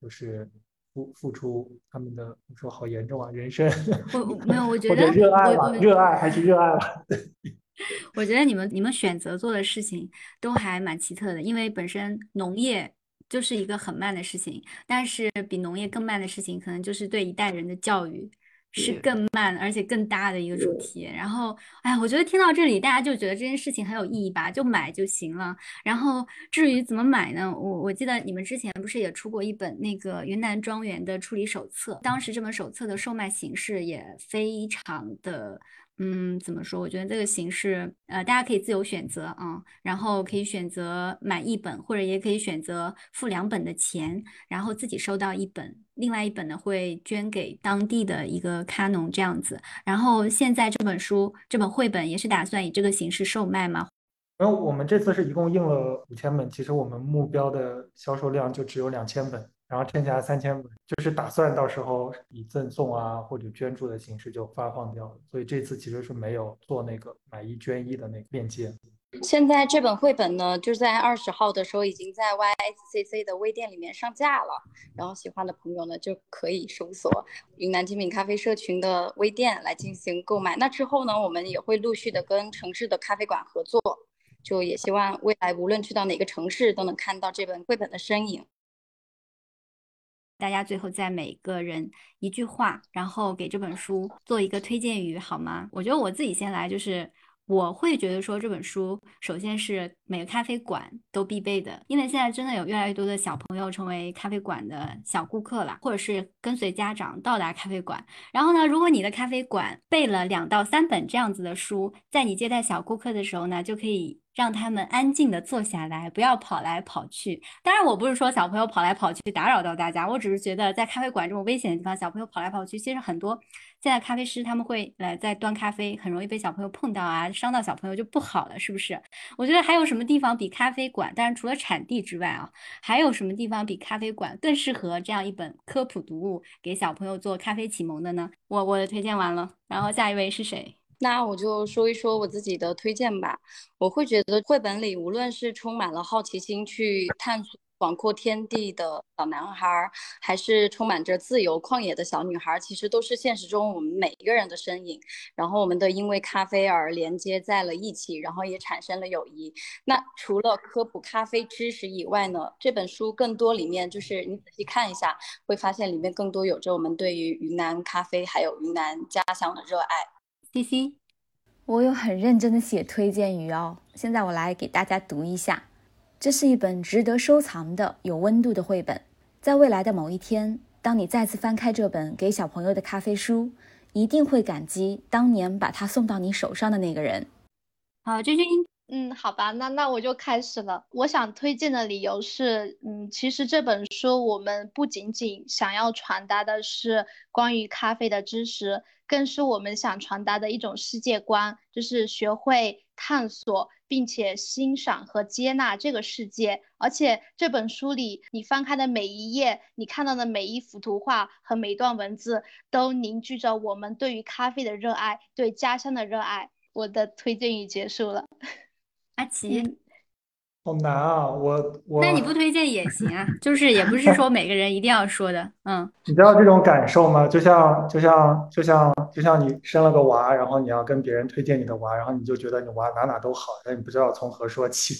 就是付付出他们的，你说好严重啊，人生。我没有，我觉得热爱吧，热爱还是热爱吧。*laughs* *laughs* 我觉得你们你们选择做的事情都还蛮奇特的，因为本身农业。就是一个很慢的事情，但是比农业更慢的事情，可能就是对一代人的教育，是更慢而且更大的一个主题。然后，哎，我觉得听到这里，大家就觉得这件事情很有意义吧，就买就行了。然后，至于怎么买呢？我我记得你们之前不是也出过一本那个云南庄园的处理手册，当时这本手册的售卖形式也非常的。嗯，怎么说？我觉得这个形式，呃，大家可以自由选择啊，然后可以选择买一本，或者也可以选择付两本的钱，然后自己收到一本，另外一本呢会捐给当地的一个咖农这样子。然后现在这本书，这本绘本也是打算以这个形式售卖吗？然后我们这次是一共印了五千本，其实我们目标的销售量就只有两千本。然后剩下三千本，就是打算到时候以赠送啊或者捐助的形式就发放掉了。所以这次其实是没有做那个买一捐一的那个链接。现在这本绘本呢，就在二十号的时候已经在 YSCC 的微店里面上架了。然后喜欢的朋友呢，就可以搜索云南精品咖啡社群的微店来进行购买。那之后呢，我们也会陆续的跟城市的咖啡馆合作，就也希望未来无论去到哪个城市，都能看到这本绘本的身影。大家最后再每个人一句话，然后给这本书做一个推荐语，好吗？我觉得我自己先来，就是我会觉得说这本书，首先是每个咖啡馆都必备的，因为现在真的有越来越多的小朋友成为咖啡馆的小顾客了，或者是跟随家长到达咖啡馆。然后呢，如果你的咖啡馆备了两到三本这样子的书，在你接待小顾客的时候呢，就可以。让他们安静的坐下来，不要跑来跑去。当然，我不是说小朋友跑来跑去打扰到大家，我只是觉得在咖啡馆这么危险的地方，小朋友跑来跑去，其实很多现在咖啡师他们会来在端咖啡，很容易被小朋友碰到啊，伤到小朋友就不好了，是不是？我觉得还有什么地方比咖啡馆？当然，除了产地之外啊，还有什么地方比咖啡馆更适合这样一本科普读物给小朋友做咖啡启蒙的呢？我我的推荐完了，然后下一位是谁？那我就说一说我自己的推荐吧。我会觉得绘本里，无论是充满了好奇心去探索广阔天地的小男孩，还是充满着自由旷野的小女孩，其实都是现实中我们每一个人的身影。然后我们都因为咖啡而连接在了一起，然后也产生了友谊。那除了科普咖啡知识以外呢，这本书更多里面就是你仔细看一下，会发现里面更多有着我们对于云南咖啡还有云南家乡的热爱。C C，我有很认真的写推荐语哦。现在我来给大家读一下。这是一本值得收藏的、有温度的绘本。在未来的某一天，当你再次翻开这本给小朋友的咖啡书，一定会感激当年把它送到你手上的那个人。好，君君。嗯，好吧，那那我就开始了。我想推荐的理由是，嗯，其实这本书我们不仅仅想要传达的是关于咖啡的知识，更是我们想传达的一种世界观，就是学会探索并且欣赏和接纳这个世界。而且这本书里，你翻开的每一页，你看到的每一幅图画和每一段文字，都凝聚着我们对于咖啡的热爱，对家乡的热爱。我的推荐语结束了。阿奇，好难啊！我我，那你不推荐也行啊，就是也不是说每个人一定要说的，嗯。*laughs* 你知道这种感受吗？就像就像就像就像你生了个娃，然后你要跟别人推荐你的娃，然后你就觉得你娃哪哪都好，但你不知道从何说起。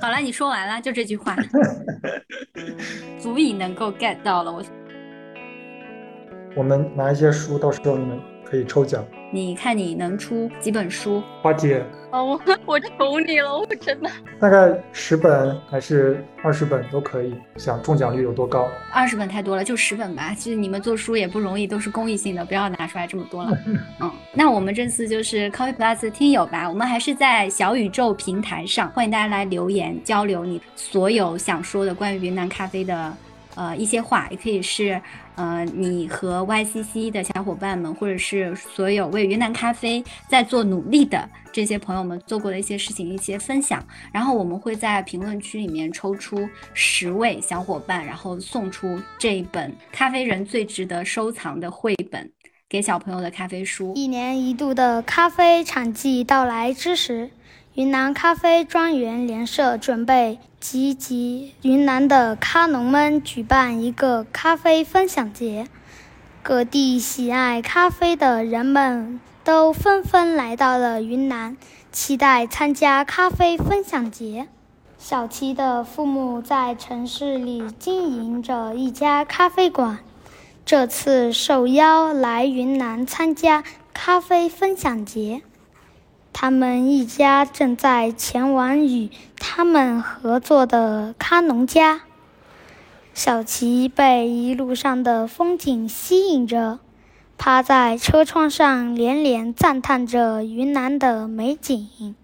好了，你说完了，就这句话，*laughs* 足以能够 get 到了我。我们拿一些书，到时候你们可以抽奖。你看你能出几本书？花姐，哦，我我求你了，我真的。大概十本还是二十本都可以，想中奖率有多高？二十本太多了，就十本吧。其实你们做书也不容易，都是公益性的，不要拿出来这么多了。*laughs* 嗯，那我们这次就是 Coffee Plus 听友吧，我们还是在小宇宙平台上，欢迎大家来留言交流你所有想说的关于云南咖啡的。呃，一些话也可以是，呃，你和 YCC 的小伙伴们，或者是所有为云南咖啡在做努力的这些朋友们做过的一些事情，一些分享。然后我们会在评论区里面抽出十位小伙伴，然后送出这一本咖啡人最值得收藏的绘本给小朋友的咖啡书。一年一度的咖啡产季到来之时。云南咖啡庄园联社准备集集云南的咖农们举办一个咖啡分享节，各地喜爱咖啡的人们都纷纷来到了云南，期待参加咖啡分享节。小七的父母在城市里经营着一家咖啡馆，这次受邀来云南参加咖啡分享节。他们一家正在前往与他们合作的卡农家。小琪被一路上的风景吸引着，趴在车窗上连连赞叹着云南的美景。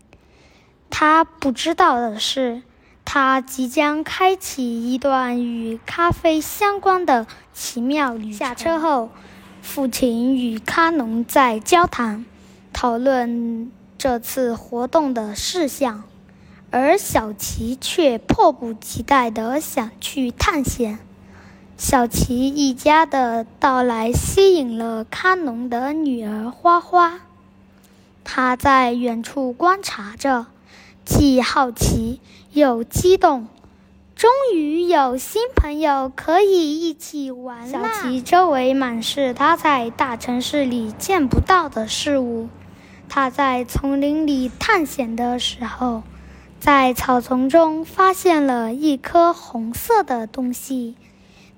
他不知道的是，他即将开启一段与咖啡相关的奇妙旅程。下车后，父亲与卡农在交谈，讨论这次活动的事项。而小琪却迫不及待地想去探险。小琪一家的到来吸引了咖农的女儿花花，她在远处观察着，既好奇又激动。终于有新朋友可以一起玩了。小琪周围满是她在大城市里见不到的事物。他在丛林里探险的时候。在草丛中发现了一颗红色的东西，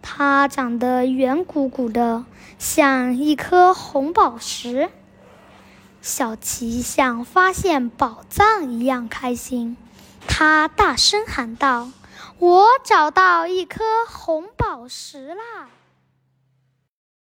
它长得圆鼓鼓的，像一颗红宝石。小琪像发现宝藏一样开心，他大声喊道：“我找到一颗红宝石啦！”